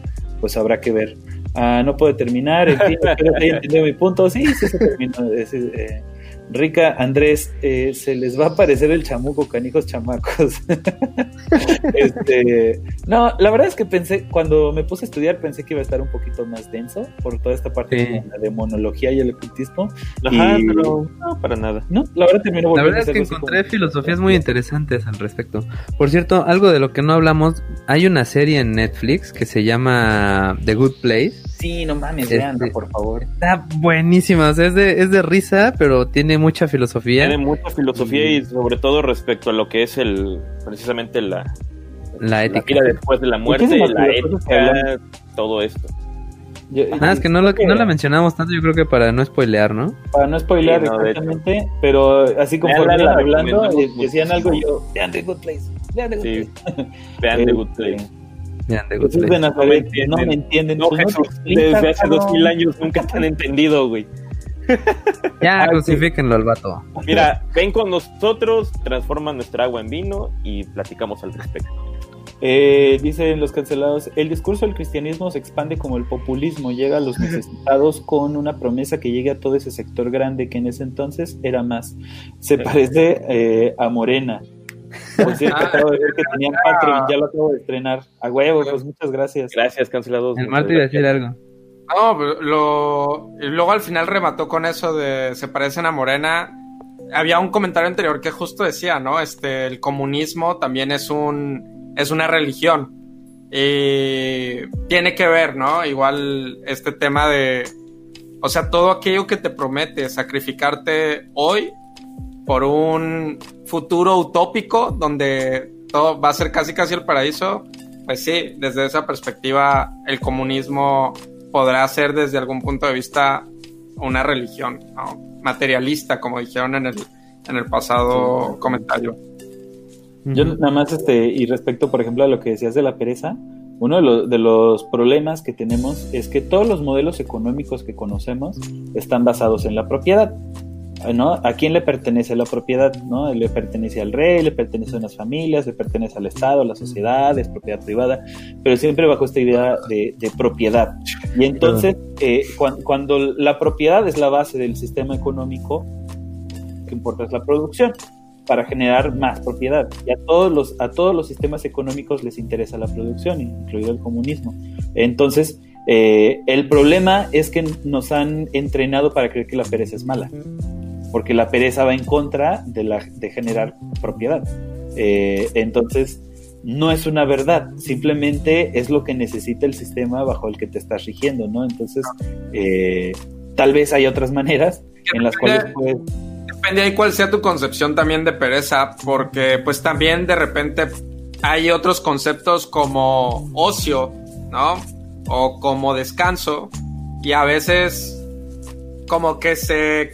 pues habrá que ver. Ah, no puedo terminar, en fin, *laughs* espero que hayan entendido mi punto. Sí, sí se terminó. Eh, Rica, Andrés, eh, se les va a aparecer el chamuco, canijos chamacos. *laughs* este, no, la verdad es que pensé, cuando me puse a estudiar, pensé que iba a estar un poquito más denso por toda esta parte de la demonología y el ocultismo. Ajá, pero no, para nada. No, la verdad terminó La verdad es que encontré filosofías muy interesantes al respecto. Por cierto, algo de lo que no hablamos, hay una serie en Netflix que se llama The Good Place Sí, no mames, este, por favor. Está buenísima, es de, es de risa, pero tiene mucha filosofía. Tiene mucha filosofía y sobre todo respecto a lo que es el, precisamente la, la ética. después de la muerte, la ética, todo esto. Nada, es que no, lo, no la mencionamos tanto, yo creo que para no spoilear, ¿no? Para no spoilear exactamente, pero así como hablando, eh, decían algo y yo, vean The Good Place, vean The Good Place. Vean The Good Place. Jesús de Nazaret, no me entienden. No, Jesús, desde hace dos mil años nunca te han entendido, güey. *laughs* Ya, ah, crucifíquenlo al vato. Mira, ven con nosotros, transforman nuestra agua en vino y platicamos al respecto. Eh, dicen los cancelados, el discurso del cristianismo se expande como el populismo, llega a los necesitados con una promesa que llegue a todo ese sector grande que en ese entonces era más. Se *laughs* parece eh, a Morena. Por cierto, ah, acabo de ver que tenían Patreon, ya lo acabo de estrenar. A huevo, pues muchas gracias. Gracias, cancelados. El Marty decir algo. No, lo, luego al final remató con eso de se parecen a Morena. Había un comentario anterior que justo decía, ¿no? Este, el comunismo también es un, es una religión. Y tiene que ver, ¿no? Igual este tema de, o sea, todo aquello que te promete sacrificarte hoy por un futuro utópico donde todo va a ser casi casi el paraíso, pues sí, desde esa perspectiva el comunismo podrá ser desde algún punto de vista una religión materialista, como dijeron en el, en el pasado comentario. Yo nada más, este, y respecto, por ejemplo, a lo que decías de la pereza, uno de los, de los problemas que tenemos es que todos los modelos económicos que conocemos están basados en la propiedad. ¿No? ¿A quién le pertenece la propiedad? ¿no? Le pertenece al rey, le pertenece a unas familias, le pertenece al Estado, a la sociedad, es propiedad privada, pero siempre bajo esta idea de, propiedad. Y entonces, eh, cuando, la propiedad es la base del sistema económico, lo que importa es la producción para generar más propiedad. Y a todos los, a todos los sistemas económicos les interesa la producción, incluido el comunismo. Entonces, eh, el problema es que nos han entrenado para creer que la pereza es mala porque la pereza va en contra de, la, de generar propiedad. Eh, entonces, no es una verdad, simplemente es lo que necesita el sistema bajo el que te estás rigiendo, ¿no? Entonces, eh, tal vez hay otras maneras en las cuales puedes... depende de cuál sea tu concepción también de pereza, porque pues también de repente hay otros conceptos como ocio, ¿no? O como descanso, y a veces como que se...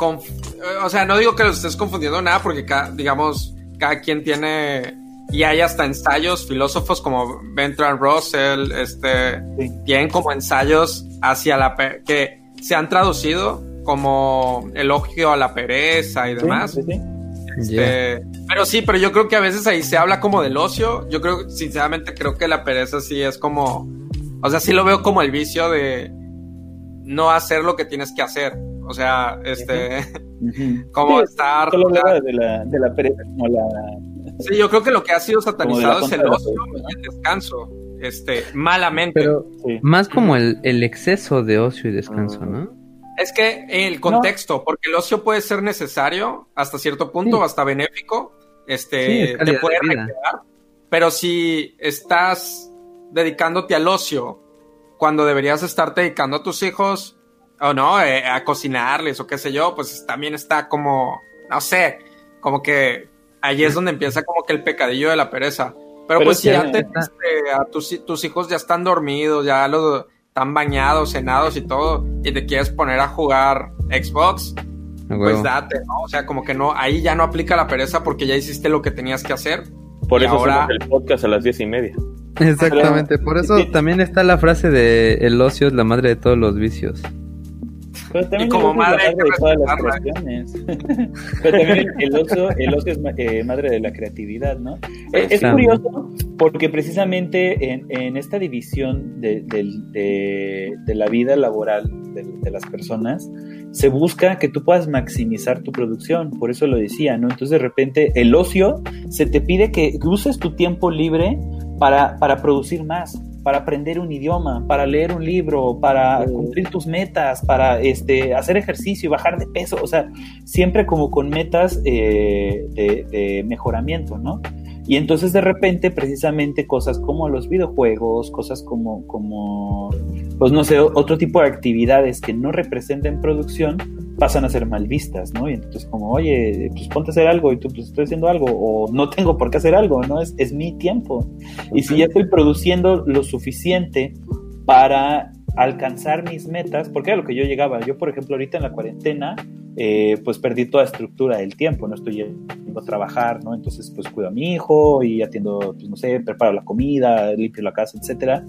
O sea, no digo que los estés confundiendo nada, porque digamos, cada quien tiene y hay hasta ensayos, filósofos como Bertrand Russell, este, tienen como ensayos hacia la que se han traducido como elogio a la pereza y demás. Este, pero sí, pero yo creo que a veces ahí se habla como del ocio. Yo creo, sinceramente, creo que la pereza sí es como, o sea, sí lo veo como el vicio de no hacer lo que tienes que hacer. O sea, este, *laughs* como estar. de la, de la pereza como la Sí, yo creo que lo que ha sido satanizado es el ocio y el descanso, este, malamente. Pero más como el, exceso de ocio y descanso, ¿no? Es que el contexto, porque el ocio puede ser necesario hasta cierto punto, hasta benéfico, este, te puede recrear, pero si estás dedicándote al ocio cuando deberías estarte dedicando a tus hijos, o no, eh, a cocinarles o qué sé yo, pues también está como, no sé, como que ahí es donde empieza como que el pecadillo de la pereza. Pero, pues si ya te, este, a tus, tus, hijos ya están dormidos, ya los están bañados, cenados y todo, y te quieres poner a jugar Xbox, pues date, ¿no? O sea, como que no, ahí ya no aplica la pereza porque ya hiciste lo que tenías que hacer. Por eso ahora... el podcast a las diez y media. Exactamente, por eso también está la frase de el ocio es la madre de todos los vicios. Pero también como madre, de todas las creaciones. *laughs* Pero también el ocio, el ocio es eh, madre de la creatividad, ¿no? Es, curioso porque precisamente en, en esta división de, de, de, la vida laboral de, las personas, se busca que tú puedas maximizar tu producción, por eso lo decía, ¿no? Entonces de repente el ocio se te pide que uses tu tiempo libre para, para producir más para aprender un idioma, para leer un libro, para cumplir tus metas, para este, hacer ejercicio y bajar de peso, o sea, siempre como con metas eh, de, mejoramiento, ¿no? Y entonces de repente precisamente cosas como los videojuegos, cosas como, como, pues no sé, otro tipo de actividades que no representen producción, pasan a ser mal vistas, ¿no? Y entonces como, oye, pues ponte a hacer algo y tú pues estoy haciendo algo o no tengo por qué hacer algo, ¿no? Es, es mi tiempo. Y si ya estoy produciendo lo suficiente para alcanzar mis metas, porque era lo que yo llegaba. Yo, por ejemplo, ahorita en la cuarentena, eh, pues perdí toda estructura del tiempo, no estoy yendo a trabajar, ¿no? Entonces, pues cuido a mi hijo y atiendo, pues no sé, preparo la comida, limpio la casa, etcétera.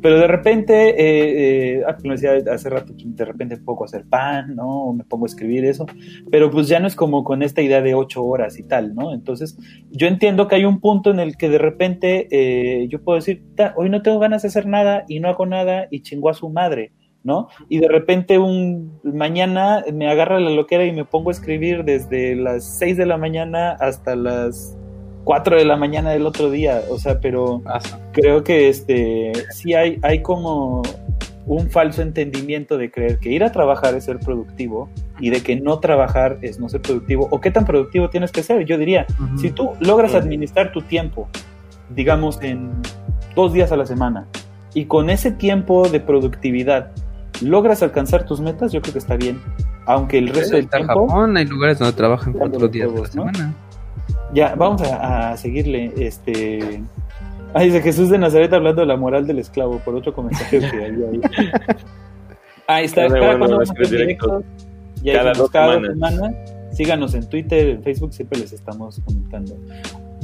Pero de repente, eh, eh, ah, decía hace rato, de repente pongo a hacer pan, ¿no? me pongo a escribir eso, pero pues ya no es como con esta idea de ocho horas y tal, ¿no? Entonces, yo entiendo que hay un punto en el que de repente yo puedo decir, hoy no tengo ganas de hacer nada y no hago nada y chingo a su madre ¿no? Y de repente un mañana me agarra la loquera y me pongo a escribir desde las 6 de la mañana hasta las 4 de la mañana del otro día, o sea, pero creo que este sí hay hay como un falso entendimiento de creer que ir a trabajar es ser productivo y de que no trabajar es no ser productivo o qué tan productivo tienes que ser. Yo diría, si tú logras administrar tu tiempo, digamos en dos días a la semana, y con ese tiempo de productividad logras alcanzar tus metas, yo creo que está bien. Aunque el resto del tiempo. Japón hay lugares donde trabajan cuatro días de la semana. Ya, vamos a, seguirle. Este. Ay, dice Jesús de Nazaret hablando de la moral del esclavo, por otro comentario que hay ahí. *laughs* Ahí está, cada cuando cada, dos semanas. Síganos en Twitter, en Facebook, siempre les estamos comentando.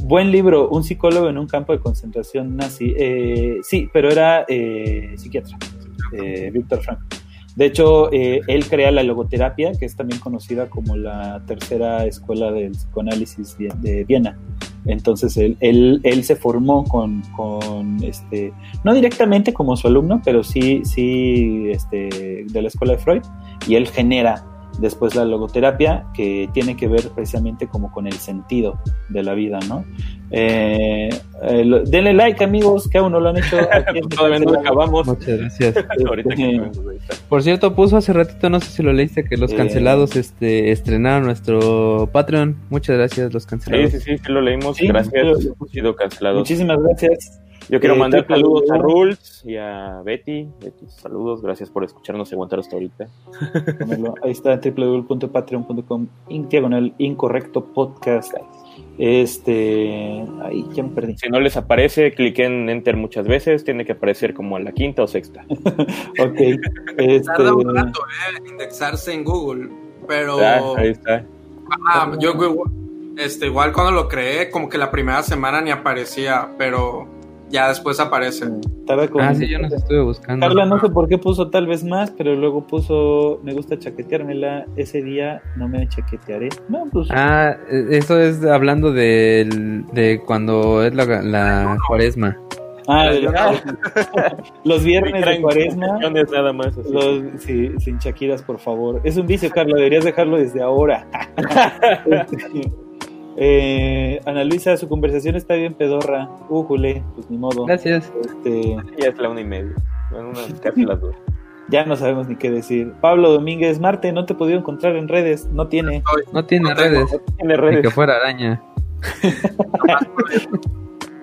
Buen libro, un psicólogo en un campo de concentración nazi. Eh, sí, pero era eh, psiquiatra. Eh, Víctor Frank. De hecho, eh, él crea la logoterapia, que es también conocida como la tercera escuela del psicoanálisis de, Viena. Entonces, él, él, se formó con, con, este, no directamente como su alumno, pero sí, sí este, de la escuela de Freud, y él genera después la logoterapia, que tiene que ver precisamente como con el sentido de la vida, ¿no? Eh, eh denle like, amigos, que aún no lo han hecho. *laughs* Todavía no acabamos. Muchas gracias. *laughs* Por cierto, puso hace ratito, no sé si lo leíste, que los eh. cancelados este, estrenaron nuestro Patreon. Muchas gracias, los cancelados. Sí, sí, sí, lo leímos. gracias. Hemos sido cancelados. Muchísimas gracias. Yo quiero mandar saludos a Rules y a Betty. Betty, saludos, gracias por escucharnos y aguantar hasta ahorita. Ahí está www.patreon.com diagonal incorrecto podcast. Este, ahí ya me perdí. Si no les aparece, cliquen en enter muchas veces, tiene que aparecer como en la quinta o sexta. *laughs* ok. Este... Tarda un rato, eh, indexarse en Google, pero... ahí está. Ah, yo este, igual cuando lo creé, como que la primera semana ni aparecía, pero ya después aparece. ah, sí, yo no estuve buscando. Carla no sé por qué puso tal vez más, pero luego puso me gusta chaqueteármela. Ese día no me chaquetearé. No, pues. Ah, eso es hablando de, de cuando es la, la cuaresma. Ah, *laughs* los viernes de cuaresma. Nada más. Los, sí, sin Shakiras, por favor. Es un vicio, Carla, deberías dejarlo desde ahora. *laughs* Eh, Ana Luisa, su conversación está bien pedorra. Uh, Jule, pues ni modo. Gracias. Este... Ya es la una y media. casi las dos. Ya no sabemos ni qué decir. Pablo Domínguez, Marte, no te he podido encontrar en redes. No tiene. No tiene redes. No tiene redes. que fuera araña. *laughs*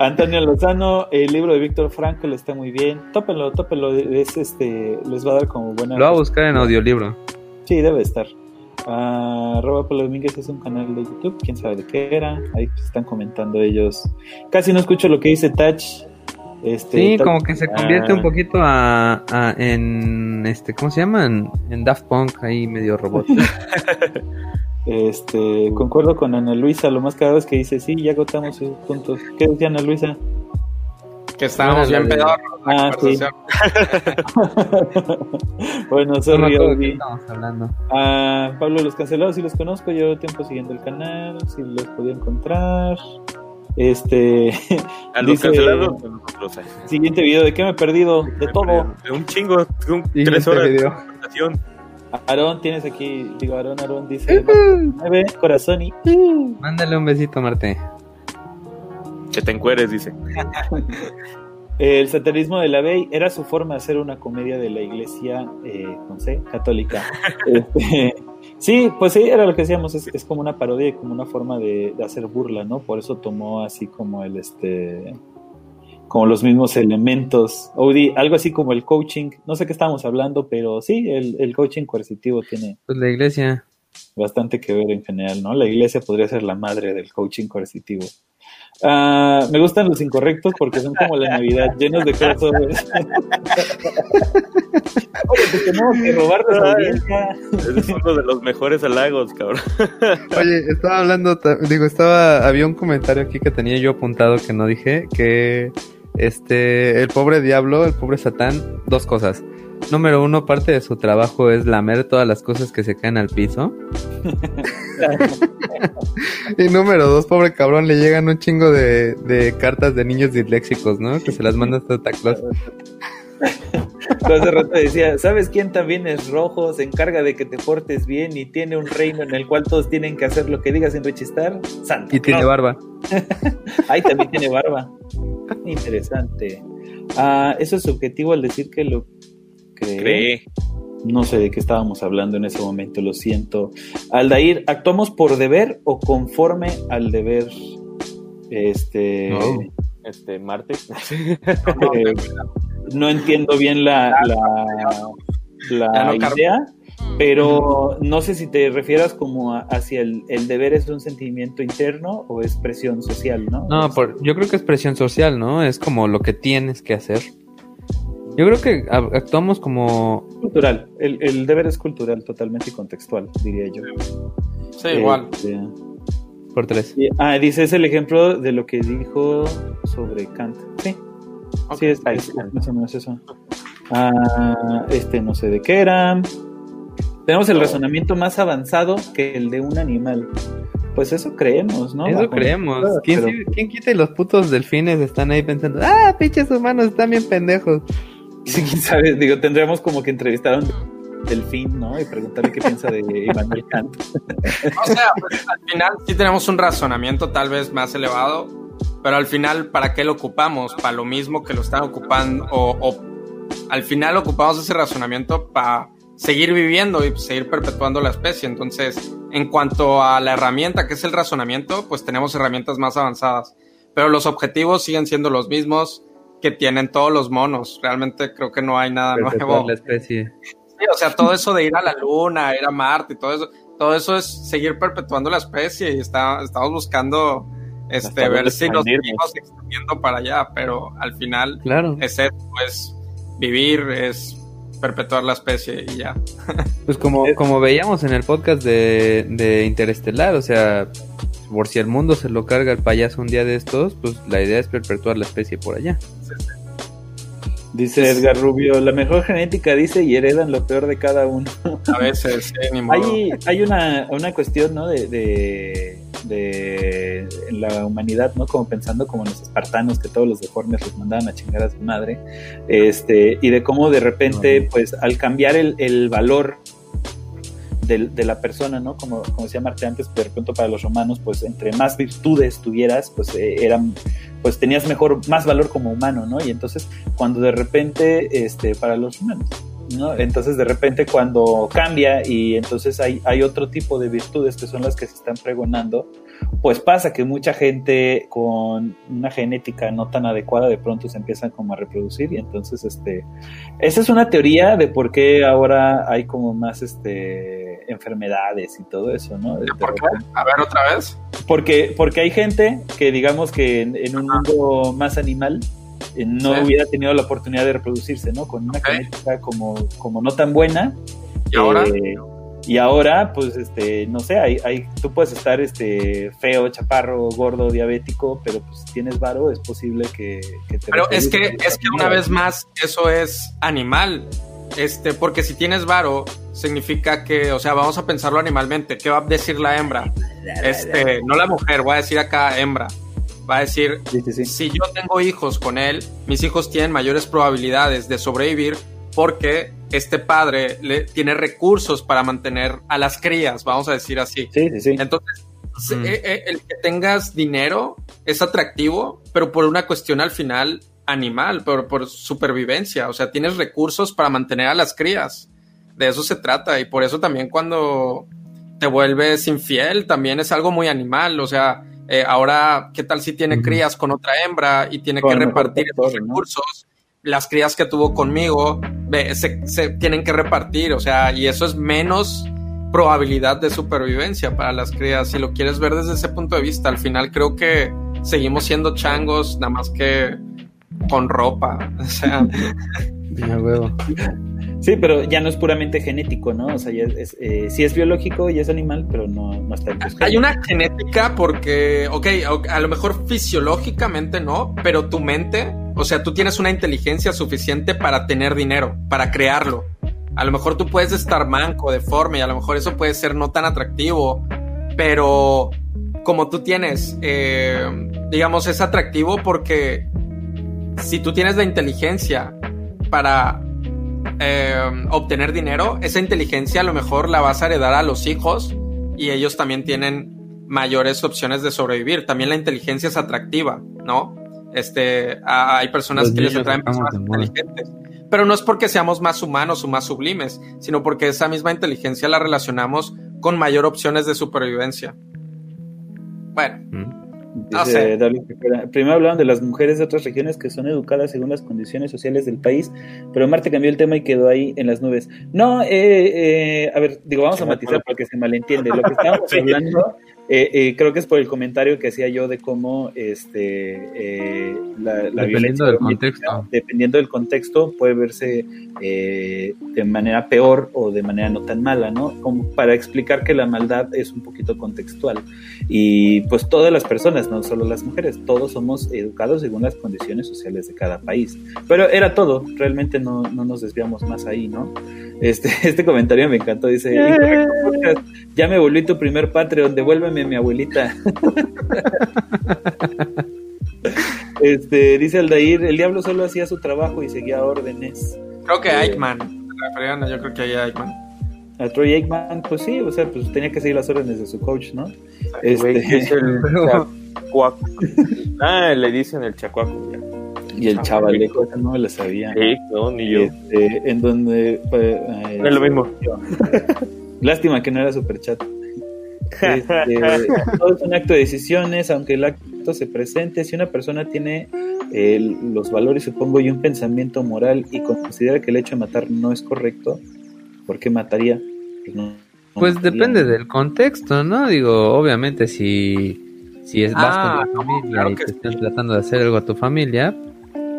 Antonio Lozano, el libro de Víctor Frankl está muy bien. Tópenlo, tópenlo. Es este, les va a dar como buena. Lo va a buscar en audiolibro. Sí, debe estar. Uh, Pablo Domínguez es un canal de YouTube, quién sabe de qué era. Ahí están comentando ellos. Casi no escucho lo que dice Touch. Este, sí, como que se convierte un ah. poquito a, en este, ¿cómo se llaman? En Daft Punk, ahí medio robot. *laughs* *laughs* este, concuerdo con Ana Luisa, lo más caro es que dice, sí, ya agotamos puntos. ¿Qué decía Ana Luisa? Que estábamos bien pedorros. Ah, sí. *laughs* bueno, sorry, estamos hablando. Ah, Pablo, los cancelados sí los conozco, llevo tiempo siguiendo el canal, si los podía encontrar. Este. *laughs* A los cancelados, pues, Siguiente video, ¿de qué me he perdido? De todo. De un chingo, un tres horas de presentación. Aarón, tienes aquí, digo, Aarón, Aarón dice: nueve, corazón y. Mándale un besito, Marte. Que te encueres, dice. El satanismo de la Bey era su forma de hacer una comedia de la iglesia, eh, no sé, católica. *laughs* Este, sí, pues sí, era lo que decíamos, es, como una parodia y como una forma de, hacer burla, ¿no? Por eso tomó así como el, este, como los mismos elementos, algo así como el coaching, no sé qué estábamos hablando, pero sí, el, el coaching coercitivo tiene... Pues la iglesia. Bastante que ver en general, ¿no? La iglesia podría ser la madre del coaching coercitivo. Uh, me gustan los incorrectos porque son como la Navidad, llenos de crossovers. *laughs* Oye, pues tenemos que robar la audiencia. Es uno de los mejores halagos, cabrón. Oye, estaba hablando, digo, estaba, había un comentario aquí que tenía yo apuntado que no dije, que este, el pobre diablo, el pobre satán, dos cosas. Número uno, parte de su trabajo es lamer todas las cosas que se caen al piso. y número dos, pobre cabrón, le llegan un chingo de, cartas de niños disléxicos, ¿no? Que se las manda hasta Taclos. Hace rato decía, ¿sabes quién también es rojo? Se encarga de que te portes bien y tiene un reino en el cual todos tienen que hacer lo que digas sin rechistar. Santa. Y tiene barba. *laughs* Ay, también tiene barba. Interesante. Ah, eso es subjetivo al decir que lo cree. No sé de qué estábamos hablando en ese momento, lo siento. Aldair, ¿actuamos por deber o conforme al deber? Este. Este, Marte. *laughs* no entiendo bien la, la, idea, pero no sé si te refieras como hacia el, el, deber es un sentimiento interno o es presión social, ¿no? No, por, yo creo que es presión social, ¿no? Es como lo que tienes que hacer. Yo creo que actuamos como... Cultural, el, el deber es cultural totalmente y contextual, diría yo. Sí, igual. Este, por tres. ah, dice, es el ejemplo de lo que dijo sobre Kant. Sí, sí, es, más o menos eso. Ah, este no sé de qué era. Tenemos el razonamiento más avanzado que el de un animal. Pues eso creemos, ¿no? Eso creemos. ¿Quién, ¿Quién quita y los putos delfines están ahí pensando, ah, pinches humanos, están bien pendejos? *laughs* Sí, quién sabe, digo, tendríamos como que entrevistar a un delfín, ¿no? Y preguntarle qué piensa de Immanuel Kant. O sea, pues, al final sí tenemos un razonamiento tal vez más elevado, pero al final, ¿para qué lo ocupamos? ¿Para lo mismo que lo están ocupando? O, al final ocupamos ese razonamiento para seguir viviendo y seguir perpetuando la especie. Entonces, en cuanto a la herramienta que es el razonamiento, pues tenemos herramientas más avanzadas. Pero los objetivos siguen siendo los mismos que tienen todos los monos. Realmente creo que no hay nada nuevo. La especie. Sí, o sea, todo eso de ir a la luna, ir a Marte y todo eso, todo eso es seguir perpetuando la especie y está, estamos buscando este, ver si nos seguimos extendiendo para allá, pero al final claro. es eso, es vivir, es perpetuar la especie y ya. Pues como, como veíamos en el podcast de, de Interestelar, o sea, por si el mundo se lo carga el payaso un día de estos, pues la idea es perpetuar la especie por allá. Dice Edgar Rubio, la mejor genética dice y heredan lo peor de cada uno. A veces, Hay, hay una, una cuestión, ¿no? De, de, de, la humanidad, ¿no? Como pensando como los espartanos, que todos los deformes los mandaban a chingar a su madre. Este, y de cómo de repente, pues al cambiar el, el valor de, la persona, ¿no? Como, como decía Marte antes, de repente para los romanos, pues entre más virtudes tuvieras, pues eh, eran, pues tenías mejor, más valor como humano, ¿no? Y entonces cuando de repente, este, para los humanos, ¿no? Entonces de repente cuando cambia y entonces hay, hay otro tipo de virtudes que son las que se están pregonando, pues pasa que mucha gente con una genética no tan adecuada de pronto se empiezan como a reproducir y entonces este esa es una teoría de por qué ahora hay como más este enfermedades y todo eso, ¿no? ¿Por qué? A ver otra vez. Porque porque hay gente que digamos que en, un mundo más animal eh, no hubiera tenido la oportunidad de reproducirse, ¿no? Con una genética como como no tan buena. ¿Y ahora? Eh, y ahora, pues, este, no sé, hay, hay, tú puedes estar este, feo, chaparro, gordo, diabético, pero pues si tienes varo, es posible que, te... Pero es que, es que una vez más, eso es animal. Este, porque si tienes varo, significa que, o sea, vamos a pensarlo animalmente. ¿Qué va a decir la hembra? Este, no la mujer, voy a decir acá hembra. Va a decir, si yo tengo hijos con él, mis hijos tienen mayores probabilidades de sobrevivir porque este padre le, tiene recursos para mantener a las crías, vamos a decir así. Sí, sí, sí. Entonces, eh, eh, el que tengas dinero es atractivo, pero por una cuestión al final animal, por, por supervivencia. O sea, tienes recursos para mantener a las crías. De eso se trata. Y por eso también cuando te vuelves infiel, también es algo muy animal. O sea, eh, ahora, ¿qué tal si tiene crías con otra hembra y tiene que repartir esos recursos? Las crías que tuvo conmigo se, tienen que repartir, o sea, y eso es menos probabilidad de supervivencia para las crías. Si lo quieres ver desde ese punto de vista, al final creo que seguimos siendo changos, nada más que con ropa. *laughs* O sea. Sí, pero ya no es puramente genético, ¿no? O sea, ya es, eh, sí es biológico y es animal, pero no, no está en Hay una genética porque, ok, a lo mejor fisiológicamente no, pero tu mente o sea, tú tienes una inteligencia suficiente para tener dinero, para crearlo. A lo mejor tú puedes estar manco, deforme, y a lo mejor eso puede ser no tan atractivo, pero como tú tienes, eh, digamos, es atractivo porque si tú tienes la inteligencia para eh, obtener dinero, esa inteligencia a lo mejor la vas a heredar a los hijos y ellos también tienen mayores opciones de sobrevivir. También la inteligencia es atractiva, ¿no? Este, hay personas que les atraen personas inteligentes. Pero no es porque seamos más humanos o más sublimes, sino porque esa misma inteligencia la relacionamos con mayor opciones de supervivencia. Bueno. Mm. Primero hablaban de las mujeres de otras regiones que son educadas según las condiciones sociales del país, pero Marte cambió el tema y quedó ahí en las nubes. No, eh, eh, a ver, digo, vamos a matizar porque se malentiende. Lo que estábamos *laughs* hablando eh, eh, creo que es por el comentario que hacía yo de cómo este, eh, la, dependiendo del contexto. dependiendo del contexto, puede verse de manera peor o de manera no tan mala, ¿no? Como para explicar que la maldad es un poquito contextual. Y pues todas las personas, no solo las mujeres, todos somos educados según las condiciones sociales de cada país. Pero era todo, realmente no, no nos desviamos más ahí, ¿no? Este, *laughs* este comentario me encantó, dice, ya me volví tu primer Patreon, devuélveme mi abuelita. *laughs* este, dice Aldair, el diablo solo hacía su trabajo y seguía órdenes. Creo que Eichmann, yo creo que hay Eichmann. A Troy Aikman, pues sí, o sea, pues tenía que seguir las órdenes de su coach, ¿no? Este... *laughs* ah, le dicen el chacuaco Y el chavaleco, no me lo sabía. Sí, no, ni yo. Este, en donde. Pues, es lo mismo. *laughs* Lástima que no era super chat. Este, todo es un acto de decisiones, aunque el acto se presente. Si una persona tiene los valores, supongo, y un pensamiento moral y considera que el hecho de matar no es correcto, ¿por qué mataría? Pues, pues depende del contexto, ¿no? Digo, obviamente si, si es, vas con tu ah, familia y te están tratando de hacer algo a tu familia,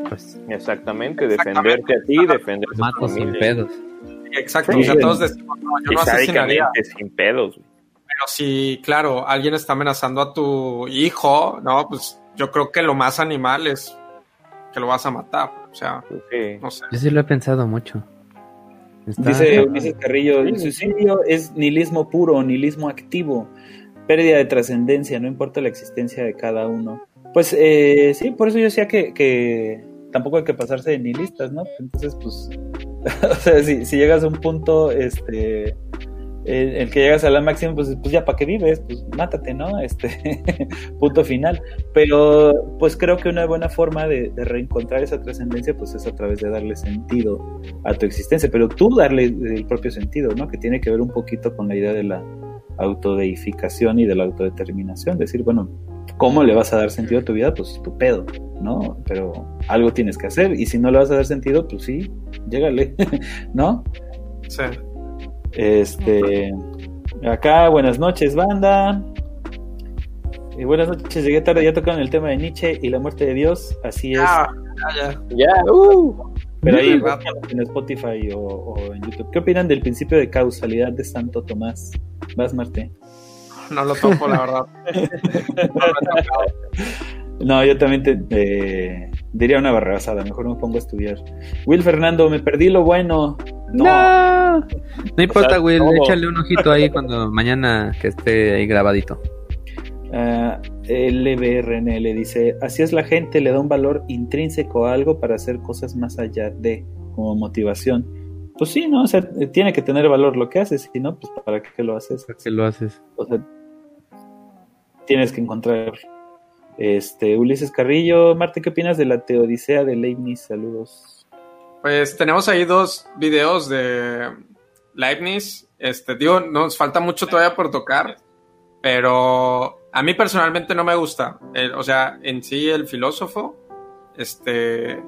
pues... Exactamente, defenderte a ti, defender a tu familia. sin pedos. Exacto, o sea, todos decimos, no, yo no asesinaría. sin pedos. Pero si, claro, alguien está amenazando a tu hijo, ¿no? Pues yo creo que lo más animal es que lo vas a matar. O sea, no sé. Yo sí lo he pensado mucho. Dice, dice Carrillo, el suicidio es nihilismo puro, nihilismo activo, pérdida de trascendencia, no importa la existencia de cada uno. Pues eh, sí, por eso yo decía que, que tampoco hay que pasarse de nihilistas, ¿no? Entonces, pues, *laughs* o sea, si, si llegas a un punto, este, el, que llegas a la máxima, pues, pues ya para qué vives, pues mátate, ¿no? Este *laughs* punto final. Pero pues creo que una buena forma de, reencontrar esa trascendencia, pues es a través de darle sentido a tu existencia, pero tú darle el propio sentido, ¿no? Que tiene que ver un poquito con la idea de la autodeificación y de la autodeterminación, decir, bueno, ¿cómo le vas a dar sentido a tu vida? Pues tu pedo, ¿no? Pero algo tienes que hacer y si no le vas a dar sentido, pues sí, llégale, *laughs* ¿no? Sí. Este, acá, buenas noches, banda. Y buenas noches, llegué tarde, ya tocaron el tema de Nietzsche y la muerte de Dios, así es. ya, ya. Ya, uh. Pero ahí en Spotify o, en YouTube. ¿Qué opinan del principio de causalidad de Santo Tomás? Vas, Marte. No lo topo, la verdad. *laughs* no, yo también te, diría una barrabasada. Mejor me pongo a estudiar. Will Fernando, me perdí lo bueno. No. No, importa, Will. Échale un ojito ahí cuando mañana que esté ahí grabadito. Uh, LBRNL dice: Así es la gente, le da un valor intrínseco a algo para hacer cosas más allá de, como motivación. Pues sí, ¿no? O sea, tiene que tener valor lo que haces, si no, pues ¿para qué lo haces? ¿Para qué lo haces? O sea, tienes que encontrar. Este, Ulises Carrillo, Marte, ¿qué opinas de la Teodicea de Leibniz? Saludos. Pues tenemos ahí dos videos de Leibniz. Este, digo, nos falta mucho todavía por tocar, pero a mí personalmente no me gusta. o sea, en sí el filósofo, este,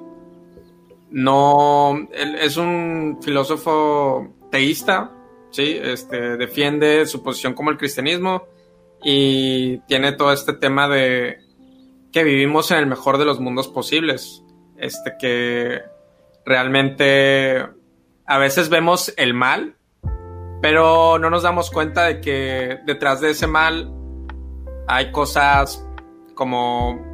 no, es un filósofo teísta, sí, este, defiende su posición como el cristianismo y tiene todo este tema de que vivimos en el mejor de los mundos posibles, este, que realmente a veces vemos el mal, pero no nos damos cuenta de que detrás de ese mal hay cosas como...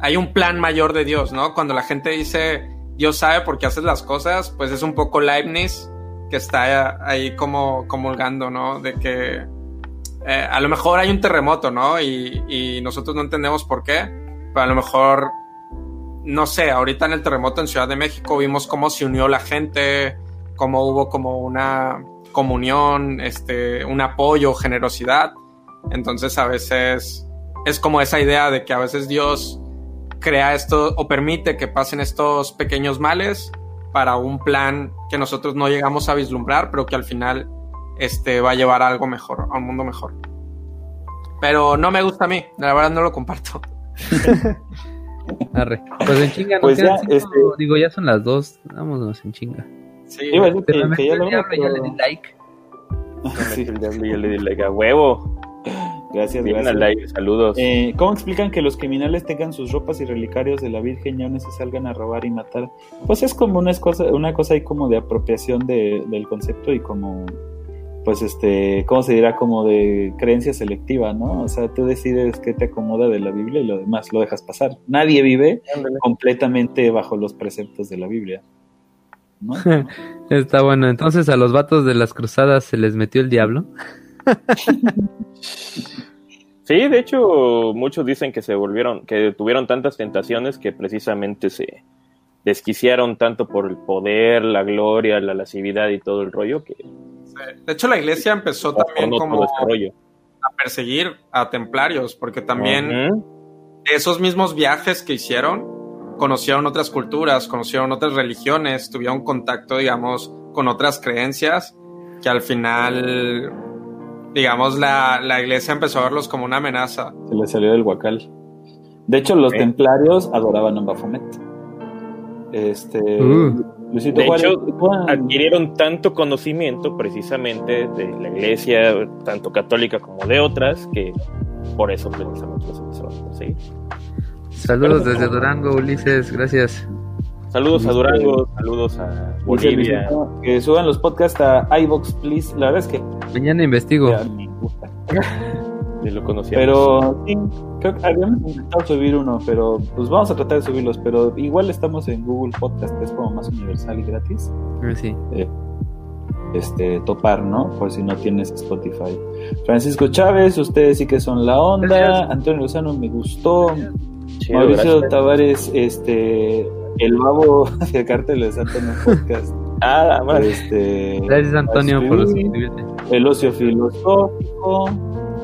Hay un plan mayor de Dios, ¿no? Cuando la gente dice Dios sabe por qué haces las cosas, pues es un poco Leibniz que está ahí como comulgando, ¿no? De que eh, a lo mejor hay un terremoto, ¿no? Y, nosotros no entendemos por qué, pero a lo mejor no sé, ahorita en el terremoto en Ciudad de México vimos cómo se unió la gente, cómo hubo como una comunión, este, un apoyo, generosidad. Entonces a veces es como esa idea de que a veces Dios crea esto o permite que pasen estos pequeños males para un plan que nosotros no llegamos a vislumbrar, pero que al final este, va a llevar a algo mejor, a un mundo mejor. Pero no me gusta a mí, la verdad no lo comparto. Arre. Pues en chinga, no pues ya, este... digo, ya son las dos, vámonos en chinga. Sí, pero que, que ya, lo ya le di like. *laughs* Sí, ya le di like a huevo. Gracias, gracias. Like, saludos. Eh, ¿Cómo explican que los criminales tengan sus ropas y relicarios de la Virgen y aún se salgan a robar y matar? Pues es como una cosa, una cosa ahí como de apropiación de, del concepto y como pues este, ¿cómo se dirá? Como de creencia selectiva, ¿no? O sea, tú decides qué te acomoda de la Biblia y lo demás lo dejas pasar. Nadie vive completamente bajo los preceptos de la Biblia. ¿no? *laughs* Está bueno. Entonces a los vatos de las cruzadas se les metió el diablo. *laughs* sí, de hecho, muchos dicen que se volvieron, que tuvieron tantas tentaciones que precisamente se desquiciaron tanto por el poder, la gloria, la lascividad y todo el rollo que de hecho, la iglesia empezó también como a perseguir a templarios, porque también esos mismos viajes que hicieron, conocieron otras culturas, conocieron otras religiones, tuvieron contacto, digamos, con otras creencias, que al final, digamos, la, iglesia empezó a verlos como una amenaza. Se le salió del huacal. De hecho, los templarios adoraban a Baphomet. Este. Uh. De hecho, adquirieron tanto conocimiento precisamente de la iglesia, tanto católica como de otras, que por eso precisamente los empezaron a conseguir. Saludos desde Durango, Ulises, gracias. Saludos a Durango, saludos a Bolivia. Que suban los podcasts a iBox, please. La verdad es que. Mañana investigo. *laughs* Ni lo conocía. Pero sí, creo que habíamos intentado subir uno, pero pues vamos a tratar de subirlos. Pero igual estamos en Google Podcast, que es como más universal y gratis. Ah, sí. Eh, este, topar, ¿no? Por si no tienes Spotify. Francisco Chávez, ustedes sí que son la onda. Antonio Lozano, me gustó. Mauricio Tavares, este, el babo *laughs* de Cártel de Santo en podcast. Ah, Este, Gracias, Antonio, por suscribirte. El ocio filosófico.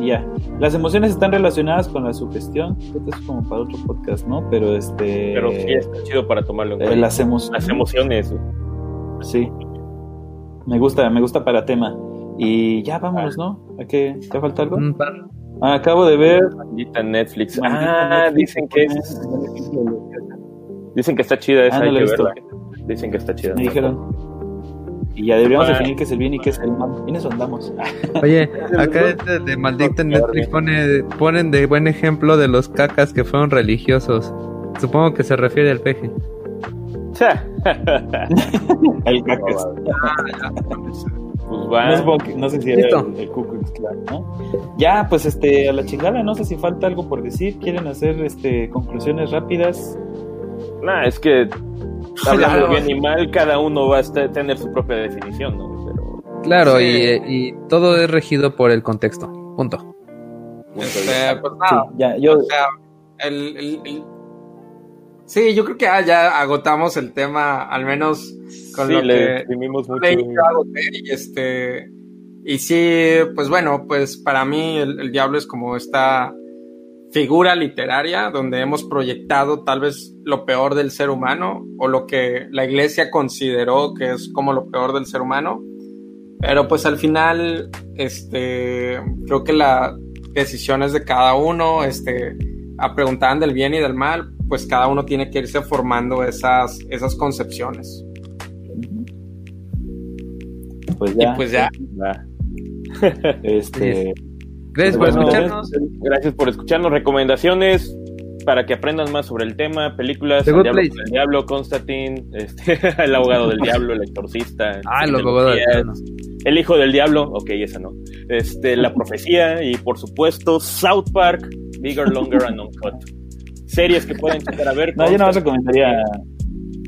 Ya. Las emociones están relacionadas con la sugestión. Esto es como para otro podcast, ¿no? Pero este. Pero sí, está chido para tomarlo en cuenta. las, emociones. las emociones. Sí. Me gusta, me gusta para tema. Y ya vámonos, ¿no? ¿A qué? ¿Te falta algo? Ah, acabo de ver. Maldita Netflix. ah, dicen que es. Dicen que está chida esa, ah, hay que verla. Dicen que está chida. Me dijeron. Y ya deberíamos definir qué es el bien y qué es el mal. ¿Quiénes eso andamos? *laughs* Oye, acá de, de maldita Netflix pone, ponen de buen ejemplo de los cacas que fueron religiosos. Supongo que se refiere al peje. *laughs* el cacas. Pues va. No, sé si era el, el ¿no? Ya, pues este, a la chingada, no sé si falta algo por decir. ¿Quieren hacer este conclusiones rápidas? Nah, es que *laughs* hablando bien y mal, cada uno va a tener su propia definición, ¿no? Pero... Claro, y, todo es regido por el contexto. Punto. Este, pues ya, yo... Sí, yo creo que ah, ya agotamos el tema, al menos con lo que mucho. Y, este, y sí, pues bueno, pues para mí el diablo es como esta figura literaria donde hemos proyectado tal vez lo peor del ser humano o lo que la iglesia consideró que es como lo peor del ser humano. Pero pues al final, este, creo que las decisiones de cada uno, este, a preguntar del bien y del mal, pues cada uno tiene que irse formando esas, esas concepciones. Pues ya. Y pues ya. *laughs* Este, Gracias por escucharnos. Gracias por escucharnos. Recomendaciones para que aprendan más sobre el tema, películas, El Diablo, el Diablo Constantine, este, *laughs* El Abogado del Diablo, El Exorcista, ah, el, abogado del Diablo. el Hijo del Diablo, ok, esa no, este, La Profecía y por supuesto South Park, Bigger, Longer and Uncut. Series que pueden checar a ver. *laughs* No, yo no más recomendaría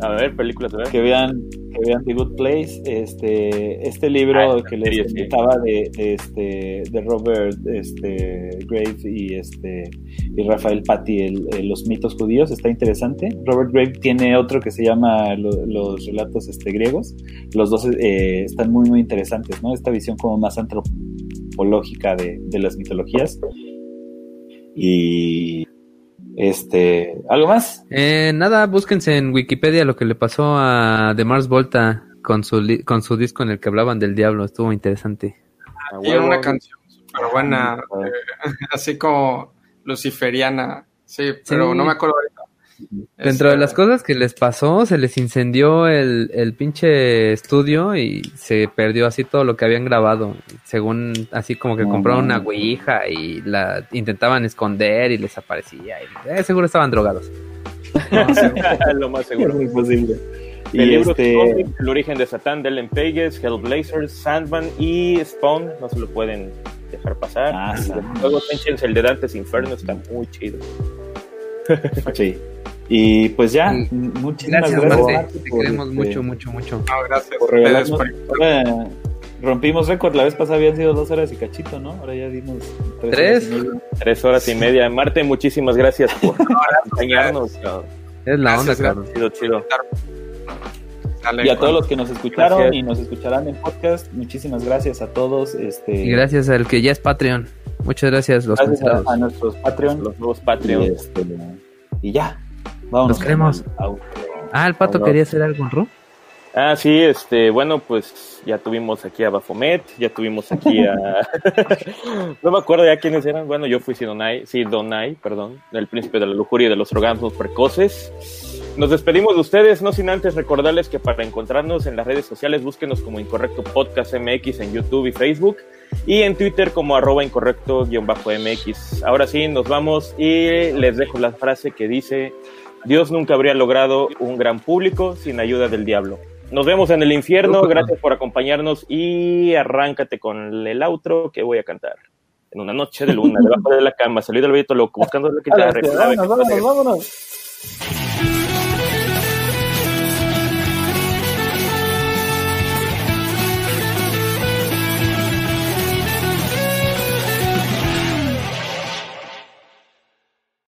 a ver, películas de ver. Que vean, que vean The Good Place, este, este libro ah, que les estaba de, este, de Robert este, Graves y este y Rafael Patti, los mitos judíos, está interesante. Robert Graves tiene otro que se llama los relatos este, griegos. Los dos eh, están muy muy interesantes, ¿no? Esta visión como más antropológica de, de las mitologías. Y este, ¿algo más? Eh, nada, búsquense en Wikipedia lo que le pasó a The Mars Volta con su, con su disco en el que hablaban del diablo, estuvo interesante. Tiene una canción súper buena, eh, *laughs* así como luciferiana, sí, pero no me acuerdo. Dentro de las este, cosas que les pasó, se les incendió el, el pinche estudio y se perdió así todo lo que habían grabado. Según, así como que compraron una ouija y la intentaban esconder y les aparecía. Y, eh, seguro estaban drogados. *laughs* *laughs* lo más seguro. Es muy posible. Este... El origen de Satán, de Ellen Pages, Hellblazers, Sandman y Spawn, no se lo pueden dejar pasar. Ah, Luego el de Dantes Inferno, está muy chido. Sí. Y pues ya, muchísimas gracias. te queremos este, mucho, mucho, mucho. gracias. Por rompimos récord, la vez pasada habían sido dos horas y cachito, ¿no? Ahora ya dimos tres. Tres horas y media. Marte, muchísimas gracias por *laughs* acompañarnos. Es la onda, claro. Chido, chido. Y a todos los que nos escucharon y nos escucharán en podcast, muchísimas gracias a todos. Este... Y gracias al que ya es Patreon. Muchas gracias, los gracias a, nuestros Patreon. Los nuevos Patreon. Y, este, y ya, Vamos. Nos queremos. Ah, el pato quería hacer algo, ¿no? Ah, sí, este, bueno, pues ya tuvimos aquí a Bafomet, ya tuvimos aquí a... *laughs* no me acuerdo ya quiénes eran, bueno, yo fui Sidonai, Sidonai, perdón, el príncipe de la lujuria y de los orgasmos precoces. Nos despedimos de ustedes, no sin antes recordarles que para encontrarnos en las redes sociales, búsquenos como Incorrecto Podcast MX en YouTube y Facebook y en Twitter como arroba incorrecto-mx. Ahora sí, nos vamos y les dejo la frase que dice, Dios nunca habría logrado un gran público sin ayuda del diablo. Nos vemos en el infierno. Gracias por acompañarnos y arráncate con el outro que voy a cantar. En una noche de luna, debajo de la cama, salí del billete loco, buscando la que Vámonos, vámonos, vámonos.